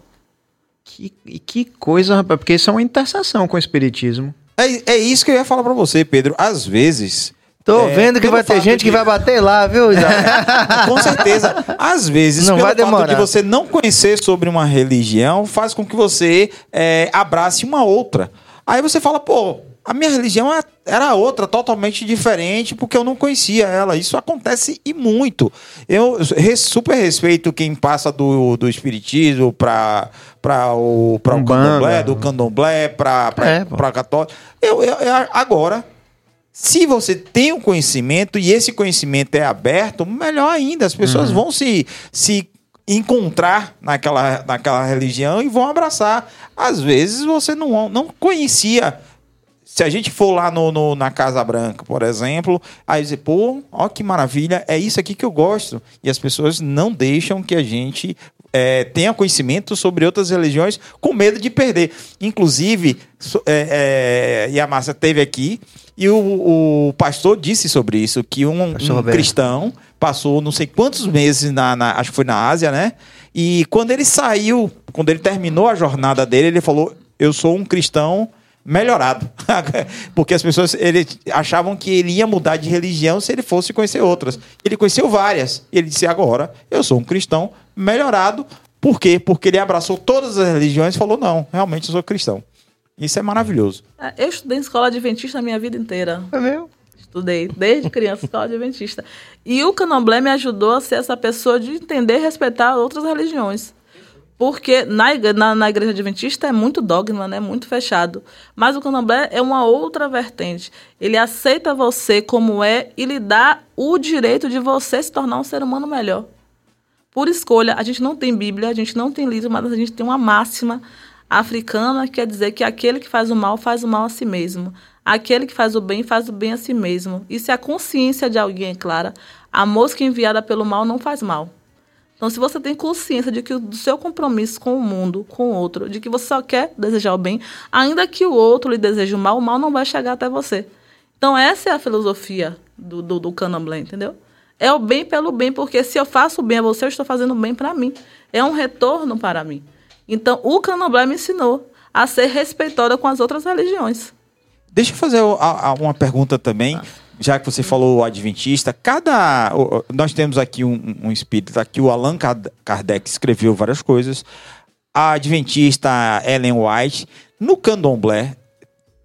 Que, que coisa, rapaz, porque isso é uma interseção com o espiritismo. É, é isso que eu ia falar pra você, Pedro. Às vezes. Tô é, vendo que vai ter fato gente que de- vai bater lá, viu, Isaac? Com certeza. Às vezes, Não pelo vai fato demorar. de você não conhecer sobre uma religião, faz com que você é, abrace uma outra. Aí você fala, pô, a minha religião é- era outra, totalmente diferente, porque eu não conhecia ela. Isso acontece e muito. Eu super respeito quem passa do, do espiritismo para para o, pra o Umbanda. candomblé, do candomblé para É, para católico. Eu, eu, eu- agora, se você tem o conhecimento e esse conhecimento é aberto, melhor ainda. As pessoas vão se, se encontrar naquela, naquela religião e vão abraçar. Às vezes você não, não conhecia. Se a gente for lá no, no- na Casa Branca, por exemplo, aí dizer, pô, ó que maravilha, é isso aqui que eu gosto. E as pessoas não deixam que a gente é, tenha conhecimento sobre outras religiões com medo de perder. Inclusive, so- é, é, e a Márcia teve aqui, e o, o pastor disse sobre isso, que um, um cristão passou não sei quantos meses na, na- acho que foi na Ásia, né? E quando ele saiu, quando ele terminou a jornada dele, ele falou: Eu sou um cristão melhorado. Porque as pessoas ele, achavam que ele ia mudar de religião se ele fosse conhecer outras. Ele conheceu várias. E ele disse: Agora, eu sou um cristão melhorado. Por quê? Porque ele abraçou todas as religiões e falou: Não, realmente eu sou cristão. Isso é maravilhoso. É, Eu estudei em escola adventista a minha vida inteira. É mesmo? Estudei desde criança escola adventista. E o candomblé me ajudou a ser essa pessoa de entender e respeitar outras religiões. Porque na, na, na igreja adventista é muito dogma, né? Muito fechado. Mas o candomblé é uma outra vertente. Ele aceita você como é e lhe dá o direito de você se tornar um ser humano melhor. Por escolha, a gente não tem Bíblia, a gente não tem livro, mas a gente tem uma máxima africana que quer dizer que aquele que faz o mal faz o mal a si mesmo. Aquele que faz o bem faz o bem a si mesmo. E se a consciência de alguém é clara, a mosca enviada pelo mal não faz mal. Então, se você tem consciência de que o do seu compromisso com o mundo, com o outro, de que você só quer desejar o bem, ainda que o outro lhe deseje o mal, o mal não vai chegar até você. Então, essa é a filosofia do, do, do candomblé, entendeu? É o bem pelo bem, porque se eu faço o bem a você, eu estou fazendo o bem para mim. É um retorno para mim. Então, o candomblé me ensinou a ser respeitosa com as outras religiões. Deixa eu fazer uma pergunta também, já que você falou adventista. Cada. Nós temos aqui um, um espírito, aqui o Allan Kard- Kardec escreveu várias coisas. A adventista Ellen White. No candomblé,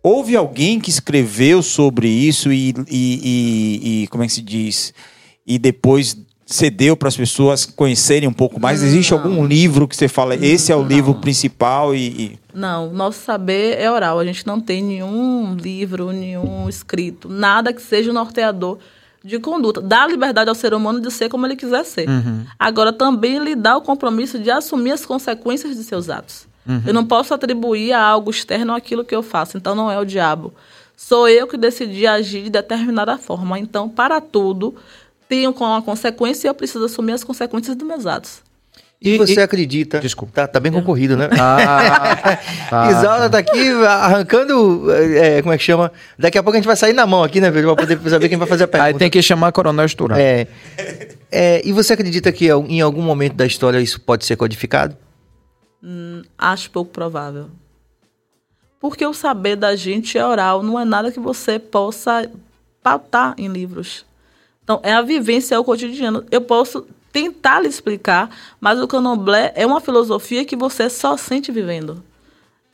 houve alguém que escreveu sobre isso e, e- e- e- como é que se diz? E depois cedeu para as pessoas conhecerem um pouco mais? Existe Não. algum livro que você fala, esse é o Não. livro principal e- e Não, nosso saber é oral. A gente não tem nenhum livro, nenhum escrito, nada que seja um norteador de conduta. Dá liberdade ao ser humano de ser como ele quiser ser. Agora, também lhe dá o compromisso de assumir as consequências de seus atos. Eu não posso atribuir a algo externo aquilo que eu faço. Então, não é o diabo. Sou eu que decidi agir de determinada forma. Então, para tudo, tenho com uma consequência e eu preciso assumir as consequências dos meus atos. E, E- você e- acredita? Desculpa. Tá, tá bem concorrido, né? Ah, tá. Isaura tá aqui arrancando. é, como é que chama? Daqui a pouco a gente vai sair na mão aqui, né, Pedro? Pra poder saber quem vai fazer a pergunta. Aí tem que chamar Coronel Esturão. É. É, e você acredita que em algum momento da história isso pode ser codificado? Acho pouco provável. Porque o saber da gente é oral, não é nada que você possa pautar em livros. Então, é a vivência, é o cotidiano. Eu posso tentar lhe explicar, mas o candomblé é uma filosofia que você só sente vivendo.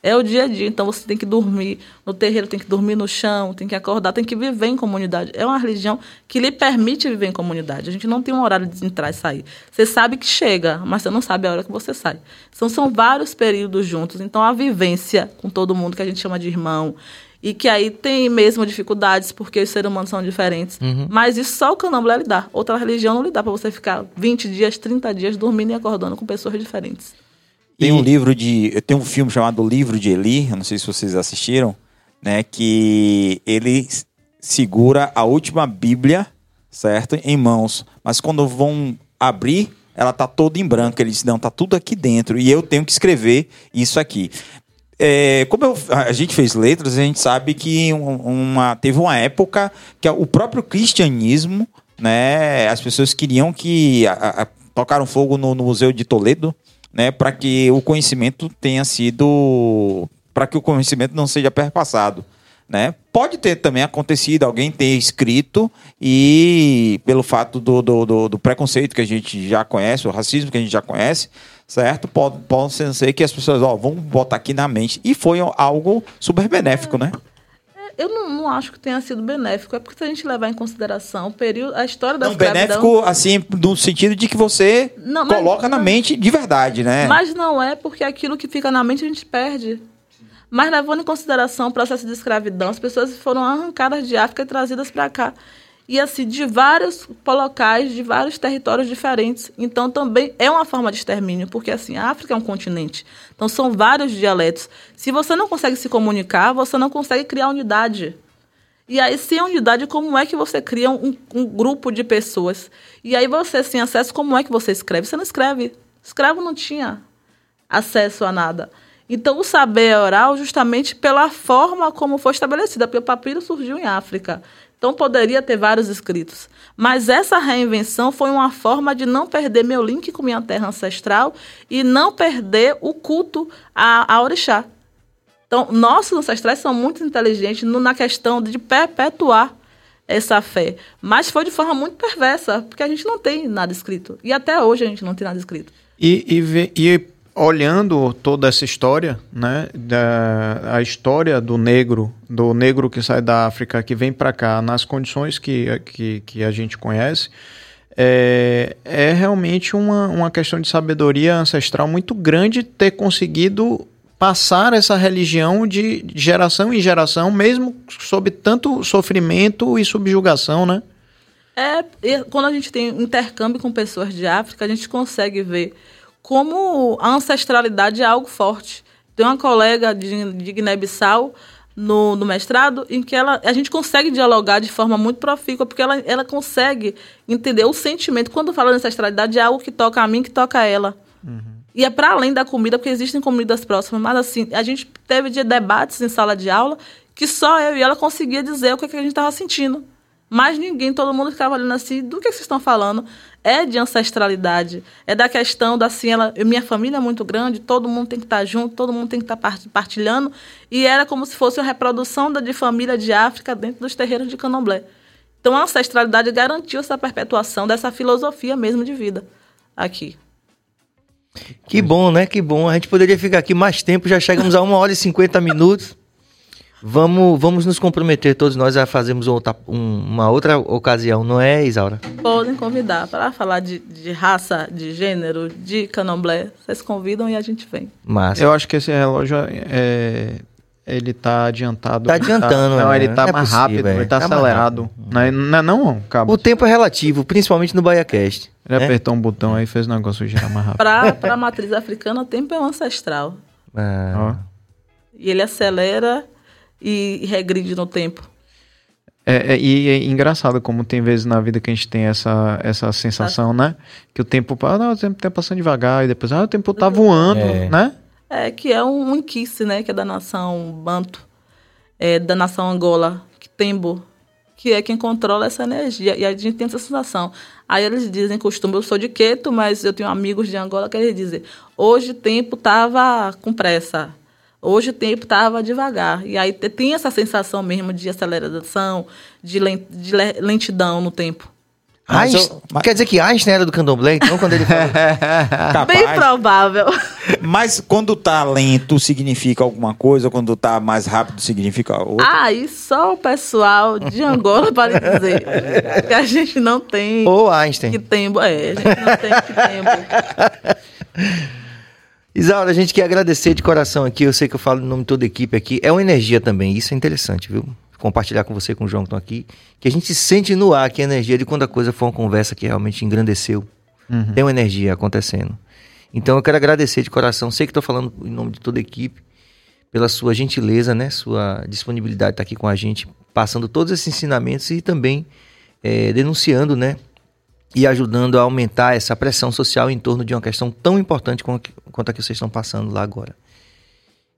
É o dia a dia, então você tem que dormir no terreiro, tem que dormir no chão, tem que acordar, tem que viver em comunidade. É uma religião que lhe permite viver em comunidade. A gente não tem um horário de entrar e sair. Você sabe que chega, mas você não sabe a hora que você sai. Então são vários períodos juntos. Então a vivência com todo mundo que a gente chama de irmão e que aí tem mesmo dificuldades porque os seres humanos são diferentes. Mas isso só o candomblé lhe dá. Outra religião não lhe dá para você ficar 20 dias, 30 dias dormindo e acordando com pessoas diferentes. Tem um livro de. Tem um filme chamado Livro de Eli, eu não sei se vocês assistiram, né? Que ele segura a última Bíblia, certo? Em mãos. Mas quando vão abrir, ela tá toda em branco. Ele diz, não, tá tudo aqui dentro. E eu tenho que escrever isso aqui. É, como eu- a gente fez letras, a gente sabe que um- uma, teve uma época que o próprio cristianismo, né, as pessoas queriam que a- a- tocaram fogo no, no Museu de Toledo, né, para que o conhecimento tenha sido, para que o conhecimento não seja perpassado, né? Pode ter também acontecido alguém ter escrito e pelo fato do, do, do, do preconceito que a gente já conhece, o racismo que a gente já conhece, certo? Pode, pode ser que as pessoas, ó, vão botar aqui na mente. E foi algo super benéfico, né? Eu não, não, acho que tenha sido benéfico. É porque se a gente levar em consideração o período, a história da não, benéfico, assim, no sentido de que você não, coloca na mente de verdade, né? Mas não é porque aquilo que fica na mente a gente perde. Mas levando em consideração o processo de escravidão, as pessoas foram arrancadas de África e trazidas para cá. E assim, de vários locais, de vários territórios diferentes. Então também é uma forma de extermínio, porque assim, a África é um continente. Então são vários dialetos. Se você não consegue se comunicar, você não consegue criar unidade. E aí, sem unidade, como é que você cria um, um, grupo de pessoas? E aí, você, sem acesso, como é que você escreve? Você não escreve. Escravo não tinha acesso a nada. Então, o saber é oral justamente pela forma como foi estabelecida, porque o papiro surgiu em África. Então, poderia ter vários escritos. Mas essa reinvenção foi uma forma de não perder meu link com minha terra ancestral e não perder o culto a, a orixá. Então, nossos ancestrais são muito inteligentes no, na questão de perpetuar essa fé. Mas foi de forma muito perversa, porque a gente não tem nada escrito. E até hoje a gente não tem nada escrito. E, e, e olhando toda essa história, né, da, a história do negro, do negro que sai da África, que vem para cá, nas condições que, que, que a gente conhece, é, é realmente uma, uma questão de sabedoria ancestral muito grande ter conseguido passar essa religião de geração em geração, mesmo sob tanto sofrimento e subjugação, né? É, quando a gente tem intercâmbio com pessoas de África, a gente consegue ver como a ancestralidade é algo forte. Tem uma colega de, de Guiné-Bissau no, no, mestrado em que ela, a gente consegue dialogar de forma muito profícua, porque ela, ela consegue entender o sentimento. Quando fala de ancestralidade, é algo que toca a mim, que toca a ela. Uhum. E é para além da comida, porque existem comidas próximas. Mas, assim, a gente teve de debates em sala de aula que só eu e ela conseguia dizer o que, é que a gente estava sentindo. Mas ninguém, todo mundo ficava olhando assim, do que vocês estão falando? É de ancestralidade, é da questão da assim, ela, minha família é muito grande, todo mundo tem que estar junto, todo mundo tem que estar partilhando, e era como se fosse a reprodução da, de família de África dentro dos terreiros de Candomblé. Então a ancestralidade garantiu essa perpetuação dessa filosofia mesmo de vida aqui. Que bom, né? Que bom. A gente poderia ficar aqui mais tempo, já chegamos a uma hora e cinquenta minutos. Vamos, vamos nos comprometer todos nós a fazermos outra, um, uma outra ocasião, não é, Isaura? Podem convidar para falar de, de raça, de gênero, de candomblé. Vocês convidam e a gente vem. Massa. Eu acho que esse relógio é, ele tá adiantado. Tá adiantando, tá, Não, ele tá é mais possível, rápido, ele tá, tá acelerado. Não, é, não, não, Cabo? O tempo é relativo, principalmente no BaiaCast. Ele né? apertou um botão aí e fez o negócio girar mais rápido. Para a matriz africana, o tempo é um ancestral. Ah. E ele acelera e regride no tempo. É, é, e é engraçado como tem vezes na vida que a gente tem essa, essa sensação, né? Que o tempo, ah, não, o tempo tá passando devagar, e depois, ah, o tempo tá voando, é. né? É, que é um inquice, né? Que é da nação Banto, é, da nação Angola, que Tembo, que é quem controla essa energia. E a gente tem essa sensação. Aí eles dizem, costume, eu sou de Queto, mas eu tenho amigos de Angola que eles dizem, hoje o tempo tava com pressa. Hoje o tempo estava devagar. E aí tem essa sensação mesmo de aceleração, de lentidão no tempo. Einstein, mas... Quer dizer que Einstein era do candomblé, então, quando ele falou... Bem provável. Mas quando tá lento significa alguma coisa, quando tá mais rápido significa outra? Ah, e só o pessoal de Angola para dizer que a gente não tem... Ou Einstein. Que tempo, é, a gente não tem que tempo. Isaura, a gente quer agradecer de coração aqui. Eu sei que eu falo em nome de toda a equipe aqui. É uma energia também. Isso é interessante, viu? Compartilhar com você, com o João que estão aqui. Que a gente sente no ar que a energia de quando a coisa foi uma conversa que realmente engrandeceu. Uhum. Tem uma energia acontecendo. Então eu quero agradecer de coração. Sei que estou falando em nome de toda a equipe. Pela sua gentileza, né? Sua disponibilidade de estar aqui com a gente. Passando todos esses ensinamentos e também é, denunciando, né? e ajudando a aumentar essa pressão social em torno de uma questão tão importante quanto a que vocês estão passando lá agora.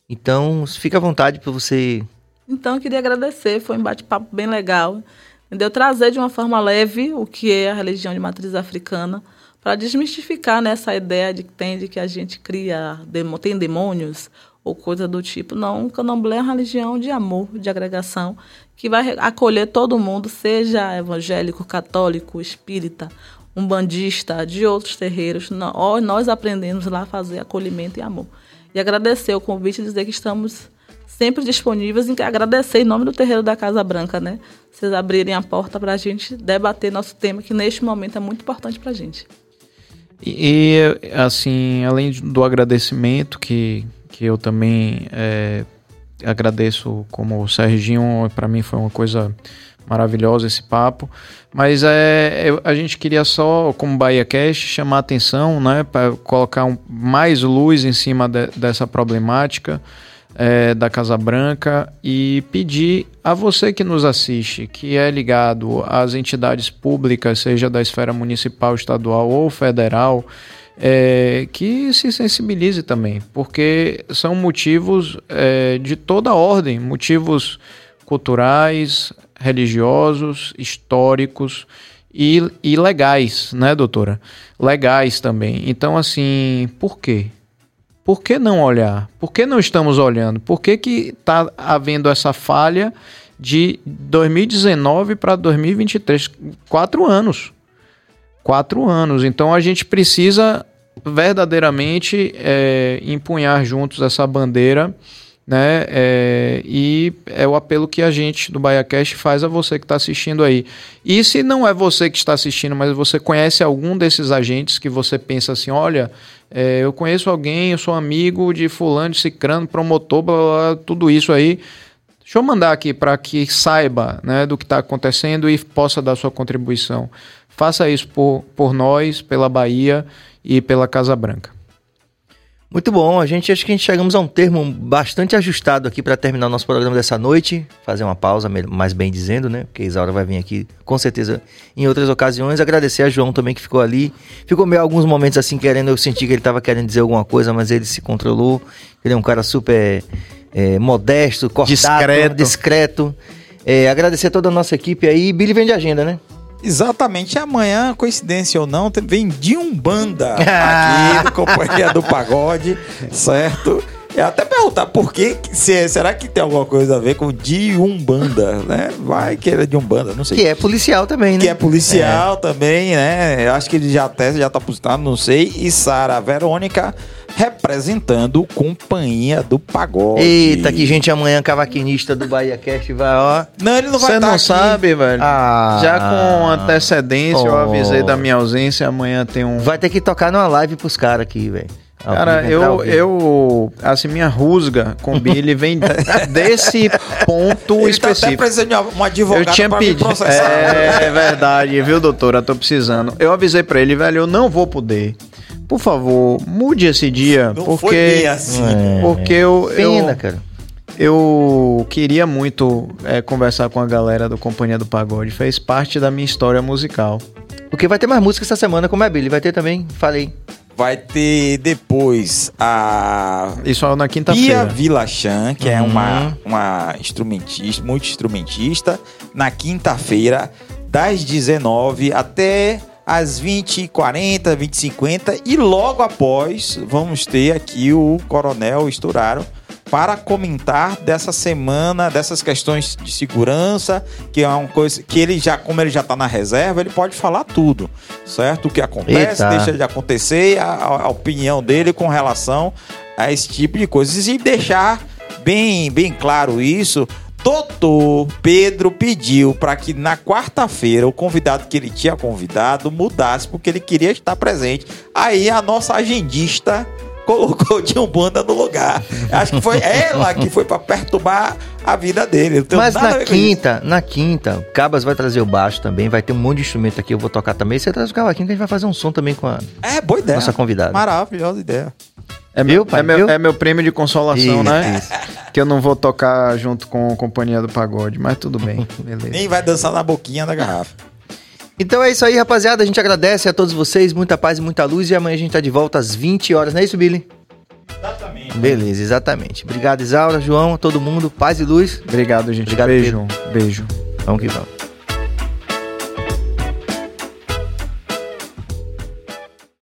Então, fica à vontade para você. Então, eu queria agradecer, foi um bate-papo bem legal. Entendeu? Trazer de uma forma leve o que é a religião de matriz africana, para desmistificar né, essa ideia de que tem de que a gente cria, tem demônios, ou coisa do tipo. Não, o candomblé é uma religião de amor, de agregação, que vai acolher todo mundo, seja evangélico, católico, espírita, umbandista, de outros terreiros. Nós aprendemos lá a fazer acolhimento e amor. E agradecer o convite e dizer que estamos sempre disponíveis em agradecer em nome do terreiro da Casa Branca, né? Vocês abrirem a porta para a gente debater nosso tema, que neste momento é muito importante para a gente. E, assim, além do agradecimento, que, que eu também é, agradeço como o Serginho, para mim foi uma coisa maravilhosa esse papo. Mas é, a gente queria só, como Bahia Cast, chamar atenção, né, para colocar um, mais luz em cima de, dessa problemática é, da Casa Branca e pedir a você que nos assiste, que é ligado às entidades públicas, seja da esfera municipal, estadual ou federal, é, que se sensibilize também, porque são motivos é, de toda ordem, motivos culturais, religiosos, históricos e, e legais, né, doutora? Legais também. Então, assim, por quê? Por que não olhar? Por que não estamos olhando? Por que está havendo essa falha de 2019 para 2023? Quatro anos. Quatro anos. Então a gente precisa verdadeiramente é, empunhar juntos essa bandeira né? É, e é o apelo que a gente do BaiaCast faz a você que está assistindo aí. E se não é você que está assistindo, mas você conhece algum desses agentes que você pensa assim, olha, é, eu conheço alguém, eu sou amigo de fulano, de cicrano, promotor, blá, blá, tudo isso aí. Deixa eu mandar aqui para que saiba né, do que está acontecendo e possa dar sua contribuição. Faça isso por, por nós, pela Bahia e pela Casa Branca. Muito bom, a gente acho que a gente chegamos a um termo bastante ajustado aqui para terminar o nosso programa dessa noite. Fazer uma pausa, mais bem dizendo, né? Porque a Isaura vai vir aqui com certeza em outras ocasiões. Agradecer a João também que ficou ali. Ficou meio alguns momentos assim querendo, eu senti que ele estava querendo dizer alguma coisa, mas ele se controlou. Ele é um cara super é, modesto, cortado, discreto. discreto. É, agradecer a toda a nossa equipe aí. Billy vem de agenda, né? Exatamente. Amanhã, coincidência ou não, vem de Umbanda aqui, Companhia do Pagode, certo? É até perguntar por que, se, será que tem alguma coisa a ver com de Umbanda, né? Vai que ele é de Umbanda, não sei. Que é policial também, né? Que é policial é. também, né? Acho que ele já até já tá positado, não sei. E Sara Verônica representando Companhia do Pagode. Eita, que gente amanhã cavaquinista do Bahia Cast vai, ó. Não, ele não vai Você não tá aqui. sabe, velho. Ah, Já com antecedência, oh. eu avisei da minha ausência, amanhã tem um... Vai ter que tocar numa live pros caras aqui, velho. Cara, eu, eu, assim, minha rusga com Billy vem desse ponto Ele específico. Tá até precisando de um advogado eu tinha pedido. É, é verdade, viu, doutora? Tô precisando. Eu avisei pra ele, velho, eu não vou poder. Por favor, mude esse dia, não porque foi assim. É, porque eu, Pena, eu, cara. Eu queria muito é, conversar com a galera do Companhia do Pagode. Fez parte da minha história musical. Porque vai ter mais música essa semana, como é, Billy? Vai ter também? Falei. Vai ter depois a. Isso é na quinta-feira. Pia Vilachan, que uhum. é uma, uhum. uma instrumentista, multi-instrumentista, na quinta-feira, das 19 até às 20h40, 20h50. E logo após, vamos ter aqui o Coronel Estouraro para comentar dessa semana, dessas questões de segurança, que é uma coisa que ele já, como ele já está na reserva, ele pode falar tudo, certo? O que acontece, Eita. deixa de acontecer, a, a opinião dele com relação a esse tipo de coisas e deixar bem, bem claro isso. Doutor Pedro pediu para que na quarta-feira o convidado que ele tinha convidado mudasse porque ele queria estar presente. Aí a nossa agendista colocou de Umbanda no lugar. Acho que foi ela que foi para perturbar a vida dele. Mas na quinta, na quinta, Cabas vai trazer o baixo também, vai ter um monte de instrumento aqui, eu vou tocar também. Você traz o cavaquinho que a gente vai fazer um som também com a É, boa ideia. Nossa convidada. Maravilhosa ideia. É meu, pai, é, meu, é meu prêmio de consolação, isso, né? Isso. Que eu não vou tocar junto com a Companhia do Pagode, mas tudo bem, beleza. Nem vai dançar na boquinha da garrafa. Então é isso aí, rapaziada. A gente agradece a todos vocês. Muita paz e muita luz. E amanhã a gente tá de volta às 20 horas, não é isso, Billy? Exatamente. Beleza, exatamente. Obrigado, Isaura, João, todo mundo. Paz e luz. Obrigado, gente. Obrigado, Beijo. Pedro. Beijo. Vamos que vamos.